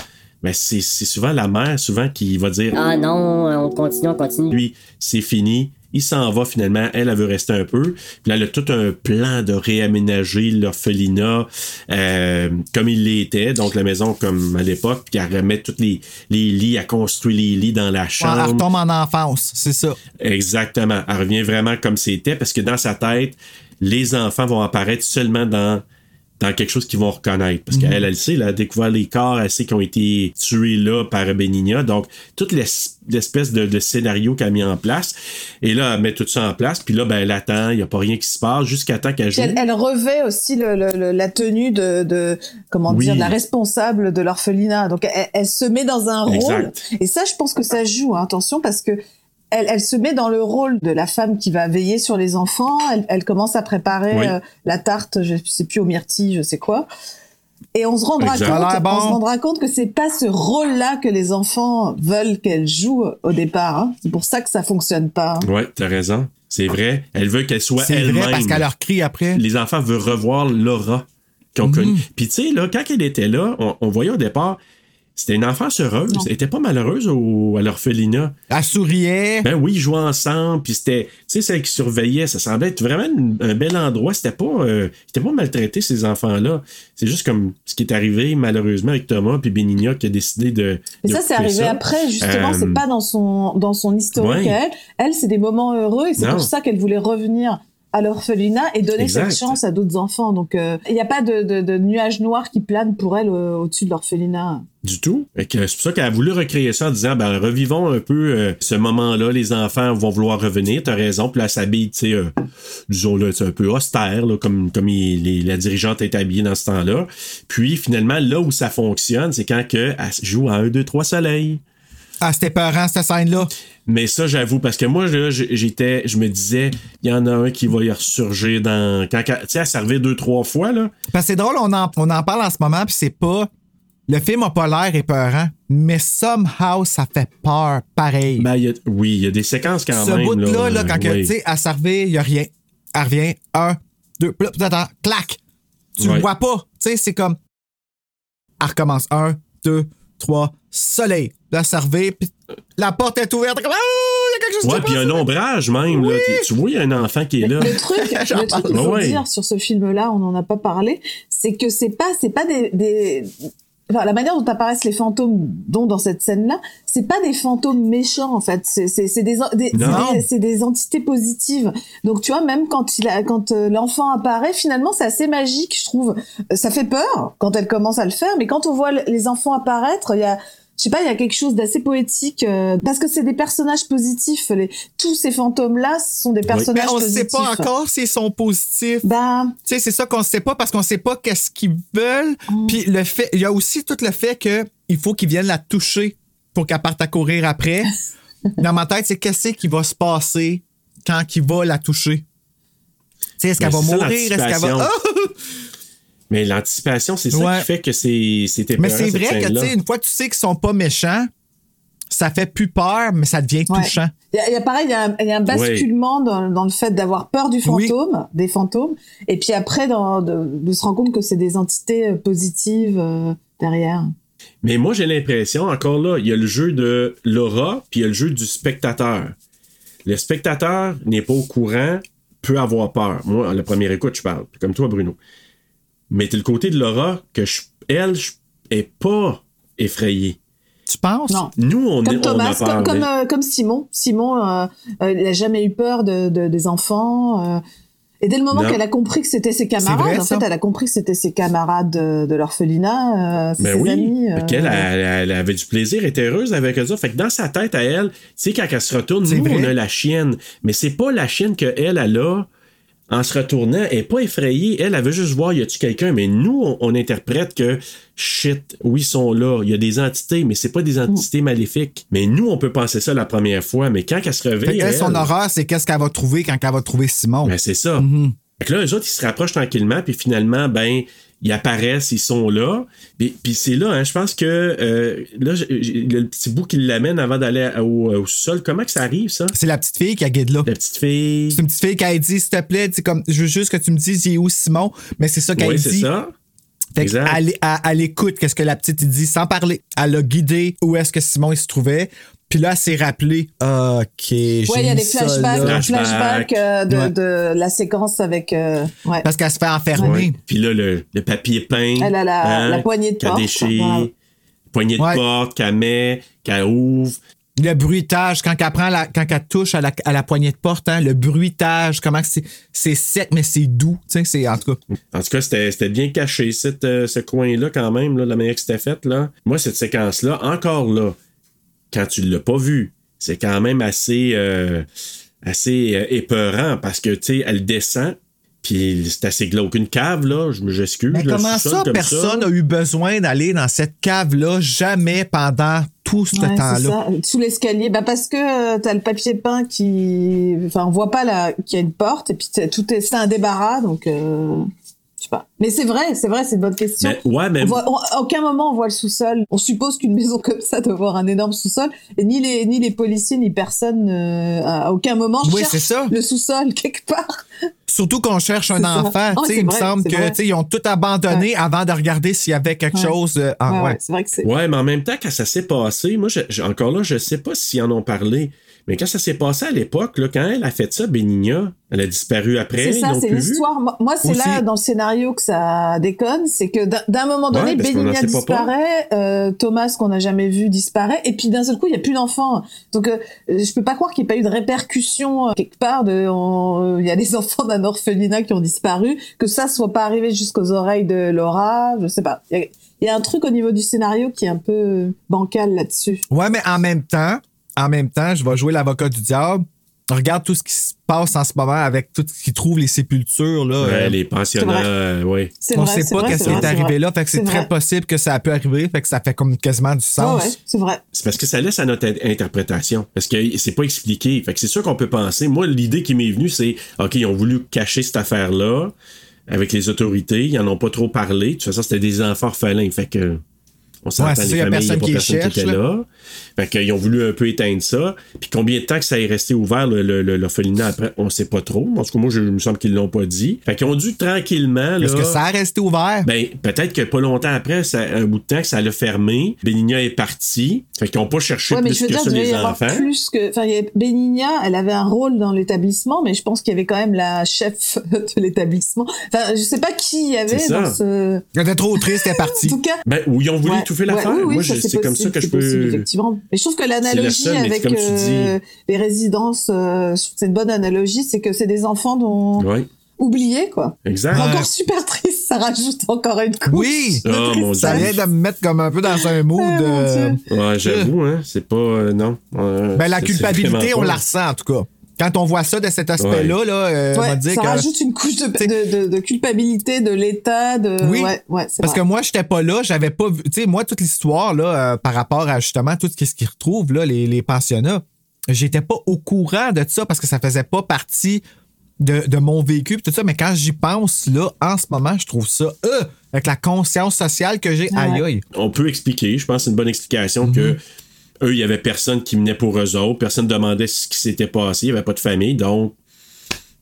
Ben, c'est, c'est souvent la mère, souvent, qui va dire, Ah non, on continue, on continue. lui, c'est fini. Il s'en va finalement. Elle, elle veut rester un peu. Puis là, elle a tout un plan de réaménager l'orphelinat euh, comme il l'était. Donc, la maison comme à l'époque. Puis elle remet tous les, les lits, elle construit les lits dans la Ouais, elle chambre. retombe en enfance, c'est ça. Exactement. Elle revient vraiment comme c'était parce que dans sa tête, les enfants vont apparaître seulement dans dans quelque chose qu'ils vont reconnaître. Parce qu'elle, elle sait, elle a découvert les corps, elle sait qu'ils ont été tués là par Benigna. Donc, toute l'es- l'espèce de, de scénario qu'elle a mis en place. Et là, elle met tout ça en place. Puis là, ben, elle attend, il n'y a pas rien qui se passe jusqu'à temps qu'elle joue. elle, elle revêt aussi le, le- le- la tenue de, de comment Oui. dire de la responsable de l'orphelinat. Donc elle, elle se met dans un rôle et ça je pense que ça joue. hein, attention parce que elle, elle se met dans le rôle de la femme qui va veiller sur les enfants. Elle, elle commence à préparer Oui. euh, la tarte, je sais plus aux myrtilles, je sais quoi. Et on se rendra compte, on se rendra compte que c'est pas ce rôle-là que les enfants veulent qu'elle joue au départ. hein. C'est pour ça que ça fonctionne pas. hein. Ouais, t'as raison. C'est vrai. Elle veut qu'elle soit C'est elle-même. vrai parce qu'elle leur crie après. les enfants veulent revoir Laura qu'ils ont connue. Puis tu sais, là, quand elle était là, on, on voyait au départ, c'était une enfance heureuse. Non. Elle était pas malheureuse au, à l'orphelinat. Elle souriait. Ben oui, ils jouaient ensemble, puis c'était, tu sais, celle qui surveillait, ça semblait être vraiment une- un bel endroit. C'était pas, euh, c'était pas maltraité ces enfants-là. C'est juste comme ce qui est arrivé malheureusement avec Thomas puis Benigna qui a décidé de. De ça, c'est arrivé ça. après, justement, Euh, c'est pas dans son, dans son historique ouais. à elle. Elle, c'est des moments heureux et c'est pour ça qu'elle voulait revenir à l'orphelinat et donner Exact. cette chance à d'autres enfants. Donc, euh, il n'y a pas de, de, de nuage noir qui plane pour elle euh, au-dessus de l'orphelinat. Du tout. C'est pour ça qu'elle a voulu recréer ça en disant, ben, revivons un peu euh, ce moment-là. Les enfants vont vouloir revenir. T'as raison. Puis là, elle s'habille, tu sais, euh, disons, là, c'est un peu austère, là, comme, comme il- les- la dirigeante est habillée dans ce temps-là. Puis, finalement, là où ça fonctionne, c'est quand que elle joue à 1, 2, 3 soleil. Ah, c'était peurant, cette scène-là. Mais ça, j'avoue, parce que moi, là, j'étais, je me disais, il y en a un qui va y ressurgir dans. Quand, tu sais, elle servait deux, trois fois, là. Parce que c'est drôle, on en, on en parle en ce moment, puis c'est pas. Le film a pas l'air épeurant, mais somehow, ça fait peur pareil. Ben, il y a- oui, il y a des séquences quand Ce même. bout-là, là, quand oui. tu sais, elle servait, il y a rien. Elle revient, un, deux, là, attends, clac! Tu le vois pas. Tu sais, c'est comme. Elle recommence. Un, deux, trois, soleil. La servée, puis la porte est ouverte. Comme, Ah, il y a quelque chose Ouais, qui puis il y a un ombrage même. Là, tu, tu vois, il y a un enfant qui est là. Le truc, le truc qu'il faut Ouais. dire sur ce film-là, on n'en a pas parlé, c'est que c'est pas, c'est pas des, des- enfin, la manière dont apparaissent les fantômes, dont dans cette scène-là, c'est pas des fantômes méchants en fait, c'est des, des- des des entités positives. Donc tu vois, même quand il a, quand euh, l'enfant apparaît, finalement c'est assez magique, je trouve. Ça fait peur quand elle commence à le faire, mais quand on voit les enfants apparaître, il y a je sais pas, il y a quelque chose d'assez poétique euh, parce que c'est des personnages positifs. Les, tous ces fantômes-là sont des personnages Mais on positifs. sait pas encore s'ils sont positifs. Ben, tu sais, c'est ça qu'on sait pas parce qu'on sait pas qu'est-ce qu'ils veulent. Mm. Puis le fait, il y a aussi tout le fait que il faut qu'ils viennent la toucher pour qu'elle parte à courir après. Dans ma tête, c'est qu'est-ce qui va se passer quand il va la toucher? Tu sais, est-ce qu'elle va mourir? Est-ce qu'elle va. l'anticipation. Mais l'anticipation, c'est ça Ouais. qui fait que c'est c'était Mais c'est vrai que, tu sais, une fois que tu sais qu'ils sont pas méchants, ça fait plus peur, mais ça devient Ouais. touchant. Il y, a- il y a pareil, il y a un, il y a un basculement dans, dans le fait d'avoir peur du fantôme, des fantômes, et puis après dans, de, de se rendre compte que c'est des entités euh, positives euh, derrière. Mais moi, j'ai l'impression, encore là, il y a le jeu de l'aura, puis il y a le jeu du spectateur. Le spectateur n'est pas au courant, peut avoir peur. Moi, à la première écoute, je parle, comme toi, Bruno. Mais t'as le côté de l'aura que je, elle, je, est pas effrayée. Tu penses? Non. Nous, on, Comme est, on Thomas, a peur. comme, comme, mais- euh, comme Simon. Simon, euh, euh, il a jamais eu peur de, de- des enfants. euh, et dès le moment qu'elle a compris que c'était ses C'est camarades, vrai, en ça. fait, elle a compris que c'était ses camarades de, de l'orphelinat, euh, c'est Ben ses oui, amis. euh, elle, elle avait du plaisir, elle était heureuse avec eux. Fait que dans sa tête à elle, tu sais, quand elle se retourne, C'est nous, vrai. on a la chienne. Mais c'est pas la chienne qu'elle, elle a. En se retournant, elle est pas effrayée. Elle, elle veut juste voir, y a-tu quelqu'un? Mais nous, on, on interprète que, shit, oui, ils sont là. Il y a des entités, mais c'est pas des entités maléfiques. Mais nous, on peut penser ça la première fois. Mais quand elle se réveille, qu'elle, son horreur, c'est qu'est-ce qu'elle va trouver quand elle va trouver Simon. ben, c'est ça. Fait que là, eux autres, ils se rapprochent tranquillement, puis finalement, ben, ils apparaissent, ils sont là. Puis, puis c'est là, hein, je pense que euh, là, le petit bout qui l'amène avant d'aller à- au, au sol, comment que ça arrive, ça? C'est la petite fille qui a guide là. La petite fille. C'est une petite fille qui a dit, s'il te plaît, comme, je veux juste que tu me dises, il est où Simon? Mais c'est ça qu'elle Oui, dit. c'est ça. Fait elle, elle écoute qu'est-ce que la petite dit sans parler. Elle a guidé où est-ce que Simon il se trouvait. Puis là, s'est rappelé. OK, Ouais, il y a des flashbacks, flashbacks euh, de, Ouais. de la séquence avec. euh, ouais. Parce qu'elle se fait enfermer. Ouais. Puis là, le, le papier peint. Elle a la- la poignée de porte. déchire, Voilà. Poignée de Ouais. porte qu'elle met, qu'elle ouvre. Le bruitage, quand elle prend la, quand elle touche à la, à la poignée de porte, hein, le bruitage, comment c'est, c'est sec, mais c'est doux. Tu sais, c'est, en tout cas. En tout cas, c'était c'était bien caché, cette, euh, ce coin-là, quand même, là, la manière que c'était faite. Là. Moi, cette séquence-là, encore là, quand tu l'as pas vue, c'est quand même assez, euh, assez euh, épeurant parce que, tu sais, elle descend, puis c'est assez glauque. Une cave, là, je m'excuse. Mais là, comment ça, comme personne n'a eu besoin d'aller dans cette cave-là jamais pendant tout ce Ouais, temps-là? sous l'escalier. Bah parce que euh, t'as le papier peint qui, enfin, on voit pas là qu'il y a une porte et puis tout est, c'est un débarras donc. Euh... Je sais pas. Mais c'est vrai, c'est vrai, c'est une bonne question. Mais, ouais, mais On voit- on- à aucun moment on voit le sous-sol. On suppose qu'une maison comme ça doit avoir un énorme sous-sol. Et ni les ni les policiers ni personne euh, à aucun moment Oui, cherche ça. le sous-sol quelque part. Surtout qu'on cherche un enfant. Il me vrai, semble c'est que vrai. tu sais, ils ont tout abandonné avant de regarder s'il y avait quelque Ouais. chose. euh, en- Ouais, ouais. ouais, c'est vrai que c'est. Ouais, mais en même temps, quand ça s'est passé, moi, je- je- encore là, je sais pas s'ils en ont parlé, Mais quand ça s'est passé à l'époque, là, quand elle a fait ça, Benigna, elle a disparu après. C'est ça, c'est l'histoire. Moi, c'est là dans le scénario que ça déconne, c'est que d'un- moment donné, Ouais, Benigna disparaît, euh, Thomas qu'on n'a jamais vu disparaît, et puis d'un seul coup, il y a plus d'enfants. Donc, euh, je peux pas croire qu'il n'y ait pas eu de répercussions euh, quelque part. De, on- il y a des enfants d'un orphelinat qui ont disparu, que ça soit pas arrivé jusqu'aux oreilles de Laura. Je sais pas. Il y y a un truc au niveau du scénario qui est un peu bancal là-dessus. Ouais, mais en même temps, en même temps, je vais jouer l'avocat du diable. Regarde tout ce qui se passe en ce moment avec tout ce qui trouve les sépultures. Là, Ouais, Euh, les pensionnats, euh, oui. C'est on vrai, sait pas qu'est-ce c'est qui est arrivé vrai. là. Fait que c'est très possible que ça a pu arriver. Fait que ça fait comme quasiment du sens. ouais, c'est vrai. C'est parce que ça laisse à notre in- interprétation. Parce que c'est pas expliqué. Fait que c'est sûr qu'on peut penser. Moi, l'idée qui m'est venue, c'est OK, ils ont voulu cacher cette affaire-là avec les autorités. Ils en ont pas trop parlé. De toute façon, c'était des enfants orphelins. Fait que. On s'entend, Ouais, les a familles, a personne pas qui les personne qui était là. là. Fait qu'ils ont voulu un peu éteindre ça. Puis combien de temps que ça est resté ouvert, le- le- le- l'orphelinat, après, on sait pas trop. En tout cas, moi, je, il me semble qu'ils l'ont pas dit. Fait qu'ils ont dû tranquillement. Est-ce que ça a resté ouvert? ben, peut-être que pas longtemps après, ça, un bout de temps que ça l'a fermé. Benigna est parti. Fait qu'ils ont pas cherché Ouais, mais plus je veux que dire, ça il les enfants. plus que. Enfin, il a- elle avait un rôle dans l'établissement, mais je pense qu'il y avait quand même la chef de l'établissement. Enfin, je sais pas qui il y avait dans ce. Elle était trop triste, elle est partie. En tout cas. Ben, ou ils ont voulu Ouais, étouffer ouais, l'affaire. oui, oui, Moi, ça, c'est comme ça possible, que je c'est possible, peux. effectivement. Mais je trouve que l'analogie avec euh, les résidences, euh, c'est une bonne analogie, c'est que c'est des enfants dont Ouais. oubliés, quoi. Exact. Encore super triste, ça rajoute encore une couche. Oui! Oh, mon Ça Dieu. vient de me mettre comme un peu dans un mood. Ah, mon euh. Ouais, j'avoue, hein. C'est pas. euh, non. Euh, ben, la culpabilité, on la ressent en tout cas. Quand on voit ça de cet aspect-là, là, euh, on va dire ça que. rajoute une couche de, de, de, de culpabilité de l'État, de. Oui. Ouais, Parce vrai. que moi, j'étais pas là, j'avais pas vu. Tu sais, moi, toute l'histoire, là, euh, par rapport à justement tout ce qu'ils retrouvent, là, les, les pensionnats, j'étais pas au courant de ça parce que ça faisait pas partie de, de mon vécu pis tout ça. Mais quand j'y pense, là, en ce moment, je trouve ça, euh, avec la conscience sociale que j'ai, aïe aïe. On peut expliquer, je pense que c'est une bonne explication Mhm. que eux, il y avait personne qui venait pour eux autres, personne demandait ce qui s'était passé, il n'y avait pas de famille, donc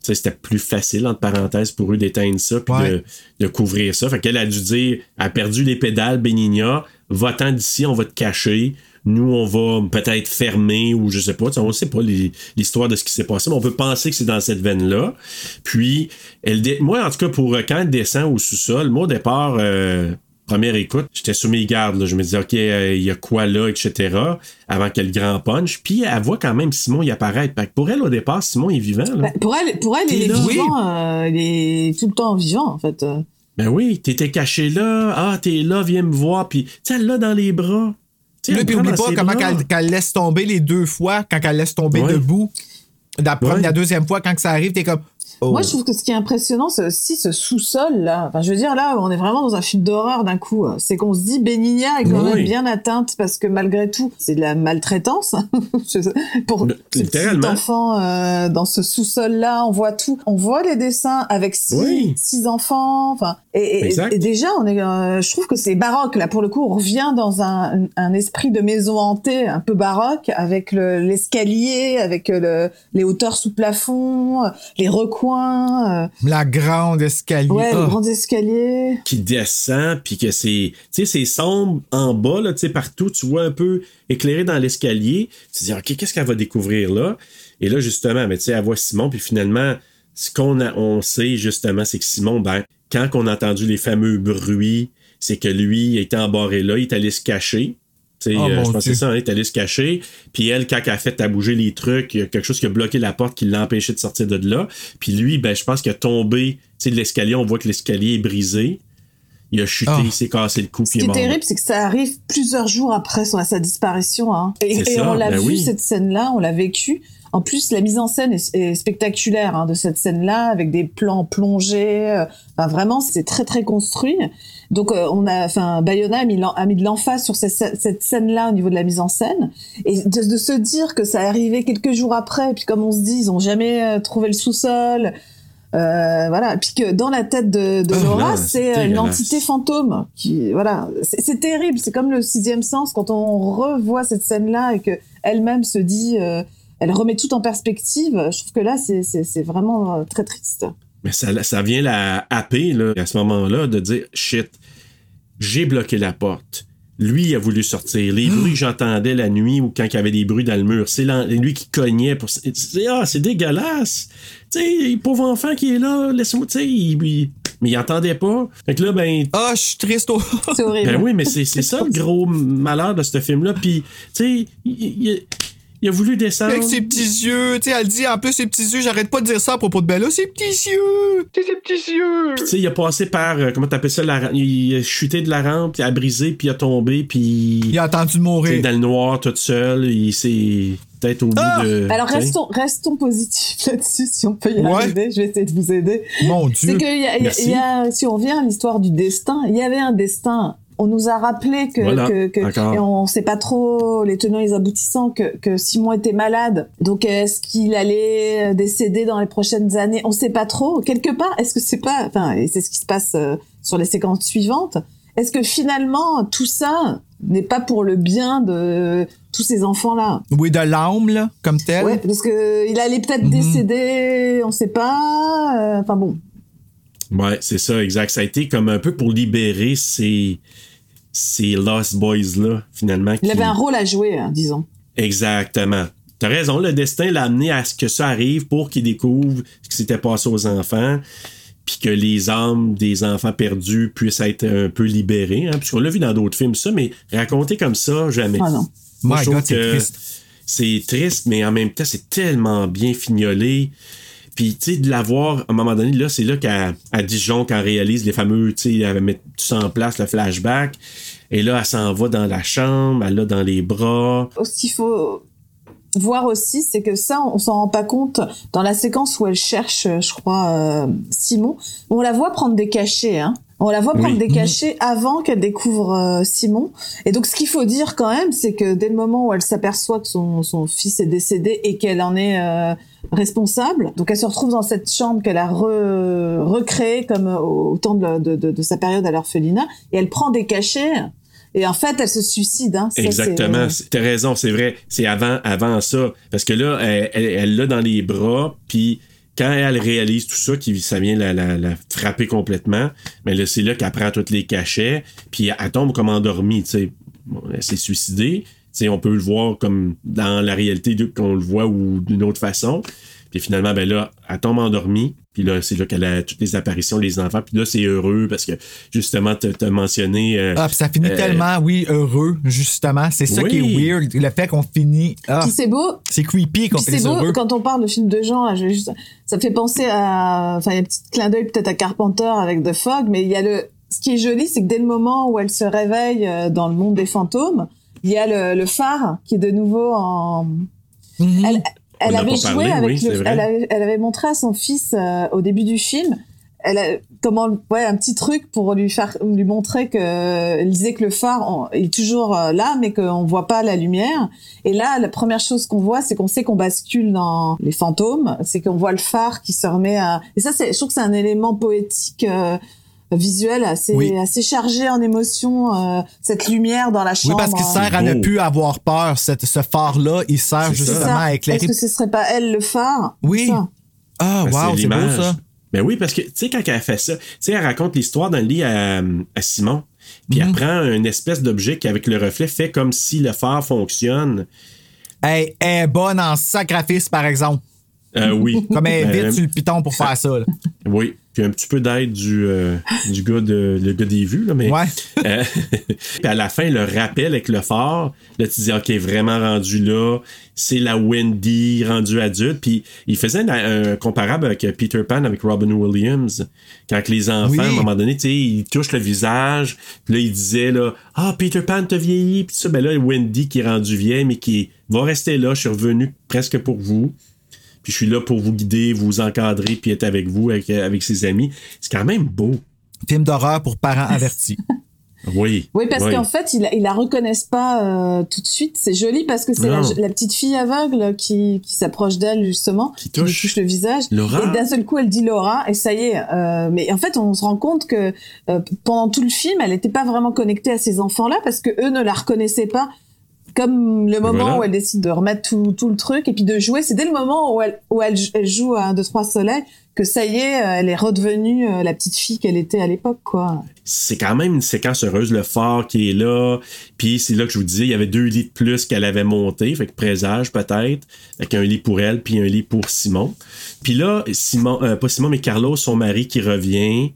c'était plus facile, entre parenthèses, pour eux d'éteindre ça puis Ouais. de, de couvrir ça. Fait qu'elle a dû dire, a perdu les pédales, Benigna, va-t'en d'ici, on va te cacher. Nous, on va peut-être fermer ou je sais pas. On ne sait pas l'histoire de ce qui s'est passé, mais on peut penser que c'est dans cette veine-là. Puis, elle dé- moi, en tout cas, pour euh, quand elle descend au sous-sol, moi, au départ, euh, première écoute, j'étais sur mes gardes. là. Je me disais, OK, euh, il y a quoi là, etc. Avant que le grand punch. Puis, elle voit quand même Simon y apparaître. Fait que pour elle, au départ, Simon est vivant. Là. Bah, pour elle, pour elle, il est là. vivant, euh, il est tout le temps vivant, en fait. Ben oui, t'étais caché là. Ah, t'es là, viens me voir. Puis, tu sais, elle l'a dans les bras. Tu sais, Là, elle puis oublie pas comment qu'elle qu'elle laisse tomber les deux fois, quand elle laisse tomber Ouais. debout. La, première, Ouais. la deuxième fois, quand que ça arrive, t'es comme. Oh. Moi, je trouve que ce qui est impressionnant, c'est aussi ce sous-sol là. Enfin, je veux dire, là, on est vraiment dans un film d'horreur d'un coup. C'est qu'on se dit, Benigna est quand Oui. même bien atteinte parce que malgré tout, c'est de la maltraitance pour Le- ce petit littéralement. enfant euh, dans ce sous-sol là. On voit tout. On voit les dessins avec six, Oui. six enfants. Enfin, et, et- Exact. et déjà, on est. euh, je trouve que c'est baroque là. Pour le coup, on revient dans un, un esprit de maison hantée un peu baroque avec le- l'escalier, avec le, les hauteurs sous plafond, les recoins. Euh, La grande escalier. Ouais, Ah. escaliers. qui descend, puis que c'est, tu sais, c'est sombre en bas, là, tu sais, partout, tu vois un peu éclairé dans l'escalier. Tu te dis, OK, qu'est-ce qu'elle va découvrir là? Et là, justement, mais tu sais, elle voit Simon, puis finalement, ce qu'on a, on sait, justement, c'est que Simon, ben, quand on a entendu les fameux bruits, c'est que lui, il était embarré là, il est allé se cacher. Tu sais, Oh, euh, je pense que Dieu. c'est ça, hein, il est allé se cacher. Puis elle, quand elle a fait à bouger les trucs, il y a quelque chose qui a bloqué la porte, qui l'a empêché de sortir de là. Puis lui, ben, je pense qu'il a tombé, de l'escalier, on voit que l'escalier est brisé. Il a chuté, Ah. il s'est cassé le cou, Ce puis qui il est mort. terrible, c'est que ça arrive plusieurs jours après son, sa disparition. Hein. Et, C'est et ça, on l'a ben vu, oui. cette scène-là, on l'a vécu. En plus, la mise en scène est, est spectaculaire hein, de cette scène-là, avec des plans plongés. euh, Enfin, vraiment, c'est très, très construit. Donc, euh, on a, enfin, Bayona a mis, a mis de l'emphase sur cette, cette scène-là au niveau de la mise en scène. Et de, de se dire que ça est arrivé quelques jours après, et puis comme on se dit, ils ont jamais euh, trouvé le sous-sol. Euh, voilà, puis que dans la tête de, de Ah, Laura, c'est euh, une dégueulasse. entité fantôme qui, voilà, c'est terrible. C'est comme le sixième sens quand on revoit cette scène-là et que elle-même se dit, euh, elle remet tout en perspective. Je trouve que là, c'est- vraiment très triste. Mais ça, ça vient la happer, là, à ce moment-là, de dire shit, j'ai bloqué la porte. Lui, il a voulu sortir. Les bruits que j'entendais la nuit ou quand il y avait des bruits dans le mur, c'est lui qui cognait. Pour... Ah, c'est dégueulasse. Tu sais, le pauvre enfant qui est là, laisse-moi, tu sais, il- il- mais il entendait pas. Fait que là, ben. Ah, je suis triste. au- C'est horrible. Ben oui, mais c'est c'est ça le gros malheur de ce film-là. Puis, tu sais, il, il- il a voulu descendre. Avec ses petits yeux, tu sais, elle dit en plus ses petits yeux, j'arrête pas de dire ça à propos de Bella, ses petits yeux. C'est ses petits yeux. Puis, tu sais, il a passé par, euh, comment t'appelles ça, la, il a chuté de la rampe, il a brisé, puis il a tombé, puis... Il a attendu de Tu mourir. dans le noir, tout seul, il s'est peut-être au bout Ah! de... Alors tu sais. restons, restons positifs là-dessus si on peut y Ouais. arriver. Je vais essayer de vous aider. Mon C'est Dieu. que y a- y a- Merci. y a- si on revient à l'histoire du destin, il y avait un destin. On nous a rappelé que, Voilà, que, et on sait pas trop les tenants et les aboutissants que, que Simon était malade. Donc est-ce qu'il allait euh, décéder dans les prochaines années? On sait pas trop. Quelque part, est-ce que c'est pas enfin et c'est ce qui se passe euh, sur les séquences suivantes. Est-ce que finalement tout ça n'est pas pour le bien de tous ces enfants là Oui, de l'âme, là, comme tel. Ouais, parce que il allait peut-être Mhm. décéder, on sait pas. euh, Enfin bon. Ouais, c'est ça, exact. Ça a été comme un peu pour libérer ces, ces Lost Boys-là, finalement. Il avait un rôle à jouer, hein, disons. Exactement. T'as raison, le destin l'a amené à ce que ça arrive pour qu'ils découvrent ce qui s'était passé aux enfants, puis que les âmes des enfants perdus puissent être un peu libérées. Hein, Puisqu'on l'a vu dans d'autres films, ça, mais raconter comme ça, jamais. Ah non. Moi, My je trouve God, c'est que triste. C'est triste, mais en même temps, c'est tellement bien fignolé. Puis, tu sais, de l'avoir, à un moment donné, là, c'est là qu'à à Dijon, quand elle réalise les fameux, tu sais, elle met tout ça en place, le flashback. Et là, elle s'en va dans la chambre, elle l'a dans les bras. Ce qu'il faut voir aussi, c'est que ça, on s'en rend pas compte dans la séquence où elle cherche, euh, je crois, euh, Simon. On la voit prendre des cachets, hein. On la voit prendre Oui. des cachets avant qu'elle découvre euh, Simon. Et donc, ce qu'il faut dire quand même, c'est que dès le moment où elle s'aperçoit que son, son fils est décédé et qu'elle en est euh, responsable, donc elle se retrouve dans cette chambre qu'elle a re- recréée comme euh, au temps de, de- de- de sa période à l'orphelinat, et elle prend des cachets. Et en fait, elle se suicide. Hein. Ça, Exactement. C'est- T'as raison, c'est vrai. C'est avant, avant ça. Parce que là, elle l'a dans les bras, puis quand elle réalise tout ça, qui, ça vient la, la, la frapper complètement, mais là, c'est là qu'elle prend tous les cachets, puis elle tombe comme endormie, tu sais. Bon, elle s'est suicidée. Tu sais, on peut le voir comme dans la réalité qu'on le voit ou d'une autre façon. Puis finalement, ben là, elle tombe endormie. Puis là, c'est là qu'elle a toutes les apparitions des enfants. Puis là, c'est heureux parce que justement, t'as as mentionné. euh, Ah, puis ça finit euh, tellement, oui, heureux, justement. C'est ça Oui. qui est weird. Le fait qu'on finit. Ah, Puis c'est beau, c'est creepy qu'on finisse c'est beau, heureux. quand on parle de film de genre, je juste- ça me fait penser à, enfin, il y a un petit clin d'œil peut-être à Carpenter avec The Fog, mais il y a le, ce qui est joli, c'est que dès le moment où elle se réveille euh, dans le monde des fantômes, il y a le, le phare qui est de nouveau en, Mhm. elle, avait joué parlé, avec oui, le, elle avait, elle avait montré à son fils euh, au début du film, elle a, comment, ouais, un petit truc pour lui faire, lui montrer que, elle disait que le phare on- est toujours euh, là, mais qu'on voit pas la lumière. Et là, la première chose qu'on voit, c'est qu'on sait qu'on bascule dans les fantômes, c'est qu'on voit le phare qui se remet à, et ça, c'est, je trouve que c'est un élément poétique, euh, visuel assez, Oui. assez chargé en émotion, euh, cette lumière dans la Oui, chambre. parce qu'il euh. sert à ne plus avoir peur. Cette- ce phare-là, il sert C'est justement ça. à éclairer. Est-ce que ce serait pas elle le phare? Oui. Ah, Ben, wow, c'est beau l'image. ça. Ben oui, parce que, tu sais, quand elle fait ça, tu sais, elle raconte l'histoire dans le lit à, à Simon, puis Mhm. elle prend une espèce d'objet qui, avec le reflet, fait comme si le phare fonctionne. Hey, elle est bonne en sacrifice, par exemple. Euh, oui. Comme elle est Ben, vite sur le piton pour faire ça. là. Oui. Puis un petit peu d'aide du, euh, du gars de, le gars des vues, là, mais. Ouais. Euh, puis à la fin, le rappel avec le phare, là, tu dis, OK, vraiment rendu là, c'est la Wendy rendue adulte. Puis il faisait un, un comparable avec Peter Pan, avec Robin Williams. Quand les enfants, Oui. à un moment donné, tu sais, ils touchent le visage. Puis là, il disait, là, ah, Peter Pan t'a vieilli. Puis ça, ben là, Wendy qui est rendue vieille, mais qui va rester là. Je suis revenu presque pour vous. Puis je suis là pour vous guider, vous encadrer, puis être avec vous, avec, avec ses amis. C'est quand même beau. Film d'horreur pour parents avertis. Oui. Oui, parce oui. qu'en fait, ils, ils la reconnaissent pas euh, tout de suite. C'est joli parce que c'est la, petite fille aveugle qui, qui s'approche d'elle justement, qui, lui touche le visage. Laura. Et d'un seul coup, elle dit Laura, et ça y est. euh, mais en fait, on se rend compte que euh, pendant tout le film, elle n'était pas vraiment connectée à ces enfants-là parce que eux ne la reconnaissaient pas. Comme le moment Voilà. où elle décide de remettre tout, tout le truc et puis de jouer, c'est dès le moment où elle, où elle, elle joue à 1, 2, 3 soleil que ça y est, euh, elle est redevenue euh, la petite fille qu'elle était à l'époque, quoi. c'est quand même une séquence heureuse, le phare qui est là. Puis c'est là que je vous disais, il y avait deux lits de plus qu'elle avait monté, fait que présage peut-être, avec un lit pour elle puis un lit pour Simon. Puis là, Simon, euh, pas Simon mais Carlos, son mari qui revient.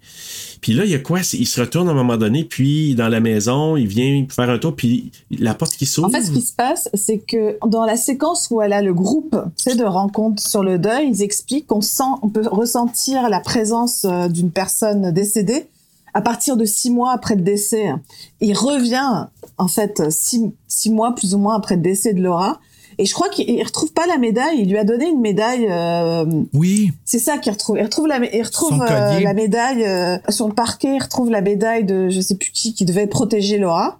Puis là, il y a quoi? C'est- Il se retourne à un moment donné, puis dans la maison, il vient faire un tour, puis la porte qui s'ouvre. En fait, ce qui se passe, c'est que dans la séquence où elle a le groupe, sais, de rencontres sur le deuil, ils expliquent qu'on sent, on peut ressentir la présence euh, d'une personne décédée à partir de six mois après le décès. Il revient, en fait, six, six mois plus ou moins après le décès de Laura. Et je crois qu'il il retrouve pas la médaille. Il lui a donné une médaille. euh, Oui. c'est ça qu'il retrouve. Il retrouve la, il retrouve Son euh, la médaille euh, sur le parquet. Il retrouve la médaille de je sais plus qui qui devait protéger Laura.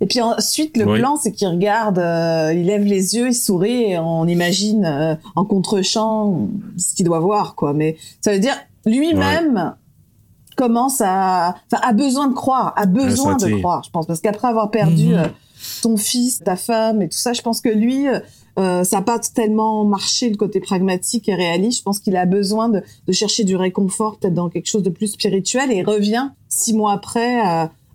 Et puis ensuite, le Oui. plan, c'est qu'il regarde, euh, il lève les yeux, il sourit, et on imagine euh, en contre-champ ce qu'il doit voir, quoi. Mais ça veut dire lui-même commence à, enfin, a besoin de croire, a besoin de Ressentir. croire, je pense, parce qu'après avoir perdu euh, ton fils, ta femme et tout ça, je pense que lui, euh, ça n'a pas tellement marché le côté pragmatique et réaliste. Je pense qu'il a besoin de, de chercher du réconfort, peut-être dans quelque chose de plus spirituel, et il revient six mois après,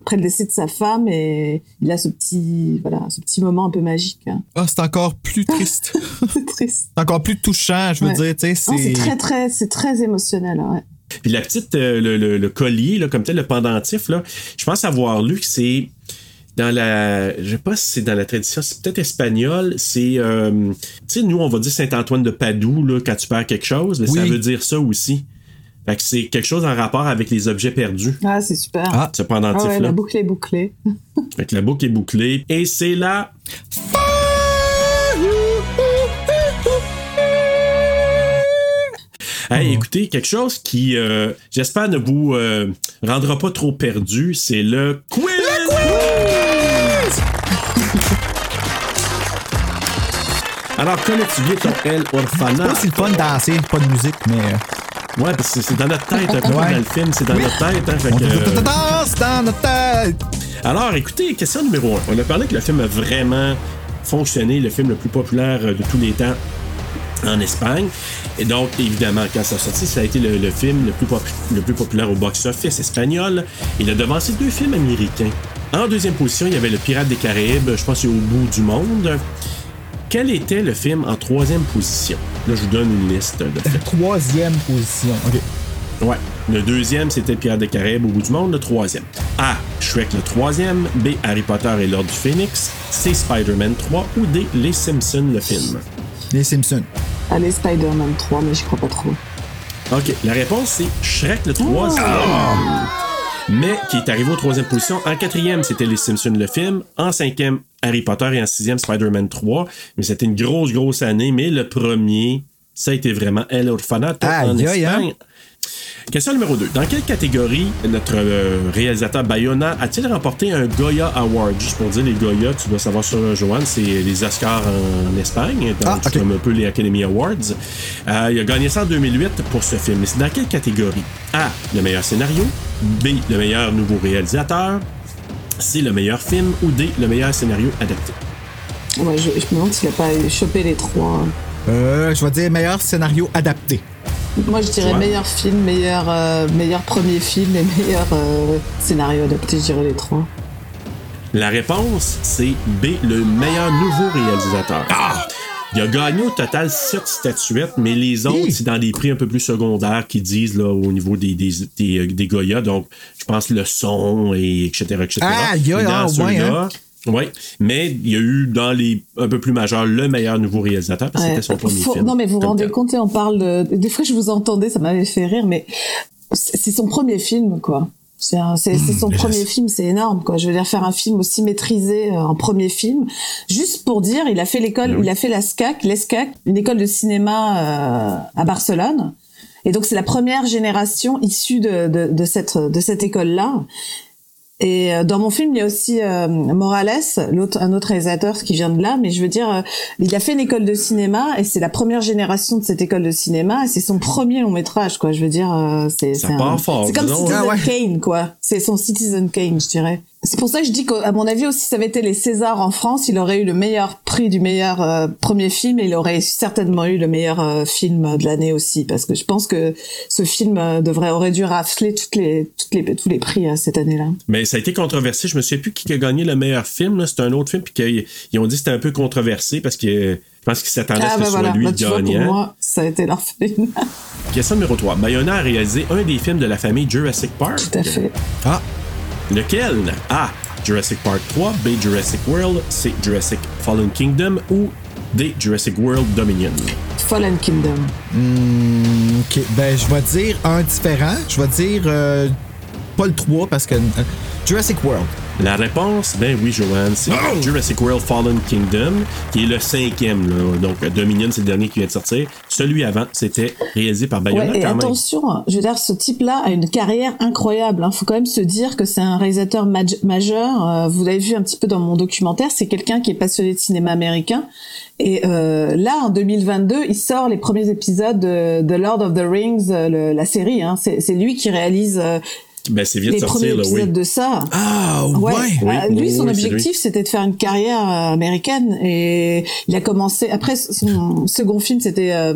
après le décès de sa femme, et il a ce petit, voilà, ce petit moment un peu magique. hein. Ah, c'est encore plus triste. c'est triste. C'est encore plus touchant, je veux Ouais. dire, tu sais. Non, c'est C'est très, très, c'est très émotionnel. hein, ouais. Puis la petite, euh, le, le- le collier, là, comme tel, le pendentif, là, je pense avoir lu que c'est dans la. Je sais pas si c'est dans la tradition, c'est peut-être espagnol. C'est. euh, tu sais, nous, on va dire Saint-Antoine de Padoue, là, quand tu perds quelque chose, mais ça veut dire ça aussi. Fait que c'est quelque chose en rapport avec les objets perdus. Ah, c'est super. Ah. Ce Ah pendentif-là. ouais, la boucle est bouclée. Fait que la boucle est bouclée. Et c'est là. Hey, écoutez, quelque chose qui, euh, j'espère, ne vous euh, rendra pas trop perdu, c'est le quiz! Alors, connais-tu bien ton El pas si le fun de danser, pas de musique, mais. Ouais, parce que c'est dans notre tête, un peu Ouais. dans le film, c'est dans notre tête. Hein, fait que, euh, dans notre tête. Alors, écoutez, question numéro 1. On a parlé que le film a vraiment fonctionné, le film le plus populaire euh, de tous les temps en Espagne. Et donc, évidemment, quand ça a sorti, ça a été le, le film le plus, le plus populaire au box-office espagnol. Il a devancé deux films américains. En deuxième position, il y avait Le Pirate des Caraïbes, je pense Au bout du monde. Quel était le film en troisième position? Là, je vous donne une liste de films. Troisième position. OK. Ouais. Le deuxième, c'était Pirates des Caraïbes au bout du monde. Le troisième. A. Shrek le troisième. B. Harry Potter et l'Ordre du Phénix. C. Spider-Man 3. Ou D. Les Simpsons, le film? Les Simpsons. Allez, Spider-Man 3, mais j'y crois pas trop. OK. La réponse, c'est Shrek le troisième. Mais qui est arrivé aux troisième position. En quatrième, c'était Les Simpsons, le film. En cinquième, Harry Potter. Et en sixième, Spider-Man 3. Mais c'était une grosse, grosse année. Mais le premier, ça a été vraiment El Orfanato en Aïe, aïe, hein? Question numéro 2. Dans quelle catégorie notre euh, réalisateur Bayona a-t-il remporté un Goya Award? Juste pour dire, les Goya, tu dois savoir ça, Joanne, c'est les Oscars en Espagne, donc Ah, comme un peu les Academy Awards. Euh, il a gagné ça en 2008 pour ce film. C'est dans quelle catégorie? A. Le meilleur scénario. B. Le meilleur nouveau réalisateur. C. Le meilleur film. Ou D. Le meilleur scénario adapté. Ouais, je, je me demande s'il a pas chopé les trois. Euh, je vais dire meilleur scénario adapté. Moi, je dirais Ouais. meilleur film, meilleur, euh, meilleur premier film et meilleur euh, scénario adapté, je dirais les trois. La réponse, c'est B, le meilleur nouveau réalisateur. Il a gagné au total 7 statuettes, mais les autres, c'est dans des prix un peu plus secondaires qui disent là, au niveau des, des, des, euh, des Goya. Donc, je pense le son, et etc. etc. Ah, il y a, Mais dans ah, ouais, ceux-là, Oui, mais il y a eu dans les un peu plus majeurs le meilleur nouveau réalisateur parce que Ouais. c'était son premier Faut- film. Non, mais vous vous rendez tel. compte, on parle de... Des fois, je vous entendais, ça m'avait fait rire, mais c'est son premier film, quoi. C'est son je premier film, c'est énorme, quoi. Je veux dire, faire un film aussi maîtrisé euh, en premier film. Juste pour dire, il a fait l'école, oui. il a fait la SCAC, l'ESCAC, une école de cinéma euh, à Barcelone. Et donc, c'est la première génération issue de, de, de cette, de cette école-là. Et euh, dans mon film, il y a aussi euh, Morales, l'autre, un autre réalisateur qui vient de là. Mais je veux dire, euh, il a fait une école de cinéma et c'est la première génération de cette école de cinéma et c'est son premier long métrage, quoi. Je veux dire, euh, c'est c'est un- fort, C'est comme. Citizen Ah ouais. Kane, quoi. C'est son Citizen Kane, je dirais. C'est pour ça que je dis qu'à mon avis aussi, ça avait été les Césars en France, il aurait eu le meilleur prix du meilleur euh, premier film et il aurait certainement eu le meilleur euh, film de l'année aussi, parce que je pense que ce film euh, devrait aurait dû rafler toutes les, toutes les, tous les prix cette année-là. Mais ça a été controversé. Je me souviens plus qui a gagné le meilleur film. C'est un autre film, puis ils ont dit que c'était un peu controversé parce que je pense qu'ils s'attendaient à ce que ce ah, ben soit lui bah, le gagnant. pour moi, ça a été l'orphelinat. Question numéro 3. Bayona a réalisé un des films de la famille Jurassic Park. Tout à fait. Ah. Lequel? A. Jurassic Park 3, B. Jurassic World, C. Jurassic Fallen Kingdom ou D. Jurassic World Dominion. Fallen Kingdom. Hmm, ok, ben je vais dire un différent. Je vais dire euh, pas le 3 parce que. euh, Jurassic World. La réponse, ben oui, Joanne, c'est Oh! Jurassic World Fallen Kingdom, qui est le cinquième. Là. Donc, Dominion, c'est le dernier qui vient de sortir. Celui avant, c'était réalisé par Bayona Ouais, et quand attention, hein, je veux dire, ce type-là a une carrière incroyable. Il faut quand même se dire que c'est un réalisateur maj- majeur. Euh, vous l'avez vu un petit peu dans mon documentaire. C'est quelqu'un qui est passionné de cinéma américain. Et euh, là, en 2022, il sort les premiers épisodes de, de Lord of the Rings, euh, le- la série. Hein. C'est c'est lui qui réalise euh, Ben, c'est vite les sorti, premiers là, épisodes oui. de ça. Ah, Ouais. Oui, Euh, lui, oui, son oui, objectif, c'était de faire une carrière euh, américaine et il a commencé. Après, son second film, c'était euh,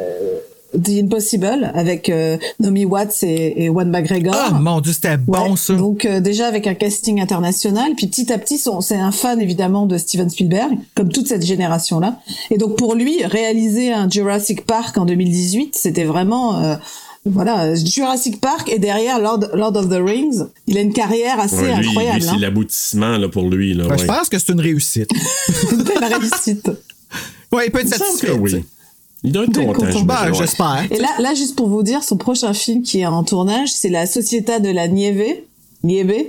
euh, The Impossible avec euh, Naomi Watts et, et Juan McGregor. Ah, mon Dieu, c'était bon, Ouais, ça. Donc euh, déjà avec un casting international, puis petit à petit, son- c'est un fan évidemment de Steven Spielberg, comme toute cette génération-là. Et donc pour lui, réaliser un Jurassic Park en 2018, c'était vraiment euh, voilà Jurassic Park et derrière Lord, Lord of the Rings, il a une carrière assez Ouais, lui, incroyable. lui, c'est hein. l'aboutissement là, pour lui. Là, Ben, ouais. Je pense que c'est une réussite. une belle réussite. ouais, il peut être satisfait. que oui. Il doit être Doit être content, content. j'espère. Et là, là, juste pour vous dire, son prochain film qui est en tournage, c'est La Société de la Nieve. Nieve.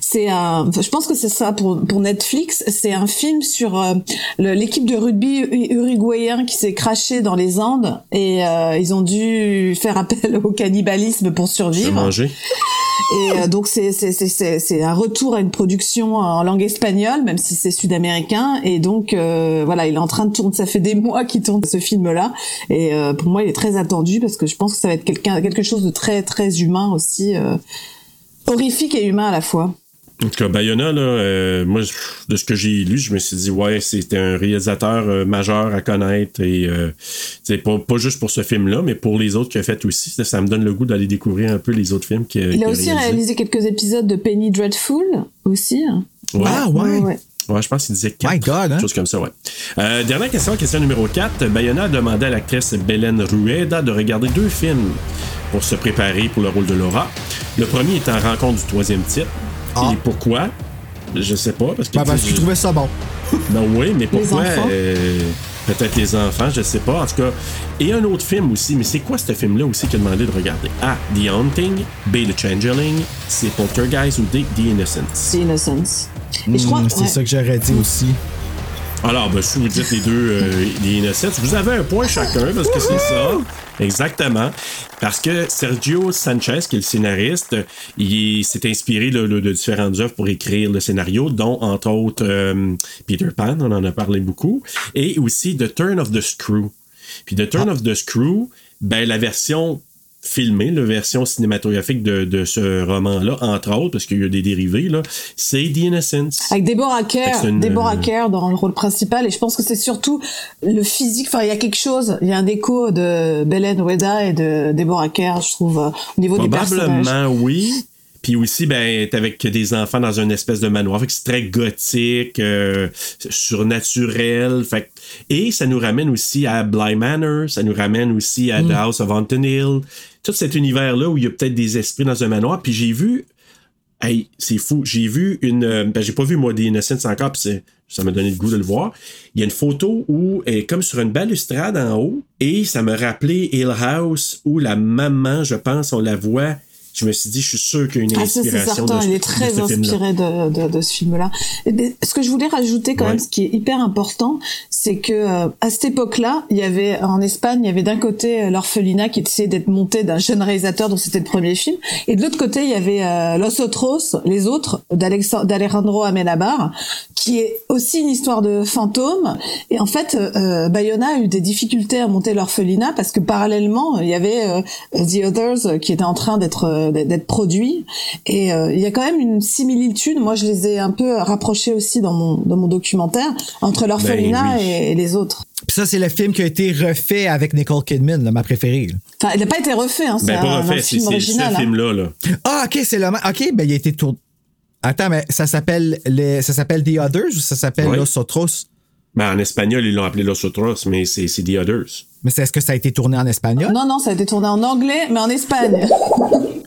C'est un, je pense que c'est ça pour, pour Netflix. C'est un film sur euh, l'équipe de rugby uruguayen qui s'est crashé dans les Andes et euh, ils ont dû faire appel au cannibalisme pour survivre. manger. Et euh, donc c'est c'est c'est c'est un retour à une production en langue espagnole, même si c'est sud-américain. Et donc euh, voilà, il est en train de tourner. Ça fait des mois qu'il tourne ce film-là. Et pour moi, il est très attendu parce que je pense que ça va être quelqu'un quelque chose de très très humain aussi, horrifique et humain à la fois. En tout cas, Bayona, là, euh, moi, de ce que j'ai lu, je me suis dit, ouais, c'était un réalisateur euh, majeur à connaître et euh, c'est pas, pas juste pour ce film-là, mais pour les autres qu'il a fait aussi. Ça, ça me donne le goût d'aller découvrir un peu les autres films qu'il Il a aussi réalisé quelques épisodes de Penny Dreadful aussi. Ouais. Ah, ouais. ouais. Ouais, je pense qu'il disait 4. My God, hein? Chose comme ça, ouais. Euh, dernière question, question numéro 4. Bayona a demandé à l'actrice Belen Rueda de regarder deux films pour se préparer pour le rôle de Laura. Le premier est en rencontre du troisième titre. Ah. Et pourquoi? Je sais pas. Parce que, Ben, parce tu que sais, je trouvais ça bon. Ben oui, mais pourquoi? euh, Peut-être les enfants, je sais pas. En tout cas, et un autre film aussi, mais c'est quoi ce film-là aussi qu'il a demandé de regarder? A. The Haunting, B. The Changeling, C. Poltergeist ou D. The Innocence? The Innocence. Je Hmm, c'est ouais. ça que j'aurais dit aussi. Alors, ben, si vous dites les deux, euh, les Innocents, vous avez un point chacun parce que c'est ça. Exactement. Parce que Sergio Sanchez, qui est le scénariste, il s'est inspiré là, de différentes œuvres pour écrire le scénario, dont entre autres euh, Peter Pan, on en a parlé beaucoup, et aussi The Turn of the Screw. Puis The Turn of the Screw, ben la version filmée, la version cinématographique de, de ce roman-là, entre autres, parce qu'il y a des dérivés, là, c'est The Innocents. Avec Deborah Kerr, une- Deborah Kerr dans le rôle principal, et je pense que c'est surtout le physique. Enfin, il y a quelque chose, il y a un écho de Belen Weda et de Deborah Kerr, je trouve, euh, au niveau du personnage. Probablement, oui. Puis aussi, ben, t'es avec des enfants dans une espèce de manoir. Fait que c'est très gothique, euh, surnaturel. Fait que- et ça nous ramène aussi à Bly Manor, ça nous ramène aussi à The House of Haunted Hill. Tout cet univers-là où il y a peut-être des esprits dans un manoir. Puis j'ai vu, hey, c'est fou, j'ai vu une, euh, ben, j'ai pas vu moi des Innocents encore, puis ça m'a donné le goût de le voir. Il y a une photo où elle est comme sur une balustrade en haut, et ça me rappelait Hill House où la maman, je pense, on la voit. Je me suis dit, je suis sûr qu'il y a une Ah, ça, c'est inspiration certain, de, il est de très ce film-là. inspiré de, de, de ce film-là. Ce que je voulais rajouter quand Ouais. même, ce qui est hyper important, c'est que euh, à cette époque-là, il y avait en Espagne, il y avait d'un côté euh, l'orphelinat qui essayait d'être monté d'un jeune réalisateur dont c'était le premier film, et de l'autre côté, il y avait euh, Los Otros, les autres d'Alejandro Amenabar, qui est aussi une histoire de fantôme. Et en fait, euh, Bayona a eu des difficultés à monter l'orphelinat parce que parallèlement, il y avait The Others qui était en train d'être d'être produit. Et euh, il y a quand même une similitude. Moi, je les ai un peu rapprochés aussi dans mon dans mon documentaire entre l'orphelinat Ben oui. et, et les autres. Puis ça, c'est le film qui a été refait avec Nicole Kidman, là, ma préférée. là. Enfin, il n'a pas été refait. Hein, c'est Ben, pas un, un refait, c'est film c'est ce original. hein. film-là. Là. Ah, ok, c'est le. Ok, ben il a été tourné. Attends, mais ça s'appelle les... ça s'appelle The Others ou ça s'appelle. Los Otros? Ben, en espagnol, ils l'ont appelé Los Otros, mais c'est The Others. Mais c'est- est-ce que ça a été tourné en espagnol? Non, non, ça a été tourné en anglais, mais en Espagne.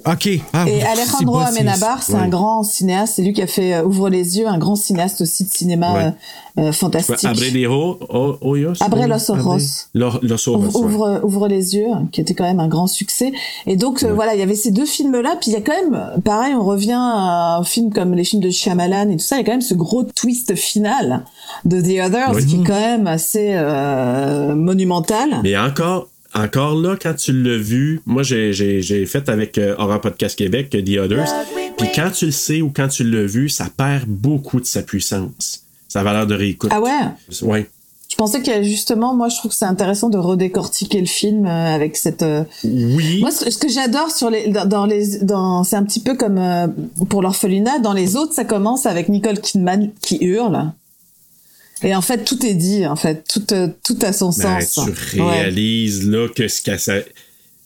Ok. Ah, Et Alejandro Amenabar, c'est Ouais. un grand cinéaste. C'est lui qui a fait euh, Ouvre les yeux, un grand cinéaste aussi de cinéma Ouais. Euh, fantastique. Abredero o- Hoyos? Abre los ojos. Lo- Los Ojos, Ouvre, ouais. ouvre, ouvre les yeux, qui était quand même un grand succès. Et donc euh, voilà, il y avait ces deux films-là. Puis il y a quand même, pareil, on revient à un film comme les films de Shyamalan et tout ça. Il y a quand même ce gros twist final de The Others Oui. qui est quand même assez euh, monumental. Mais encore, encore là, quand tu l'as vu, moi j'ai, j'ai, j'ai fait avec euh, Horror Podcast Québec The Others, puis quand tu le sais ou quand tu l'as vu, ça perd beaucoup de sa puissance, sa valeur de réécoute. Ah ouais? Ouais. Je pensais que justement, moi, je trouve que c'est intéressant de redécortiquer le film euh, avec cette. euh, Oui. Moi, ce ce que j'adore sur les, dans, dans les, dans, c'est un petit peu comme euh, pour l'orphelinat. Dans les autres, ça commence avec Nicole Kidman qui hurle. Et en fait, tout est dit. En fait, tout, euh, tout a son Ben, sens. tu Ouais. réalises là que ce que ça.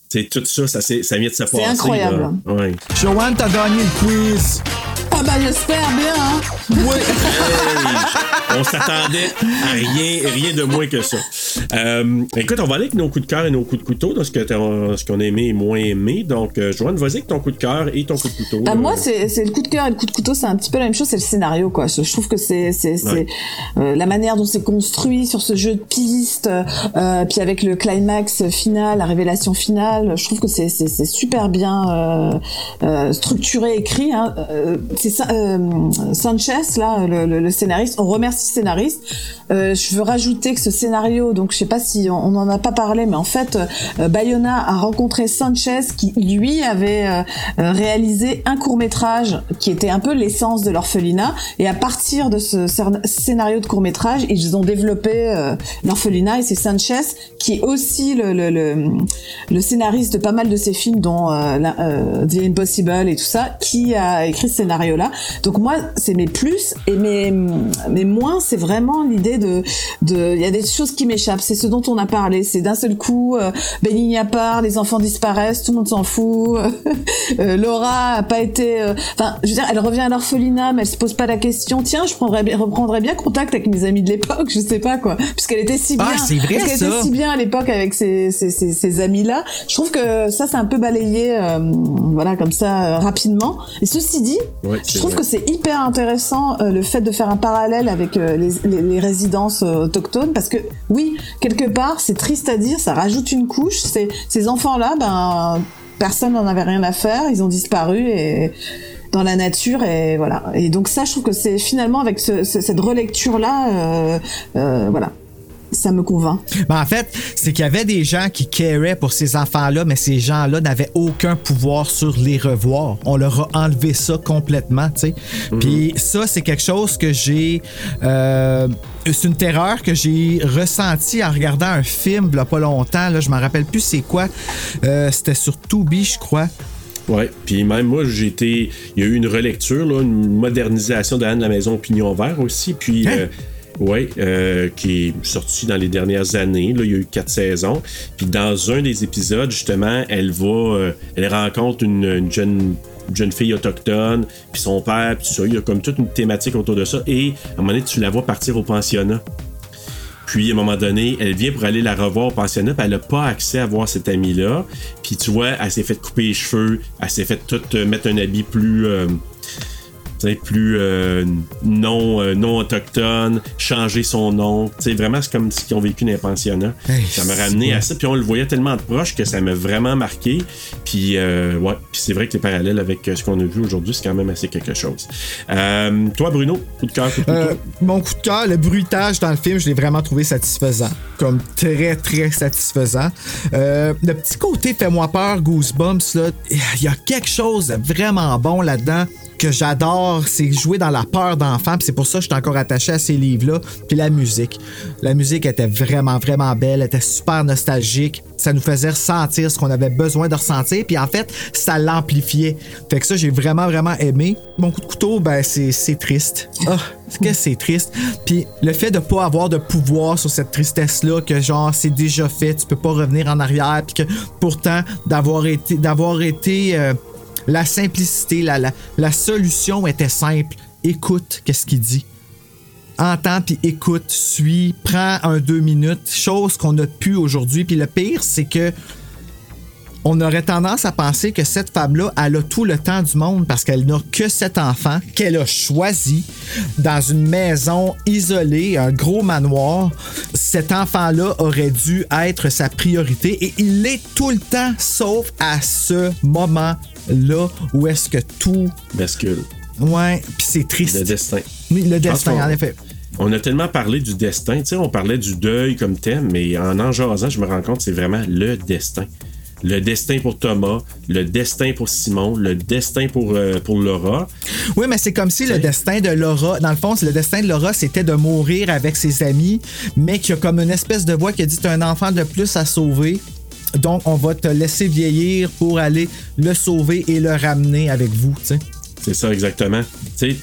Tu sais, tout ça, ça, ça vient de se passer. incroyable. là. Ouais. Joanne, t'as gagné le quiz. Ah bah j'espère bien. Hein. Hey, on s'attendait à rien, rien de moins que ça. Euh, écoute, on va aller avec nos coups de cœur et nos coups de couteau dans ce qu'on a aimé et moins aimé. Donc, euh, Joanne, vas-y avec ton coup de cœur et ton coup de couteau. Là. moi, c'est le coup de cœur et le coup de couteau, c'est un petit peu la même chose, c'est le scénario, quoi. Je, je trouve que c'est Ouais. euh, la manière dont c'est construit sur ce jeu de pistes, euh, puis avec le climax final, la révélation finale. Je trouve que c'est super bien euh, euh, structuré, écrit. Hein. Euh, c'est ça, euh, Sanchez, là, le, scénariste. On remercie le scénariste. Euh, je veux rajouter que ce scénario, donc je sais pas si on on en a pas parlé, mais en fait, euh, Bayona a rencontré Sanchez qui lui avait réalisé un court métrage qui était un peu l'essence de l'orphelinat. Et à partir de ce scénario de court métrage, ils ont développé l'orphelinat. Et c'est Sanchez qui est aussi le, scénariste de pas mal de ses films, dont The Impossible et tout ça, qui a écrit ce Donc moi, c'est mes plus et mes, mes moins, c'est vraiment l'idée de, de, il y a des choses qui m'échappent. C'est ce dont on a parlé. C'est d'un seul coup, euh, Bénigne à part, les enfants disparaissent, tout le monde s'en fout. Euh, Laura a pas été, euh, enfin, je veux dire, elle revient à l'orphelinat, mais elle se pose pas la question. Tiens, je prendrais bien, reprendrais bien contact avec mes amis de l'époque, je sais pas quoi, puisqu'elle était si bien, Ah, c'est vrai, parce qu'elle était si bien à l'époque avec ces, ces, ces, ces amis-là. Je trouve que ça, c'est un peu balayé, euh, voilà, comme ça, rapidement. Et ceci dit, Ouais, je c'est trouve vrai. que c'est hyper intéressant euh, le fait de faire un parallèle avec euh, les, les, les résidences euh, autochtones parce que oui, quelque part, c'est triste à dire, ça rajoute une couche. C'est ces enfants-là, ben personne n'en avait rien à faire, ils ont disparu et dans la nature et voilà. Et donc ça, je trouve que c'est finalement avec ce, ce- cette relecture-là, euh, euh, voilà, ça me convainc. Ben, en fait, c'est qu'il y avait des gens qui caraient pour ces enfants-là, mais ces gens-là n'avaient aucun pouvoir sur les revoir. On leur a enlevé ça complètement, tu sais. Puis ça, c'est quelque chose que j'ai... euh, c'est une terreur que j'ai ressentie en regardant un film il y a pas longtemps. Là, je m'en rappelle plus c'est quoi. Euh, C'était sur Tubi, je crois. Ouais, puis même moi, j'ai été. Il y a eu une relecture, là, une modernisation de Anne de la Maison Pignon Vert aussi. Puis, Hein? euh, ouais, euh, qui est sorti dans les dernières années. Là, il y a eu quatre saisons. Puis, dans un des épisodes, justement, elle va. euh, elle rencontre une, une jeune une jeune fille autochtone, puis son père, puis ça. Il y a comme toute une thématique autour de ça. Et à un moment donné, tu la vois partir au pensionnat. Puis, à un moment donné, elle vient pour aller la revoir au pensionnat, puis elle n'a pas accès à voir cette amie-là. Puis, tu vois, elle s'est fait couper les cheveux, elle s'est fait tout euh, mettre un habit plus. euh, plus euh, non, euh, non autochtone, changer son nom. Vraiment, c'est comme s'ils ont vécu dans un pensionnat. Hey, ça m'a ramené à ça. Puis on le voyait tellement de proche que ça m'a vraiment marqué. Puis, euh, ouais. Puis c'est vrai que les parallèles avec ce qu'on a vu aujourd'hui, c'est quand même assez quelque chose. Toi, Bruno, coup de cœur, coup de couteau? Mon coup de cœur, le bruitage dans le film, je l'ai vraiment trouvé satisfaisant. Comme très, très satisfaisant. Le petit côté Fais-moi peur, Goosebumps, là, il y a quelque chose de vraiment bon là-dedans. Que j'adore, c'est jouer dans la peur d'enfant. C'est pour ça que je suis encore attaché à ces livres-là. Puis la musique. La musique était vraiment, vraiment belle. Elle était super nostalgique. Ça nous faisait ressentir ce qu'on avait besoin de ressentir. Puis en fait, ça l'amplifiait. Fait que ça, j'ai vraiment, vraiment aimé. Mon coup de couteau, ben, c'est triste. Ah, que c'est triste? Puis le fait de pas avoir de pouvoir sur cette tristesse-là, que genre, c'est déjà fait, tu peux pas revenir en arrière. Puis que pourtant, d'avoir été, d'avoir été euh, la simplicité, la, solution était simple. Écoute, qu'est-ce qu'il dit entends puis écoute, suis, prends un deux minutes, chose qu'on a pu aujourd'hui. Puis le pire, c'est que on aurait tendance à penser que cette femme-là, elle a tout le temps du monde parce qu'elle n'a que cet enfant qu'elle a choisi dans une maison isolée, un gros manoir. Cet enfant-là aurait dû être sa priorité et il l'est tout le temps, sauf à ce moment-là où est-ce que tout bascule. Ouais, puis c'est triste. Le destin. Oui, le destin, en effet. On a tellement parlé du destin, tu sais, on parlait du deuil comme thème, mais en en jasant, je me rends compte que c'est vraiment le destin. Le destin pour Thomas, le destin pour Simon, le destin pour, euh, pour Laura. Oui, mais c'est comme si le destin de Laura, dans le fond, le destin de Laura, c'était de mourir avec ses amis, mais qu'il y a comme une espèce de voix qui a dit un enfant de plus à sauver. Donc, on va te laisser vieillir pour aller le sauver et le ramener avec vous, tu sais. C'est ça, exactement. Tu-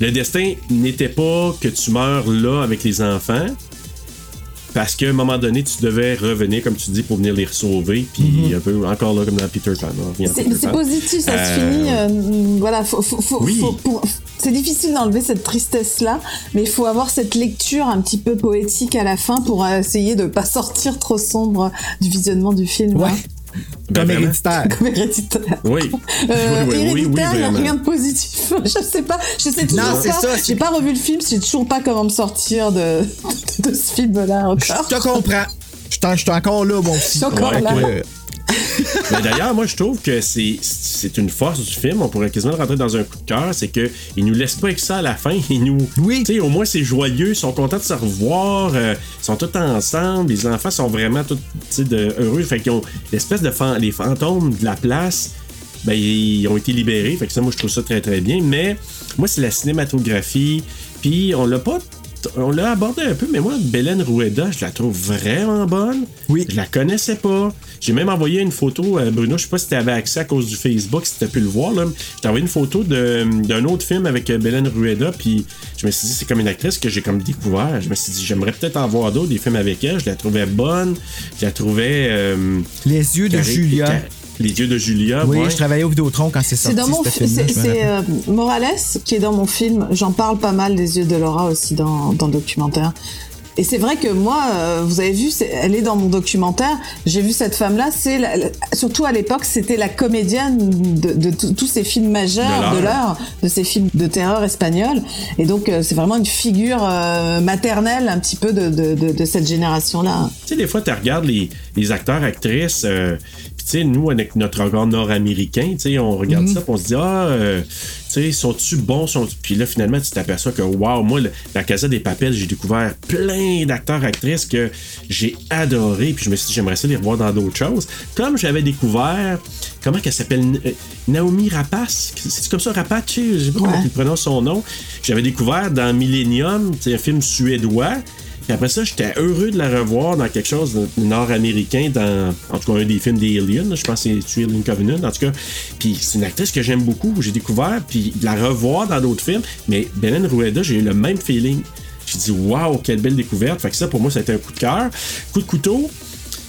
le destin n'était pas que tu meurs là avec les enfants, parce qu'à un moment donné, tu devais revenir, comme tu dis, pour venir les sauver, puis Mhm. un peu encore là comme dans Peter Pan. à C'est positif, ça se Euh, finit. euh, voilà, faut, faut, faut- Oui. faut- pour- c'est difficile d'enlever cette tristesse-là, mais il faut avoir cette lecture un petit peu poétique à la fin pour essayer de pas sortir trop sombre du visionnement du film. Ouais. hein. Ben, Comme vraiment. héréditaire. Comme héréditaire. Oui. Euh, oui, oui, oui, oui, héréditaire, il y a rien de positif. Je sais pas. Je sais toujours Non, c'est pas. ça, J'ai pas revu le film. Je sais toujours pas comment me sortir de, de, ce film-là Je encore. te comprends. Je t'en- je suis encore là, mon petit. Je suis encore Ouais, là. ouais. Mais d'ailleurs, moi, je trouve que c'est, c'est une force du film. On pourrait quasiment le rentrer dans un coup de cœur. C'est qu'il nous laisse pas avec ça à la fin. Il nous. Oui. Tu sais, au moins, c'est joyeux. Ils sont contents de se revoir. euh, ils sont tous ensemble. Les enfants sont vraiment tous de- heureux. Fait qu'ils ont l'espèce de fan- les fantômes de la place. Ben, ils ont été libérés. Fait que ça, moi, je trouve ça très, très bien. Mais moi, c'est la cinématographie. Puis, on l'a pas. On l'a abordé un peu, mais moi, Belen Rueda, je la trouve vraiment bonne. Oui. Je la connaissais pas. J'ai même envoyé une photo, euh, Bruno, je sais pas si tu avais accès à cause du Facebook, si tu as pu le voir. Là. Je t'ai envoyé une photo d'un autre film avec euh, Belen Rueda, puis je me suis dit, c'est comme une actrice que j'ai comme découvert. Je me suis dit, j'aimerais peut-être en voir d'autres, des films avec elle. Je la trouvais bonne. Je la trouvais. euh, Les yeux de Julia. Les yeux de Julia, Oui, ouais. je travaillais au Vidéotron quand c'est C'est sorti. dans mon c'est c'est, euh, Morales qui est dans mon film. J'en parle pas mal des yeux de Laura aussi dans, dans le documentaire. Et c'est vrai que moi, euh, vous avez vu, c'est- elle est dans mon documentaire. J'ai vu cette femme-là. C'est surtout à l'époque, c'était la comédienne de, de tous- tous ces films majeurs De l'heure. de ces films de terreur espagnols. Et donc, euh, c'est vraiment une figure euh, maternelle un petit peu de, de, de, de cette génération-là. Tu sais, des fois, tu regardes les, les acteurs, actrices, euh, sais, nous, avec notre regard nord-américain, tu sais, on regarde ça, puis on se dit, ah, euh, tu sais, sont-tu bons? Sont puis là, finalement, tu t'aperçois que, waouh, moi, le- la Casa des Papels, j'ai découvert plein d'acteurs, actrices que j'ai adoré, puis je me suis dit, j'aimerais ça les revoir dans d'autres choses. Comme j'avais découvert, comment qu'elle s'appelle? Euh, Naomi Rapace? C'est comme ça, Rapace? Je sais pas comment il prononce son nom. J'avais découvert dans Millennium, c'est un film suédois. Puis après ça, j'étais heureux de la revoir dans quelque chose de nord-américain, dans, en tout cas, un des films des Aliens, je pense que c'est Alien Covenant, en tout cas. Puis c'est une actrice que j'aime beaucoup, j'ai découvert, puis de la revoir dans d'autres films. Mais Belen Rueda, j'ai eu le même feeling. J'ai dit, waouh, quelle belle découverte. Fait que ça, pour moi, ça a été un coup de cœur. Coup de couteau,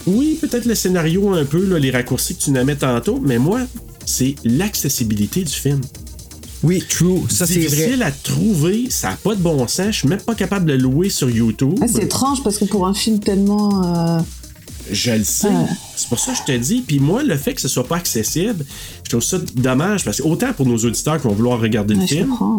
oui, peut-être le scénario un peu, les raccourcis que tu nommais tantôt, mais moi, c'est l'accessibilité du film. Oui, true. Ça, c'est vrai. difficile à trouver, ça n'a pas de bon sens. Je suis même pas capable de le louer sur YouTube. Ah, c'est étrange parce que pour un film tellement. euh, Je le sais. C'est pour ça que je te dis. Puis moi, le fait que ce soit pas accessible, je trouve ça dommage parce que autant pour nos auditeurs qui vont vouloir regarder le film, comprends.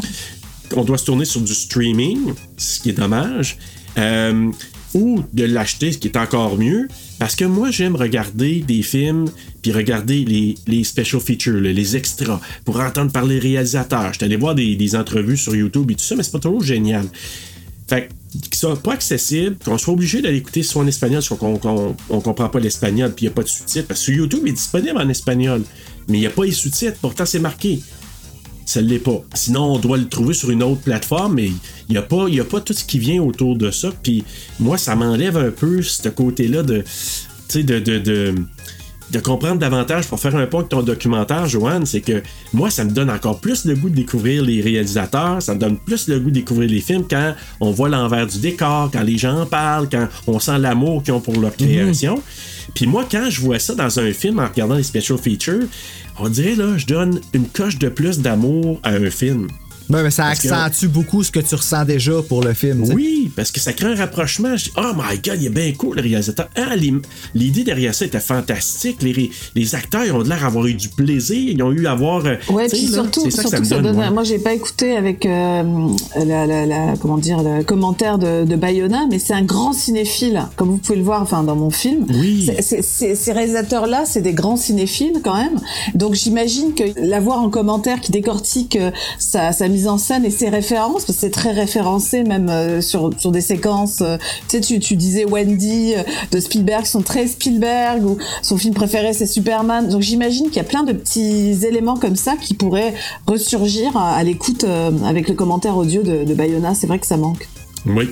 on doit se tourner sur du streaming, ce qui est dommage, euh, ou de l'acheter, ce qui est encore mieux. Parce que moi, j'aime regarder des films, puis regarder les, les special features, les extras, pour entendre parler les réalisateurs. Je suis allé voir des, des entrevues sur YouTube et tout ça, mais c'est pas toujours génial. Fait qu'ils soient pas accessibles, qu'on soit obligé d'aller écouter soit en espagnol, soit qu'on on comprend pas l'espagnol, puis il n'y a pas de sous-titres. Parce que sur YouTube, il est disponible en espagnol, mais il n'y a pas les sous-titres, pourtant c'est marqué. Ça l'est pas. Sinon, on doit le trouver sur une autre plateforme, mais il n'y a, pas- y a pas tout ce qui vient autour de ça. Puis moi, ça m'enlève un peu ce côté-là de, tu sais, de, de, de, de comprendre davantage pour faire un point avec ton documentaire, Joanne, c'est que moi, ça me donne encore plus le goût de découvrir les réalisateurs, ça me donne plus le goût de découvrir les films quand on voit l'envers du décor, quand les gens en parlent, quand on sent l'amour qu'ils ont pour leur création. Puis moi, quand je vois ça dans un film en regardant les special features, on dirait là, je donne une coche de plus d'amour à un film. Ouais, mais ça Parce que- accentue beaucoup ce que tu ressens déjà pour le film. Oui, parce que ça crée un rapprochement. Je dis, oh my god, il est bien cool le réalisateur. Ah, l'idée derrière ça était fantastique. Les, acteurs ont l'air d'avoir eu du plaisir. Ils ont eu à avoir. euh, Ouais, puis là, surtout, c'est ça que surtout ça ça me donne. donne. moi. Moi, j'ai pas écouté avec euh, la, la, la- comment dire le commentaire de, de Bayona, mais c'est un grand cinéphile, comme vous pouvez le voir, enfin dans mon film. Oui. Ces réalisateurs-là, c'est des grands cinéphiles quand même. Donc j'imagine que l'avoir en commentaire qui décortique euh, sa, sa mise en scène et ses références, parce que c'est très référencé même euh, sur des séquences. euh, tu sais, tu, disais Wendy euh, de Spielberg, sont très Spielberg ou son film préféré c'est Superman. Donc j'imagine qu'il y a plein de petits éléments comme ça qui pourraient ressurgir à, l'écoute avec le commentaire audio de, de Bayona. C'est vrai que ça manque. Oui.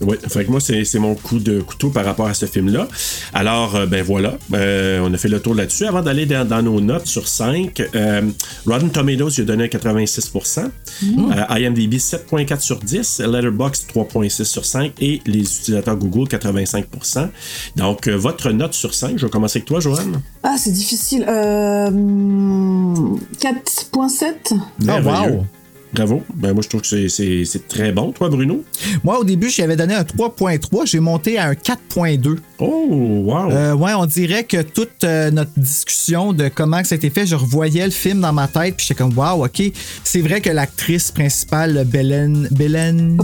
Oui, fait que moi, c'est mon coup de couteau par rapport à ce film-là. Alors, euh, ben voilà, euh, on a fait le tour là-dessus. Avant d'aller dans, dans nos notes sur 5, euh, Rotten Tomatoes, il a donné un 86%, euh, IMDb 7.4 sur 10, Letterboxd 3.6 sur 5 et les utilisateurs Google 85%. Donc, euh, votre note sur 5, je vais commencer avec toi, Joanne. Ah, c'est difficile. Euh, 4.7 Merveilleux. wow. Bravo. Ben moi, je trouve que c'est- c'est c'est très bon. Toi, Bruno? Moi, au début, j'avais donné un 3.3, j'ai monté à un 4.2. Oh, wow! Euh, ouais, on dirait que toute euh, notre discussion de comment ça a été fait, je revoyais le film dans ma tête, puis j'étais comme, wow, ok. C'est vrai que l'actrice principale, Belen, Belen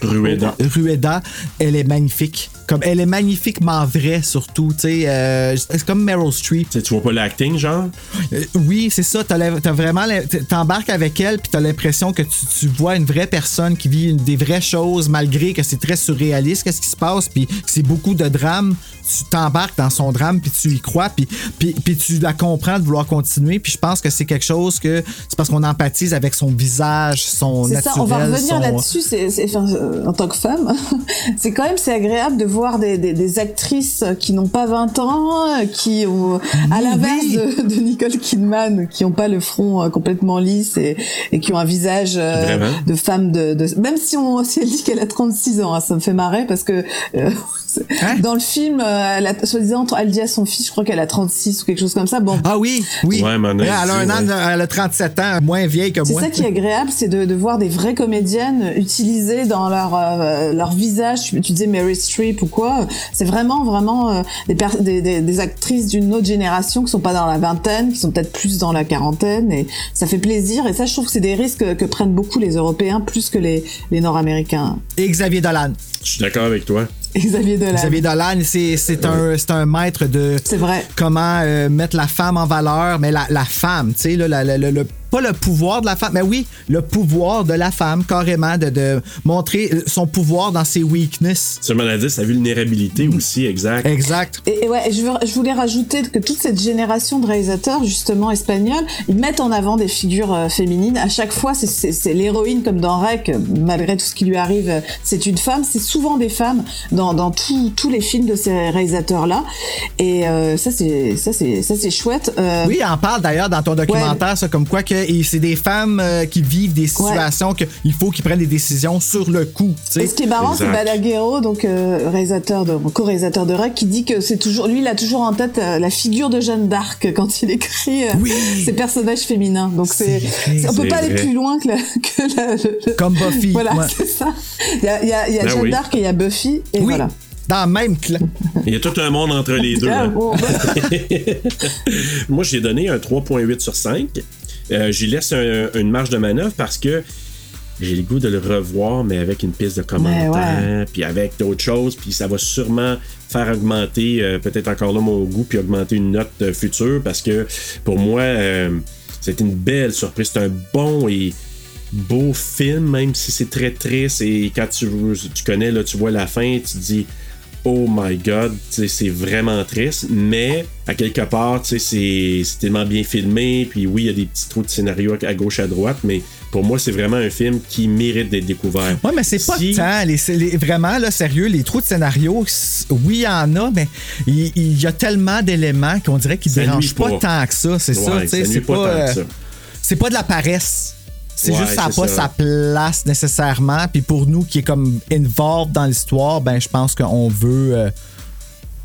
Rueda. Rueda, elle est magnifique. Comme, elle est magnifiquement vraie, surtout. Tu sais, euh, c'est comme Meryl Streep. Tu vois pas l'acting, genre? Euh, oui, c'est ça. T'as, vraiment, t'embarques avec elle, puis t'as l'impression que tu, tu vois une vraie personne qui vit une- des vraies choses, malgré que c'est très surréaliste, qu'est-ce qui se passe, puis que c'est beaucoup de drame. Tu t'embarques dans son drame, puis tu y crois, puis, puis, puis tu la comprends de vouloir continuer. Puis je pense que c'est quelque chose que c'est parce qu'on empathise avec son visage, son C'est naturel. ça, on va revenir son- là-dessus. C'est, c'est- enfin, euh, en tant que femme, c'est quand même c'est agréable de voir des, des, des actrices qui n'ont pas 20 ans, qui ont, à l'inverse de, de Nicole Kidman, qui n'ont pas le front euh, complètement lisse et, et qui ont un visage euh, de femme de, de- même si on si elle dit qu'elle a 36 ans, hein, ça me fait marrer parce que euh, c'est- Hein? dans le film, euh, elle a, soi-disant, elle dit à son fils, je crois qu'elle a 36 ou quelque chose comme ça. Bon, Ah oui, oui. Ouais, elle, a un an, ouais. elle a 37 ans, moins vieille que C'est moi. ça qui est agréable, c'est de, de voir des vraies comédiennes utiliser dans leur euh, leur visage. Tu, tu disais Mary Streep ou quoi C'est vraiment vraiment euh, des, per- des, des, des actrices d'une autre génération qui sont pas dans la vingtaine, qui sont peut-être plus dans la quarantaine, et ça fait plaisir. Et ça, je trouve que c'est des risques que prennent beaucoup les Européens plus que les les Nord-Américains. Et Xavier Dolan. Je suis d'accord avec toi. Xavier Dolan. Xavier Dolan, c'est, c'est, un, c'est un maître de C'est vrai. comment euh, mettre la femme en valeur, mais la, la femme, tu sais, là, la- la- la- le- pas le pouvoir de la femme, mais oui, le pouvoir de la femme, carrément, de, de montrer euh, son pouvoir dans ses weaknesses. C'est maladie, sa vulnérabilité aussi, exact. Exact. Et, et ouais, je, veux- je voulais rajouter que toute cette génération de réalisateurs, justement espagnols, ils mettent en avant des figures euh, féminines. À chaque fois, c'est- l'héroïne, comme dans Rec, euh, malgré tout ce qui lui arrive, c'est une femme. C'est souvent des femmes dans, dans tous- tous les films de ces réalisateurs-là. Et euh, ça, c'est ça, c'est ça, c'est chouette. Euh, Oui, on parle d'ailleurs dans ton documentaire, ça, comme quoi que et c'est des femmes euh, qui vivent des situations qu'il faut qu'ils prennent des décisions sur le coup. ce qui est marrant, c'est. Balaguerro, donc euh, réalisateur de, co-réalisateur de Rec, qui dit que c'est toujours, lui, il a toujours en tête euh, la figure de Jeanne d'Arc quand il écrit euh, ses personnages féminins. Donc c'est, on peut pas aller plus loin que la, que la- le- Comme Buffy. Voilà, ouais. c'est ça. Il y a, il y a, il y a Ben Jeanne oui. d'Arc et il y a Buffy, et Oui, voilà. dans le même clan. Il y a tout un monde entre les deux. Ah, hein. Moi, j'ai donné un 3.8 sur 5. Euh, J'y laisse un- une marge de manœuvre parce que j'ai le goût de le revoir, mais avec une piste de commentaires, puis avec d'autres choses, puis ça va sûrement faire augmenter euh, peut-être encore là mon goût, puis augmenter une note euh, future, parce que pour moi, euh, c'était une belle surprise. C'est un bon et beau film, même si c'est très triste, et quand tu, tu connais, là, tu vois la fin, tu te dis oh my god, c'est vraiment triste, mais à quelque part, c'est tellement bien filmé, puis oui, il y a des petits trous de scénario à gauche, à droite, mais pour moi, c'est vraiment un film qui mérite d'être découvert. Ouais, mais c'est pas Si- tant. Les, les- vraiment, là, sérieux, les trous de scénario, oui, il y en a, mais il, il y a tellement d'éléments qu'on dirait qu'ils Ça dérangent pas. pas. tant que ça. C'est ça, Ouais, C'est pas euh, ça. c'est pas de la paresse. C'est Ouais, juste ça n'a pas ça. sa place nécessairement. Puis pour nous qui est comme involved dans l'histoire, ben je pense qu'on veut. euh,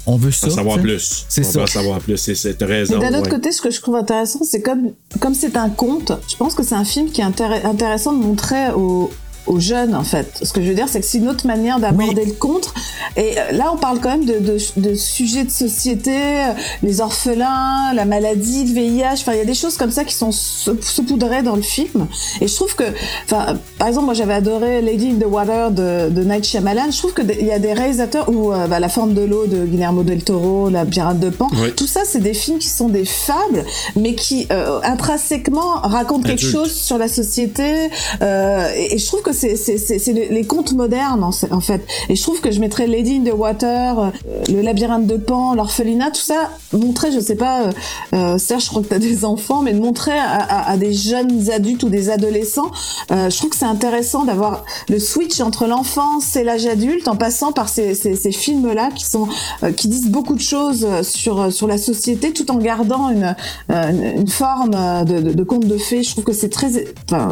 on veut ça. En savoir plus. C'est ça. en savoir plus. C'est- raison. Mais d'un autre ouais. côté, ce que je trouve intéressant, c'est comme comme c'est un conte, je pense que c'est un film qui est intér- intéressant de montrer aux aux jeunes en fait. Ce que je veux dire, c'est que c'est une autre manière d'aborder le contre. Et euh, là, on parle quand même de, de, de sujets de société, euh, les orphelins, la maladie, le VIH. Enfin, il y a des choses comme ça qui sont sau- saupoudrées dans le film. Et je trouve que, enfin, par exemple, moi, j'avais adoré Lady in the Water de, de Night Shyamalan. Je trouve que il y a des réalisateurs où euh, bah, La forme de l'eau de Guillermo del Toro, La pirate de Pan, tout ça, c'est des films qui sont des fables, mais qui euh, intrinsèquement racontent quelque chose sur la société. euh, et, et je trouve que c'est les, les contes modernes en, fait. Et je trouve que je mettrais Lady in the Water, euh, le labyrinthe de Pan, l'orphelinat, tout ça montrer, je sais pas, euh, euh, Serge, je crois que t'as des enfants, mais de montrer à, à- à des jeunes adultes ou des adolescents, euh, je trouve que c'est intéressant d'avoir le switch entre l'enfance et l'âge adulte en passant par ces, ces, ces films-là qui sont euh, qui disent beaucoup de choses sur sur la société tout en gardant une une, une forme de, de, de conte de fées. Je trouve que c'est très enfin,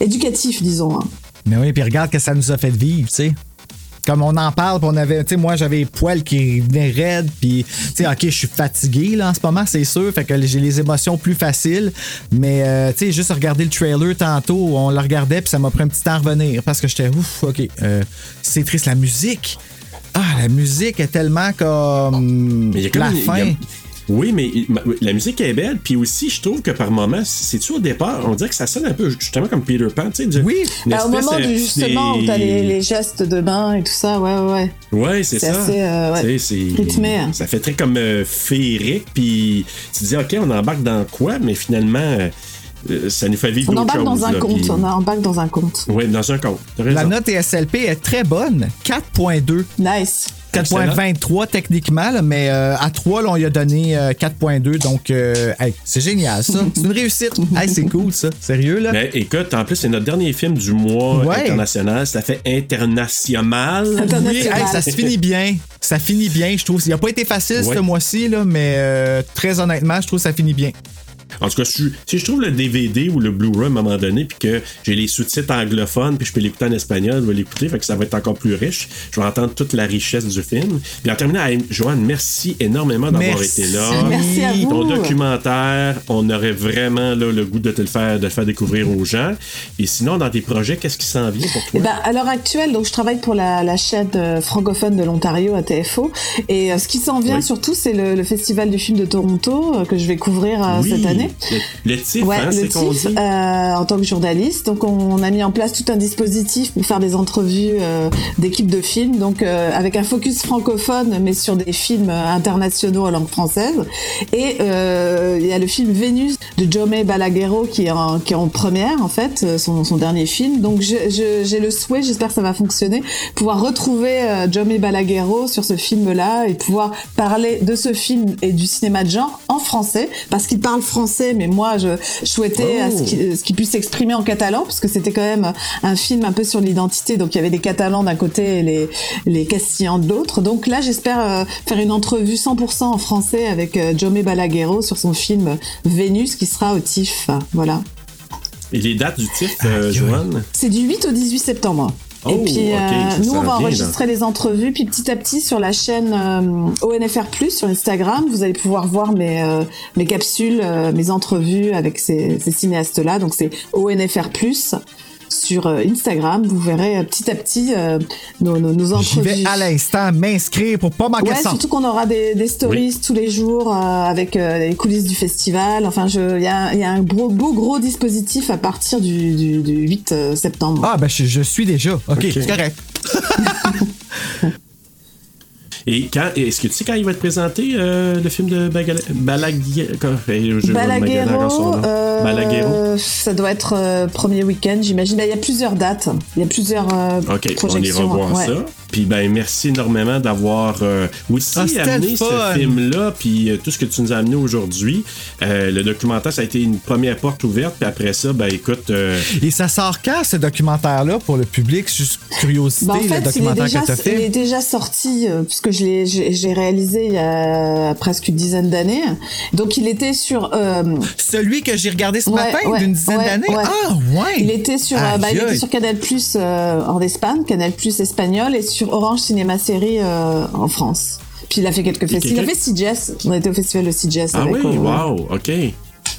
éducatif, disons. hein. Mais oui, puis regarde que ça nous a fait vivre, tu sais. Comme on en parle, puis on avait, tu sais, moi j'avais les poils qui venaient raides, puis, tu sais, ok, je suis fatigué là en ce moment, c'est sûr, fait que j'ai les émotions plus faciles, mais, euh, tu sais, juste regarder le trailer tantôt, on le regardait, puis ça m'a pris un petit temps à revenir, parce que j'étais, ouf, ok, euh, c'est triste, la musique. Ah, la musique est tellement comme. Mais il y a comme la une- il y a- fin. Oui, mais la musique est belle, puis aussi, je trouve que par moments, c'est-tu au départ, on dirait que ça sonne un peu justement comme Peter Pan, tu sais. du- Oui, une Bah, au moment du, justement des- où t'as les, les gestes de main et tout ça, ouais, ouais, ouais. Ouais, c'est C'est ça. assez, euh, ouais, rythmé, hein. Ça fait très comme euh, féerique, puis tu te dis, OK, on embarque dans quoi, mais finalement, euh, ça nous fait vivre On d'autres embarque dans choses, un là, puis- on embarque dans un conte. Ouais, dans un. T'as La note ESLP est très bonne, 4.2. Nice. 4.23 techniquement, là, mais euh, à 3, là, on lui a donné euh, 4.2. Donc, euh, hey, c'est génial, ça. C'est une réussite. Hey, c'est cool, ça. Sérieux, là? Mais écoute, en plus, c'est notre dernier film du mois Ouais. international. Ça fait international. Oui, hey, ça se finit bien. Ça finit bien, je trouve. Il n'a pas été facile Ouais. ce mois-ci, là, mais euh, très honnêtement, je trouve que ça finit bien. En tout cas, si, si je trouve le DVD ou le Blu-ray à un moment donné, puis que j'ai les sous-titres anglophones, puis je peux l'écouter en espagnol, je vais l'écouter, fait que ça va être encore plus riche. Je vais entendre toute la richesse du film. Puis en terminant, Joanne, merci énormément d'avoir été là. Merci à vous. Ton documentaire, on aurait vraiment là, le goût de te le faire, de le faire découvrir aux gens. Et sinon, dans tes projets, qu'est-ce qui s'en vient pour toi? Eh ben, à l'heure actuelle, donc je travaille pour la, la chaîne euh, francophone de l'Ontario à TFO. Et euh, ce qui s'en vient Oui. surtout, c'est le, le Festival du film de Toronto euh, que je vais couvrir Oui, cette année. Le, le Ouais, hein, le c'est qu'on TIFF, dit. euh, en tant que journaliste. Donc, on a mis en place tout un dispositif pour faire des entrevues euh, d'équipes de films, donc euh, avec un focus francophone, mais sur des films internationaux en langue française. Et il y a le film Vénus de Jaume Balaguerro qui est en, qui est en première, en fait, son, son dernier film. Donc, j'ai le souhait, j'espère que ça va fonctionner, pouvoir retrouver Jaume Balaguerro sur ce film-là et pouvoir parler de ce film et du cinéma de genre en français, parce qu'il parle français, mais moi, je souhaitais à ce Oh. qu'il qu'il puisse s'exprimer en catalan, parce que c'était quand même un film un peu sur l'identité, donc il y avait les Catalans d'un côté et les, les Castillans de l'autre. Donc là, j'espère euh, faire une entrevue 100% en français avec euh, Jaume Balaguerro sur son film Vénus, qui sera au TIFF. Voilà. Et les dates du TIFF, euh, Joanne? C'est du 8 au 18 septembre. Oh, et puis, ok, euh, nous, on va enregistrer les entrevues, puis petit à petit sur la chaîne euh, ONFR+, sur Instagram, vous allez pouvoir voir mes, euh, mes capsules, euh, mes entrevues avec ces, ces cinéastes-là. Donc, c'est ONFR+. Sur euh, Instagram, vous verrez euh, petit à petit euh, nos, nos, nos entrevues. vais à l'instant m'inscrire pour pas manquer Ouais, ça. surtout qu'on aura des, des stories tous les jours euh, avec euh, les coulisses du festival. Enfin, je- il y a, il y a un gros, beau gros dispositif à partir du, du, du 8 euh, septembre. Ah, ben je, je suis déjà. OK, Ok. c'est correct. Et quand, est-ce que tu sais quand il va être présenté, euh, le film de je- Balaguero, encore son nom. euh, Balaguero. ça doit être euh, premier week-end, j'imagine. Ben, Il y a plusieurs dates, il y a plusieurs euh, OK, on projections. ira voir ouais. ça. Puis ben merci énormément d'avoir euh, aussi Ah, amené ce film-là, puis euh, tout ce que tu nous as amené aujourd'hui. Euh, le documentaire, ça a été une première porte ouverte, puis après ça, ben écoute, euh, Et ça sort quand, ce documentaire-là, pour le public? Juste curiosité, Ben, en le fait, il est, documentaire déjà, que tu as il est fait. déjà sorti, euh, puisque je l'ai, réalisé il y a presque une dizaine d'années. Donc, il était sur... euh, Celui que j'ai regardé ce ouais, matin, ouais, d'une dizaine ouais, d'années? Ah, ouais! Il était sur, euh, bah, il Aïe, était aïe. sur Canal Plus euh, en Espagne, Canal Plus espagnol, et sur Orange Cinéma Série euh, en France. Puis il a fait quelques festivals. Il a fait CJS. On était au festival de CJS. ah avec oui, wow, OK.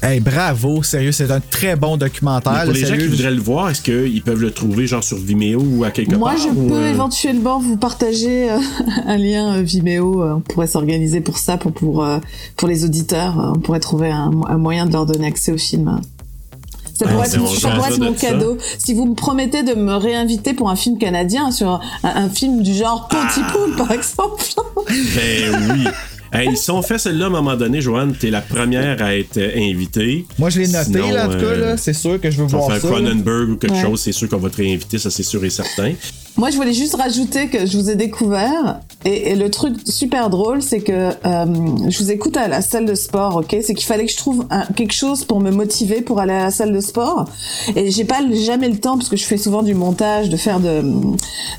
Hey, bravo, sérieux, c'est un très bon documentaire. Mais pour les gens qui voudraient le voir, est-ce qu'ils peuvent le trouver genre sur Vimeo ou à quelque Moi, part? je ou, peux euh, éventuellement vous partager euh, un lien euh, Vimeo. Euh, On pourrait s'organiser pour ça, pour pour euh, pour les auditeurs. Euh, On pourrait trouver un, un moyen de leur donner accès au film. Ça Ah, pourrait être, bon, ça je pourrait vais être mon ça. cadeau. Si vous me promettez de me réinviter pour un film canadien sur un, un film du genre Pontypool, par exemple. Ben oui. Hey, si on fait celle-là à un moment donné, Joanne, t'es la première à être euh, invitée. Moi, je l'ai noté, Sinon, là, en tout cas, euh, là. C'est sûr que je veux voir ça. là. Cronenberg ou quelque Ouais. chose, c'est sûr qu'on va te réinviter, ça c'est sûr et certain. Moi, je voulais juste rajouter que je vous ai découvert et, et le truc super drôle, c'est que euh, je vous écoute à la salle de sport, ok? C'est qu'il fallait que je trouve un- quelque chose pour me motiver pour aller à la salle de sport et j'ai pas jamais le temps parce que je fais souvent du montage, de faire de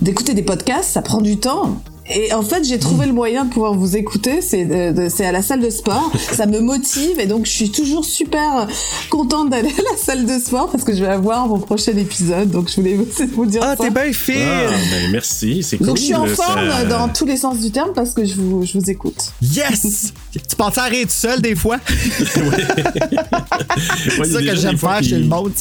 d'écouter des podcasts, ça prend du temps. Et en fait, j'ai trouvé le moyen de pouvoir vous écouter. C'est de- c'est à la salle de sport. Ça me motive et donc je suis toujours super contente d'aller à la salle de sport parce que je vais avoir mon prochain épisode. Donc je voulais vous dire Ah, ça. t'es bien! Ah, ben merci, c'est cool. Donc je suis en ça- forme dans tous les sens du terme parce que je vous, je vous écoute. Yes! tu penses à rire tout seul des fois? Ouais, c'est ça que j'aime faire chez le monde.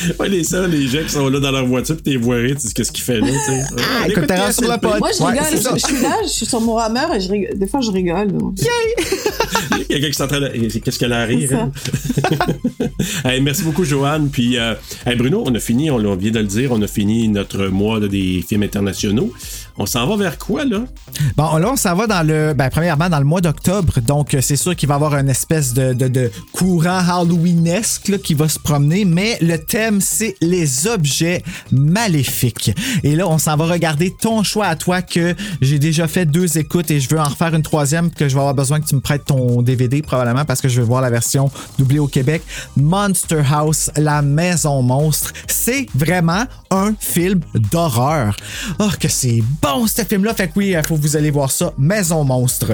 Ouais, les les gens qui sont là dans leur voiture, pis t'es vois rire, tu sais qu'est-ce qu'il fait là, tu sais? Ah, écoute, t'es sur le pod. Moi je Ouais, rigole, je, je suis là, je suis sur mon rameur et je rigole. des fois je rigole. donc. Il y a quelqu'un qui s'entraîne de... Qu'est-ce qu'elle a à rire? Hey, merci beaucoup, Joanne. Puis, euh, hey, Bruno, on a fini, on, on vient de le dire, on a fini notre mois là, des films internationaux. On s'en va vers quoi, là? Bon, là, on s'en va dans le. Ben, premièrement, dans le mois d'octobre. Donc, euh, c'est sûr qu'il va y avoir une espèce de, de, courant Halloweenesque là, qui va se promener. Mais le thème, c'est les objets maléfiques. Et là, on s'en va regarder ton choix à toi que j'ai déjà fait deux écoutes et je veux en refaire une troisième que je vais avoir besoin que tu me prêtes ton DVD probablement parce que je veux voir la version doublée au Québec. Monster House, la maison monstre. C'est vraiment un film d'horreur. Oh, que c'est bon ce film-là. Fait que oui, il faut que vous allez voir ça. Maison monstre.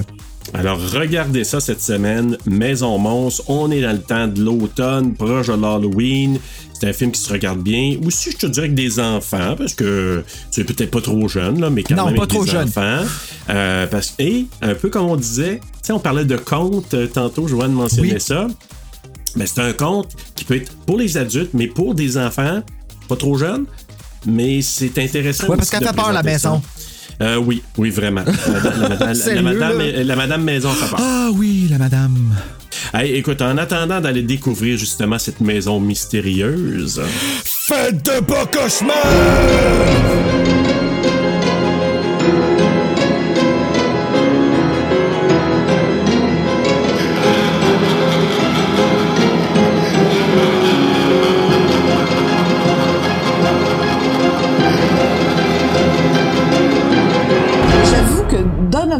Alors, regardez ça cette semaine. Maison Monstre. On est dans le temps de l'automne, proche de l'Halloween. C'est un film qui se regarde bien. Aussi, je te dirais que des enfants, parce que tu es peut-être pas trop jeune, là, mais quand Non, même pas avec trop des jeune. enfants. Euh, parce, et un peu comme on disait, tu sais, on parlait de contes euh, tantôt, Joanne mentionnait Oui. ça. Ben, c'est un conte qui peut être pour les adultes, mais pour des enfants, pas trop jeunes. Mais c'est intéressant. Ouais, parce qu'elle fait peur, la maison. Euh, oui, oui, vraiment. Madame, la madame maison fait peur. Ah oui, la madame. Hey, écoute, en attendant d'aller découvrir justement cette maison mystérieuse, Faites de pas cauchemar!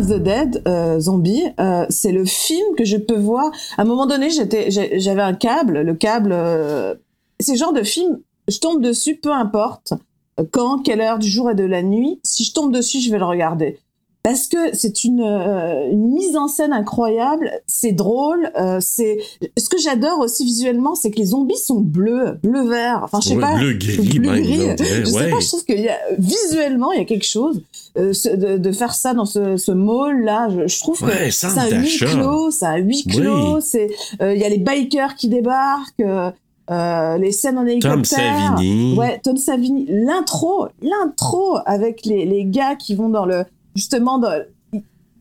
The Dead, euh, Zombie, euh, c'est le film que je peux voir. À un moment donné, j'avais un câble, le câble. euh, c'est de film, je tombe dessus, peu importe euh, quand, quelle heure du jour et de la nuit. Si je tombe dessus, je vais le regarder. Parce que c'est une, euh, une mise en scène incroyable, c'est drôle, euh, c'est ce que j'adore aussi visuellement, c'est que les zombies sont bleus, bleu vert, enfin je sais Ouais, pas, bleu-gris. là, on dirait, je sais pas, je trouve que y a, visuellement il y a quelque chose euh, ce- de, de faire ça dans ce, ce mall là, je, je trouve que c'est centre un huis clos, c'est un huis clos, Oui. c'est euh, il y a les bikers qui débarquent. euh, euh, les scènes en hélicoptère. Savini. Ouais, Tom Savini. L'intro, l'intro avec les, les gars qui vont dans le, justement, dans,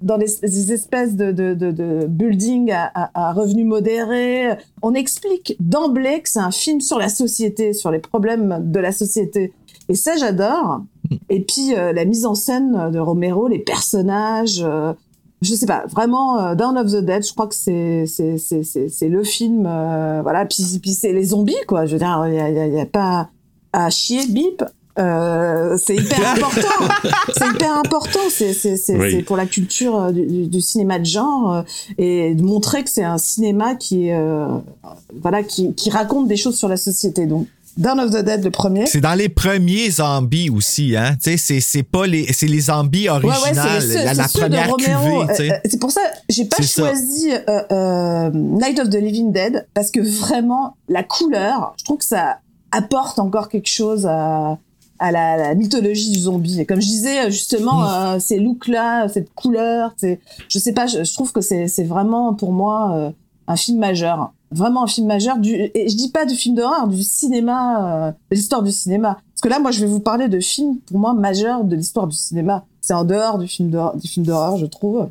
dans les, les espèces de, de, de, de buildings à, à, à revenus modérés. On explique d'emblée que c'est un film sur la société, sur les problèmes de la société. Et ça, j'adore. Et puis euh, la mise en scène de Romero, les personnages, euh, je sais pas, vraiment euh, Dawn of the Dead, je crois que c'est c'est c'est c'est c'est le film, euh, voilà. Puis puis c'est les zombies quoi. Je veux dire, il y a, y a- y a pas à chier, bip. Euh, c'est hyper important. c'est hyper important. C'est c'est c'est Oui. pour la culture euh, du, du- cinéma de genre euh, et de montrer que c'est un cinéma qui euh, voilà qui qui raconte des choses sur la société. Donc Dawn of the Dead le premier. C'est dans les premiers zombies aussi, hein. Tu sais, c'est, c'est pas les, c'est les zombies Ouais, ouais, originales, les- la, la première cuvée. Euh, c'est pour ça, j'ai pas choisi euh, euh, Night of the Living Dead parce que vraiment la couleur, je trouve que ça apporte encore quelque chose à, à la, la mythologie du zombie. Et comme je disais justement, euh, ces looks là, cette couleur, je sais pas, je, je trouve que c'est vraiment pour moi euh, un film majeur. Vraiment un film majeur du et je dis pas du film d'horreur, du cinéma, euh, de l'histoire du cinéma. Parce que là, moi, je vais vous parler de films pour moi majeurs de l'histoire du cinéma. C'est en dehors du film d'horreur, je trouve.